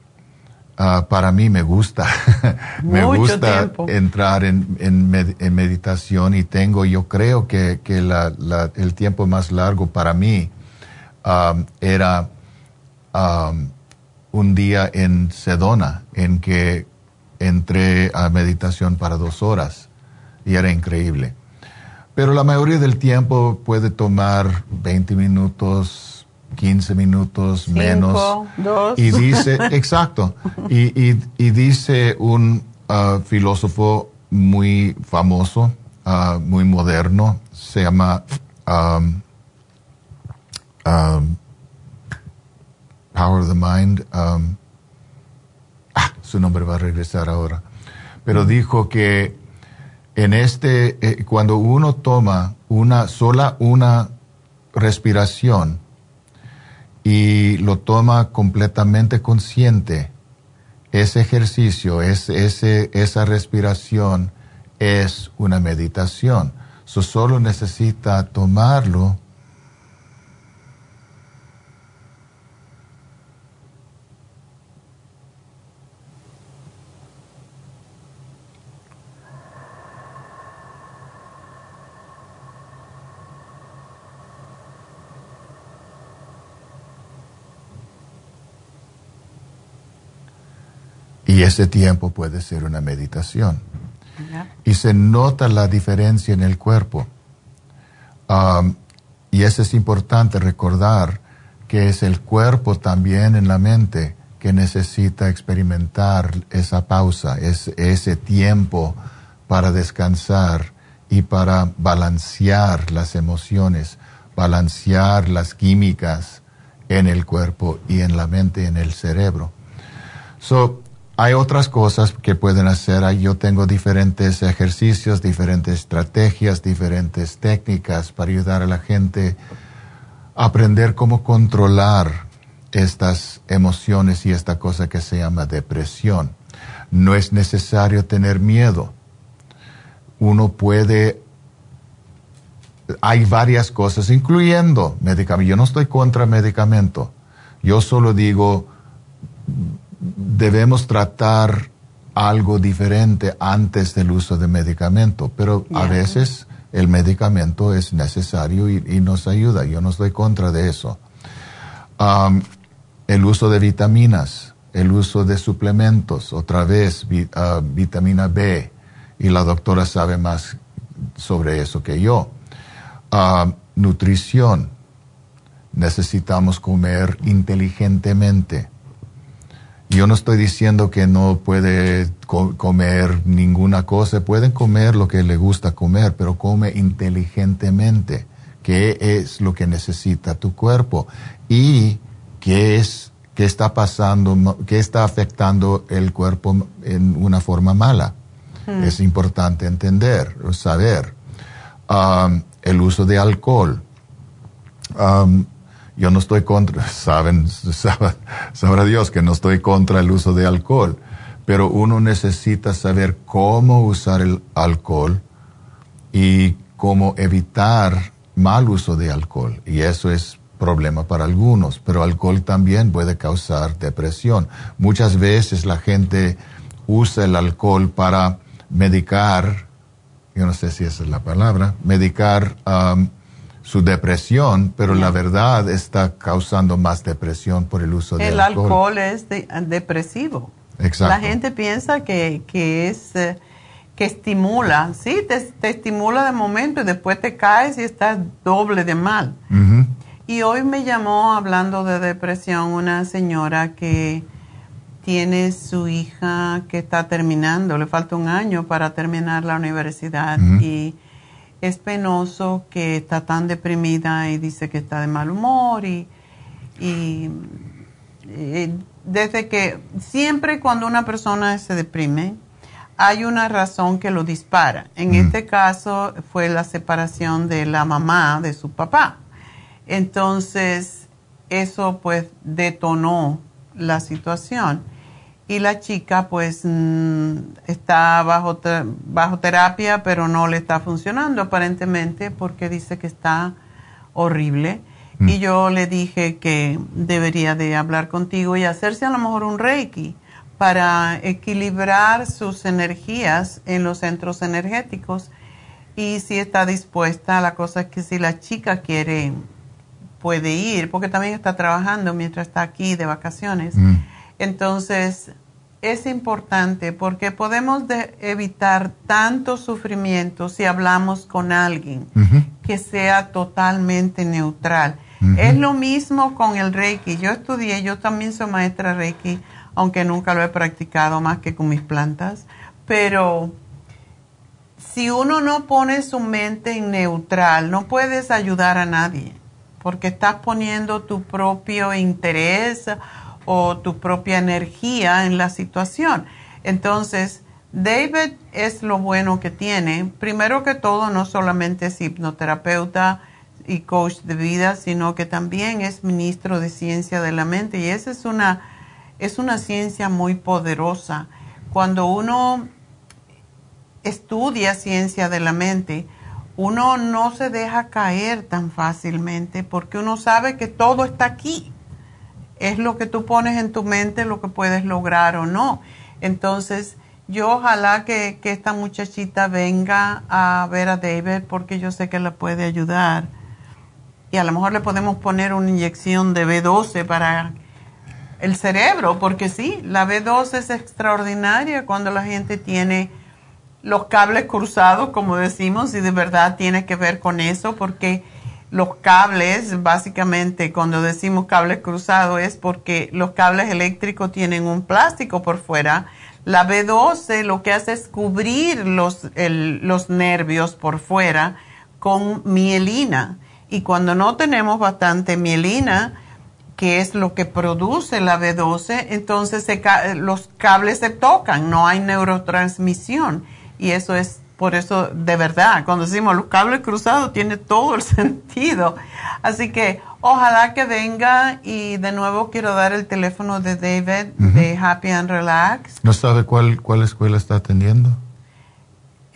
ah, para mí me gusta, me gusta entrar en, en, meditación y tengo, yo creo que, que la, la, el tiempo más largo para mí Um, era um, un día en Sedona en que entré a meditación para dos horas y era increíble. Pero la mayoría del tiempo puede tomar 20 minutos, 15 minutos, menos. Y dice, exacto, y, y, dice un uh, filósofo muy famoso, uh, muy moderno, se llama um, um, Power of the Mind, um, su nombre va a regresar ahora, pero dijo que en este, eh, cuando uno toma una sola una respiración y lo toma completamente consciente, ese ejercicio, ese, esa respiración es una meditación. So, solo necesita tomarlo Y ese tiempo puede ser una meditación. Y se nota la diferencia en el cuerpo. Um, y eso es importante recordar que es el cuerpo también en la mente que necesita experimentar esa pausa, es, ese tiempo para descansar y para balancear las emociones, balancear las químicas en el cuerpo y en la mente en el cerebro. So, hay otras cosas que pueden hacer. Yo tengo diferentes ejercicios, diferentes estrategias, diferentes técnicas para ayudar a la gente a aprender cómo controlar estas emociones y esta cosa que se llama depresión. No es necesario tener miedo. Uno puede hay varias cosas, incluyendo medicamentos. Yo no estoy contra medicamento. Yo solo digo, debemos tratar algo diferente antes del uso de medicamento, pero a veces el medicamento es necesario y, nos ayuda. Yo no estoy contra de eso. Um, el uso de vitaminas, el uso de suplementos, otra vez uh, vitamina B, y la doctora sabe más sobre eso que yo. Nutrición, necesitamos comer inteligentemente yo no estoy diciendo que no puede comer ninguna cosa, pueden comer lo que le gusta comer, pero come inteligentemente. ¿Qué es lo que necesita tu cuerpo? Y qué es, qué está pasando, qué está afectando el cuerpo en una forma mala. Hmm. Es importante entender, saber. Um, el uso de alcohol. Um, yo no estoy contra, saben, sabrá Dios que no estoy contra el uso de alcohol, pero uno necesita saber cómo usar el alcohol y cómo evitar mal uso de alcohol. Y eso es problema para algunos, pero alcohol también puede causar depresión. Muchas veces la gente usa el alcohol para medicar, yo no sé si esa es la palabra, medicar um, su depresión, pero la verdad está causando más depresión por el uso del alcohol. El alcohol es depresivo. Exacto. La gente piensa que, que es eh, que estimula, sí, te, estimula de momento y después te caes y estás doble de mal. Y hoy me llamó hablando de depresión una señora que tiene su hija que está terminando, le falta un año para terminar la universidad y es penoso que está tan deprimida y dice que está de mal humor y, desde que siempre cuando una persona se deprime hay una razón que lo dispara. En este caso fue la separación de la mamá de su papá. Entonces eso pues detonó la situación y la chica pues mm, está bajo, bajo terapia pero no le está funcionando aparentemente porque dice que está horrible mm. y yo le dije que debería de hablar contigo y hacerse a lo mejor un reiki para equilibrar sus energías en los centros energéticos y si está dispuesta la cosa es que si la chica quiere puede ir porque también está trabajando mientras está aquí de vacaciones mm. Entonces, es importante porque podemos evitar tanto sufrimiento si hablamos con alguien que sea totalmente neutral. Es lo mismo con el Reiki. Yo estudié, yo también soy maestra Reiki, aunque nunca lo he practicado más que con mis plantas, pero si uno no pone su mente en neutral, no puedes ayudar a nadie, porque estás poniendo tu propio interés o tu propia energía en la situación. Entonces, David es lo bueno que tiene. Primero que todo, no solamente es hipnoterapeuta, y coach de vida, sino que también es ministro de ciencia de la mente. Y esa es una, es una ciencia muy poderosa. Cuando uno estudia ciencia de la mente, uno no se deja caer tan fácilmente porque uno sabe que todo está aquí. Es lo que tú pones en tu mente, lo que puedes lograr o no. Entonces, yo ojalá que, esta muchachita venga a ver a David porque yo sé que la puede ayudar. Y a lo mejor le podemos poner una inyección de B12 para el cerebro, porque sí, la B12 es extraordinaria cuando la gente tiene los cables cruzados, como decimos, y de verdad tiene que ver con eso, porque los cables, básicamente, cuando decimos cables cruzados, es porque los cables eléctricos tienen un plástico por fuera. La B12 lo que hace es cubrir los, los nervios por fuera con mielina. Y cuando no tenemos bastante mielina, que es lo que produce la B12, entonces los cables se tocan, no hay neurotransmisión y eso es por eso, de verdad, cuando decimos los cables cruzados, tiene todo el sentido. Así que ojalá que venga y de nuevo quiero dar el teléfono de David de Happy and Relax. ¿No sabe cuál, cuál escuela está atendiendo?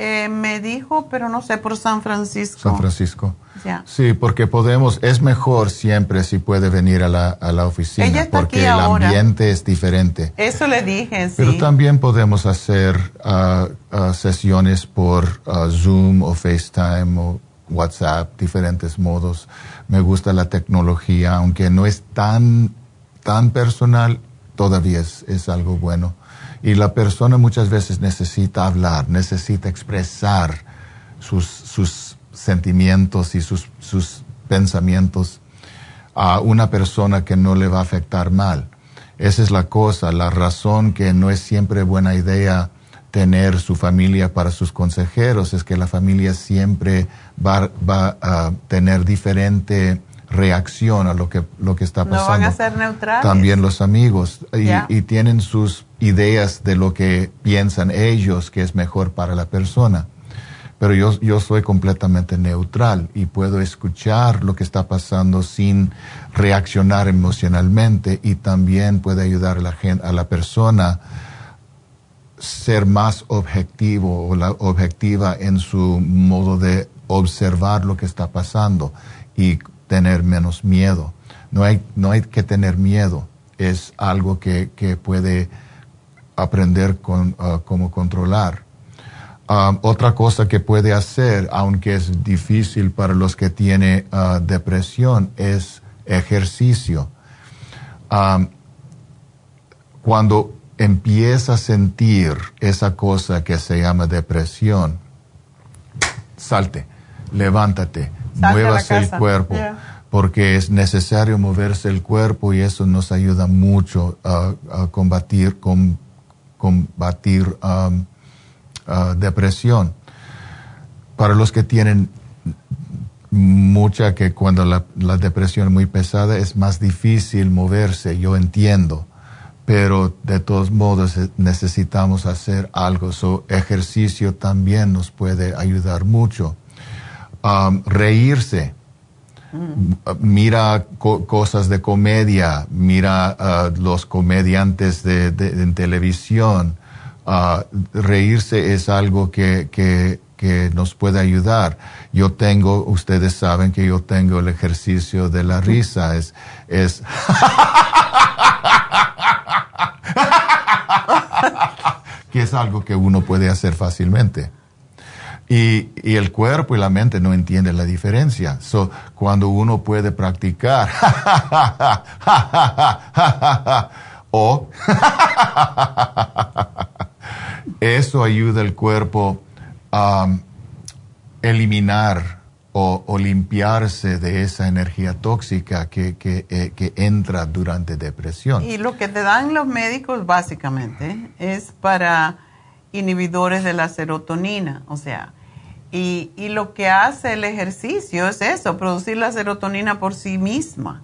Eh, me dijo, pero no sé, por San Francisco. San Francisco. Sí, porque podemos, es mejor siempre si puede venir a la, a la oficina, porque el ambiente es diferente. Eso le dije, sí. Pero también podemos hacer uh, uh, sesiones por uh, Zoom o FaceTime o WhatsApp, diferentes modos. Me gusta la tecnología, aunque no es tan, tan personal, todavía es, es algo bueno. Y la persona muchas veces necesita hablar, necesita expresar sus, sus sentimientos y sus, sus pensamientos a una persona que no le va a afectar mal. Esa es la cosa, la razón que no es siempre buena idea tener su familia para sus consejeros, es que la familia siempre va, va a tener diferente reacción a lo que, lo que está pasando. No van a ser neutrales. También los amigos y, y, tienen sus ideas de lo que piensan ellos que es mejor para la persona. Pero yo, yo soy completamente neutral y puedo escuchar lo que está pasando sin reaccionar emocionalmente y también puede ayudar a la, gente, a la persona ser más objetivo o la objetiva en su modo de observar lo que está pasando y tener menos miedo. No hay, no hay que tener miedo, es algo que, que puede aprender uh, cómo controlar. Um, otra cosa que puede hacer, aunque es difícil para los que tienen uh, depresión, es ejercicio. Cuando empieza a sentir esa cosa que se llama depresión, salte, levántate, muévase el cuerpo, porque es necesario moverse el cuerpo y eso nos ayuda mucho a, combatir, combatir um, depresión. Para los que tienen mucha que cuando la, la, depresión es muy pesada es más difícil moverse, yo entiendo, pero de todos modos eh, necesitamos hacer algo. So, ejercicio también nos puede ayudar mucho. Um, reírse. Mm. Mira cosas de comedia, mira uh, los comediantes de, en televisión. Uh, reírse es algo que, que, que, nos puede ayudar. Yo tengo, ustedes saben que yo tengo el ejercicio de la risa. Es, es que es algo que uno puede hacer fácilmente. Y, el cuerpo y la mente no entienden la diferencia. So, cuando uno puede practicar, o eso ayuda al cuerpo a eliminar o, limpiarse de esa energía tóxica que, eh, que entra durante depresión. Y lo que te dan los médicos básicamente es para inhibidores de la serotonina, o sea, y, lo que hace el ejercicio es eso, producir la serotonina por sí misma.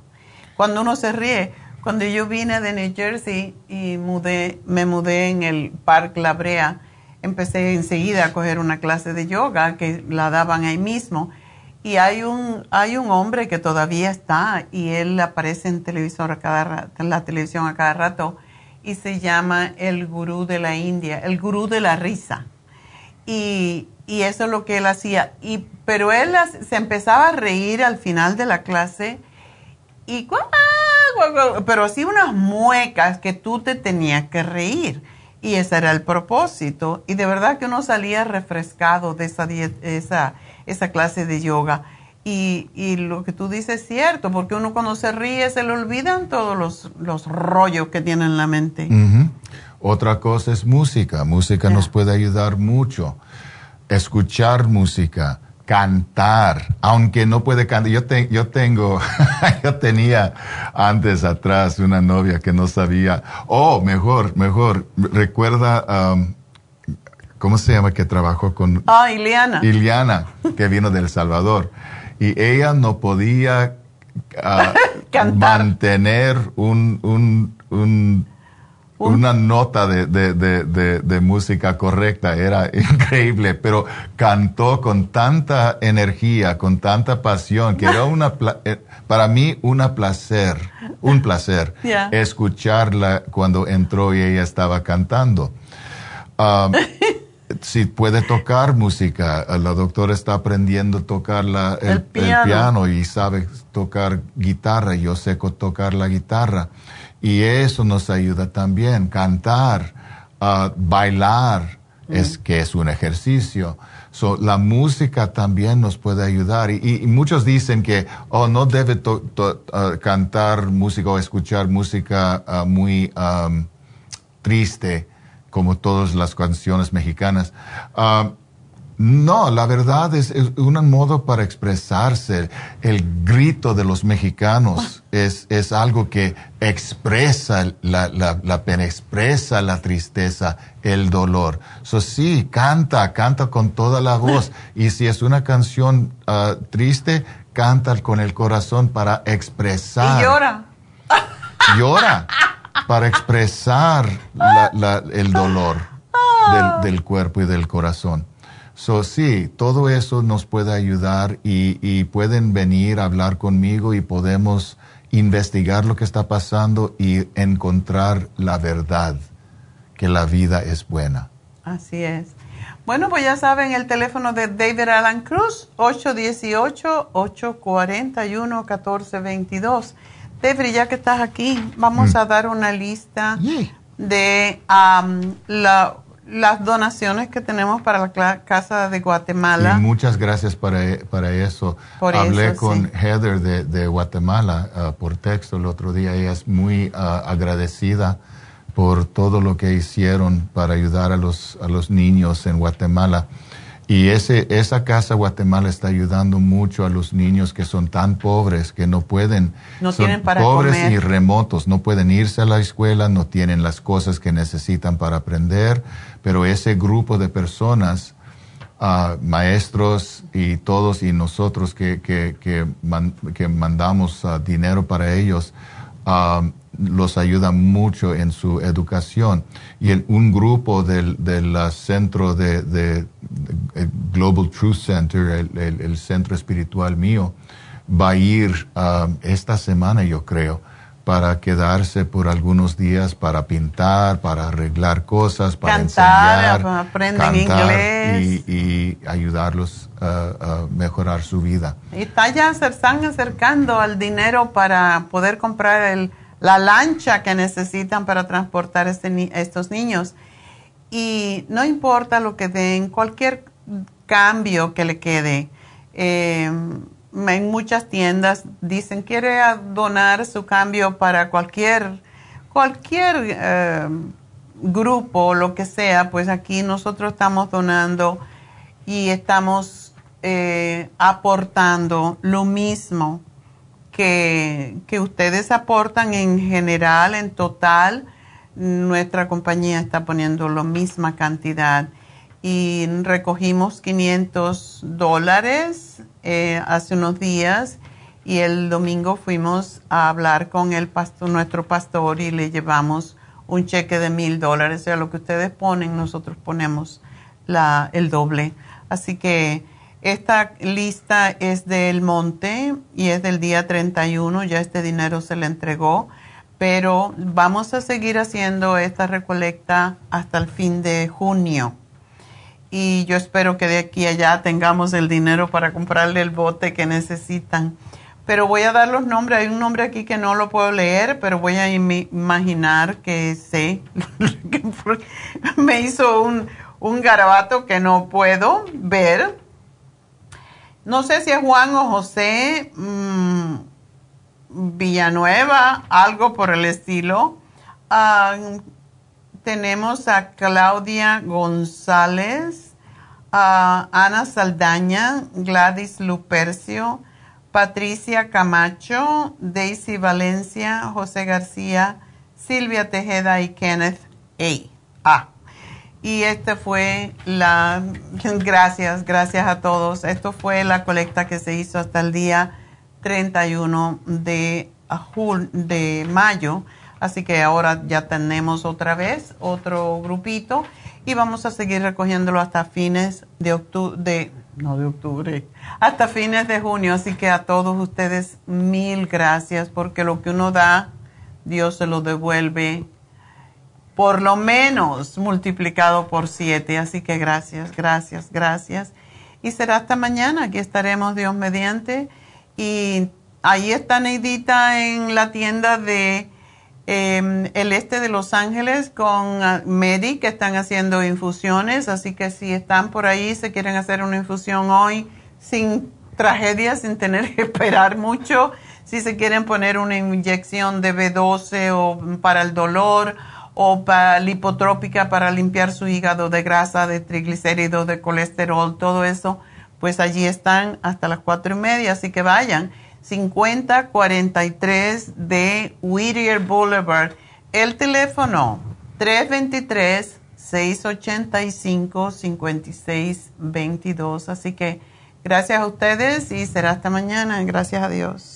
Cuando uno se ríe, cuando yo vine de New Jersey y me mudé en el Parque La Brea, empecé enseguida a coger una clase de yoga que la daban ahí mismo. Y hay un, hay un hombre que todavía está y él aparece en, televisor a cada, en la televisión a cada rato y se llama el gurú de la India, el gurú de la risa. Y, y eso es lo que él hacía. Y, pero él se empezaba a reír al final de la clase y pero hacía unas muecas que tú te tenías que reír. Y ese era el propósito. Y de verdad que uno salía refrescado de esa, esa, esa clase de yoga. Y, y lo que tú dices es cierto, porque uno cuando se ríe se le olvidan todos los, los rollos que tiene en la mente. Otra cosa es música. Música nos puede ayudar mucho. Escuchar música, cantar, aunque no puede cantar. Yo, te- yo tengo, yo tenía antes atrás una novia que no sabía. Oh, mejor, mejor. Recuerda, um, ¿cómo se llama que trabajó con Ah, Ileana. Iliana, que vino de El Salvador. Y ella no podía ah, mantener un, un- un- una nota de, de- de- de- música correcta. Era increíble, pero cantó con tanta energía, con tanta pasión, que era una, eh, para mí una placer, un placer escucharla cuando entró y ella estaba cantando. Um, si puede tocar música, la doctora está aprendiendo a tocar la- el, el piano. piano. y sabe tocar guitarra, yo sé tocar la guitarra. Y eso nos ayuda también, cantar, ah, bailar, es que es un ejercicio. So, la música también nos puede ayudar. Y, y- y muchos dicen que, oh, no debe to- to- ah, cantar música o escuchar música ah, muy am, triste, como todas las canciones mexicanas. No, la verdad es, es un modo para expresarse. El grito de los mexicanos es, es algo que expresa la, la, la pena, expresa la tristeza, el dolor. So, sí, canta, canta con toda la voz. Y si es una canción ah, triste, canta con el corazón para expresar Y llora. llora para expresar la- la- el dolor del, del cuerpo y del corazón. So, sí, todo eso nos puede ayudar y, y pueden venir a hablar conmigo y podemos investigar lo que está pasando y encontrar la verdad, que la vida es buena. Así es. Bueno, pues ya saben, el teléfono de David Alan Cruz, 818-841-1422. David, ya que estás aquí, vamos Mm. a dar una lista de am, la- las donaciones que tenemos para la Casa de Guatemala. Y muchas gracias para, para eso. Por Hablé eso, con sí. Heather de, de Guatemala ah, por texto el otro día. Ella es muy ah, agradecida por todo lo que hicieron para ayudar a los, a los niños en Guatemala. Y ese, esa casa Guatemala está ayudando mucho a los niños que son tan pobres que no pueden, No son tienen para pobres comer. y remotos, no pueden irse a la escuela, no tienen las cosas que necesitan para aprender, pero ese grupo de personas ah, maestros y todos y nosotros que, que, que, man- que mandamos ah, dinero para ellos, ah, los ayuda mucho en su educación. Y el- un grupo del, del centro de, de- el Global Truth Center, el, el- centro espiritual mío, va a ir esta semana, yo creo, para quedarse por algunos días para pintar, para arreglar cosas, para Cantar, enseñar, aprenden cantar inglés. Y, y ayudarlos a, a mejorar su vida. Y está ya se están acercando al dinero para poder comprar el, la lancha que necesitan para transportar este estos niños. Y no importa lo que den, cualquier cambio que le quede. eh, en muchas tiendas dicen quiere donar su cambio para cualquier cualquier eh, grupo, lo que sea, pues aquí nosotros estamos donando y estamos eh, aportando lo mismo que, que ustedes aportan en general, en total. Nuestra compañía está poniendo la misma cantidad y recogimos 500 dólares eh, hace unos días y el domingo fuimos a hablar con el pastor, nuestro pastor y le llevamos un cheque de mil dólares. O sea, lo que ustedes ponen, nosotros ponemos la, el doble. Así que Esta lista es del Monte y es del día 31, ya este dinero se le entregó, pero vamos a seguir haciendo esta recolecta hasta el fin de junio. Y yo espero que de aquí a allá tengamos el dinero para comprarle el bote que necesitan. Pero voy a dar los nombres. Hay un nombre aquí que no lo puedo leer, pero voy a imaginar que sé. Me hizo un, un garabato que no puedo ver no sé si es Juan o José mm, Villanueva, algo por el estilo. Ah, tenemos a Claudia González, Ana Saldaña, Gladys Lupercio, Patricia Camacho, Daisy Valencia, José García, Silvia Tejeda y Kenneth A. Y este fue la, gracias, gracias a todos. Esto fue la colecta que se hizo hasta el día 31 de, de mayo. Así que ahora ya tenemos otra vez otro grupito y vamos a seguir recogiéndolo hasta fines de octubre, de, no de octubre, hasta fines de junio. Así que a todos ustedes mil gracias porque lo que uno da, Dios se lo devuelve por lo menos multiplicado por siete. Así que gracias, gracias, gracias. Y será hasta mañana, aquí estaremos Dios mediante. Y ahí está Neidita en la tienda de em, el este de Los Ángeles con uh, Medi, que están haciendo infusiones. Así que si están por ahí, se quieren hacer una infusión hoy sin tragedia, sin tener que esperar mucho. Si se quieren poner una inyección de B12 o para el dolor o para lipotrópica para limpiar su hígado de grasa, de triglicéridos, de colesterol, todo eso, pues allí están hasta las cuatro y media, así que vayan. 5043 de Whittier Boulevard. El teléfono 323-685-5622. Así que gracias a ustedes y será hasta mañana. Gracias a Dios.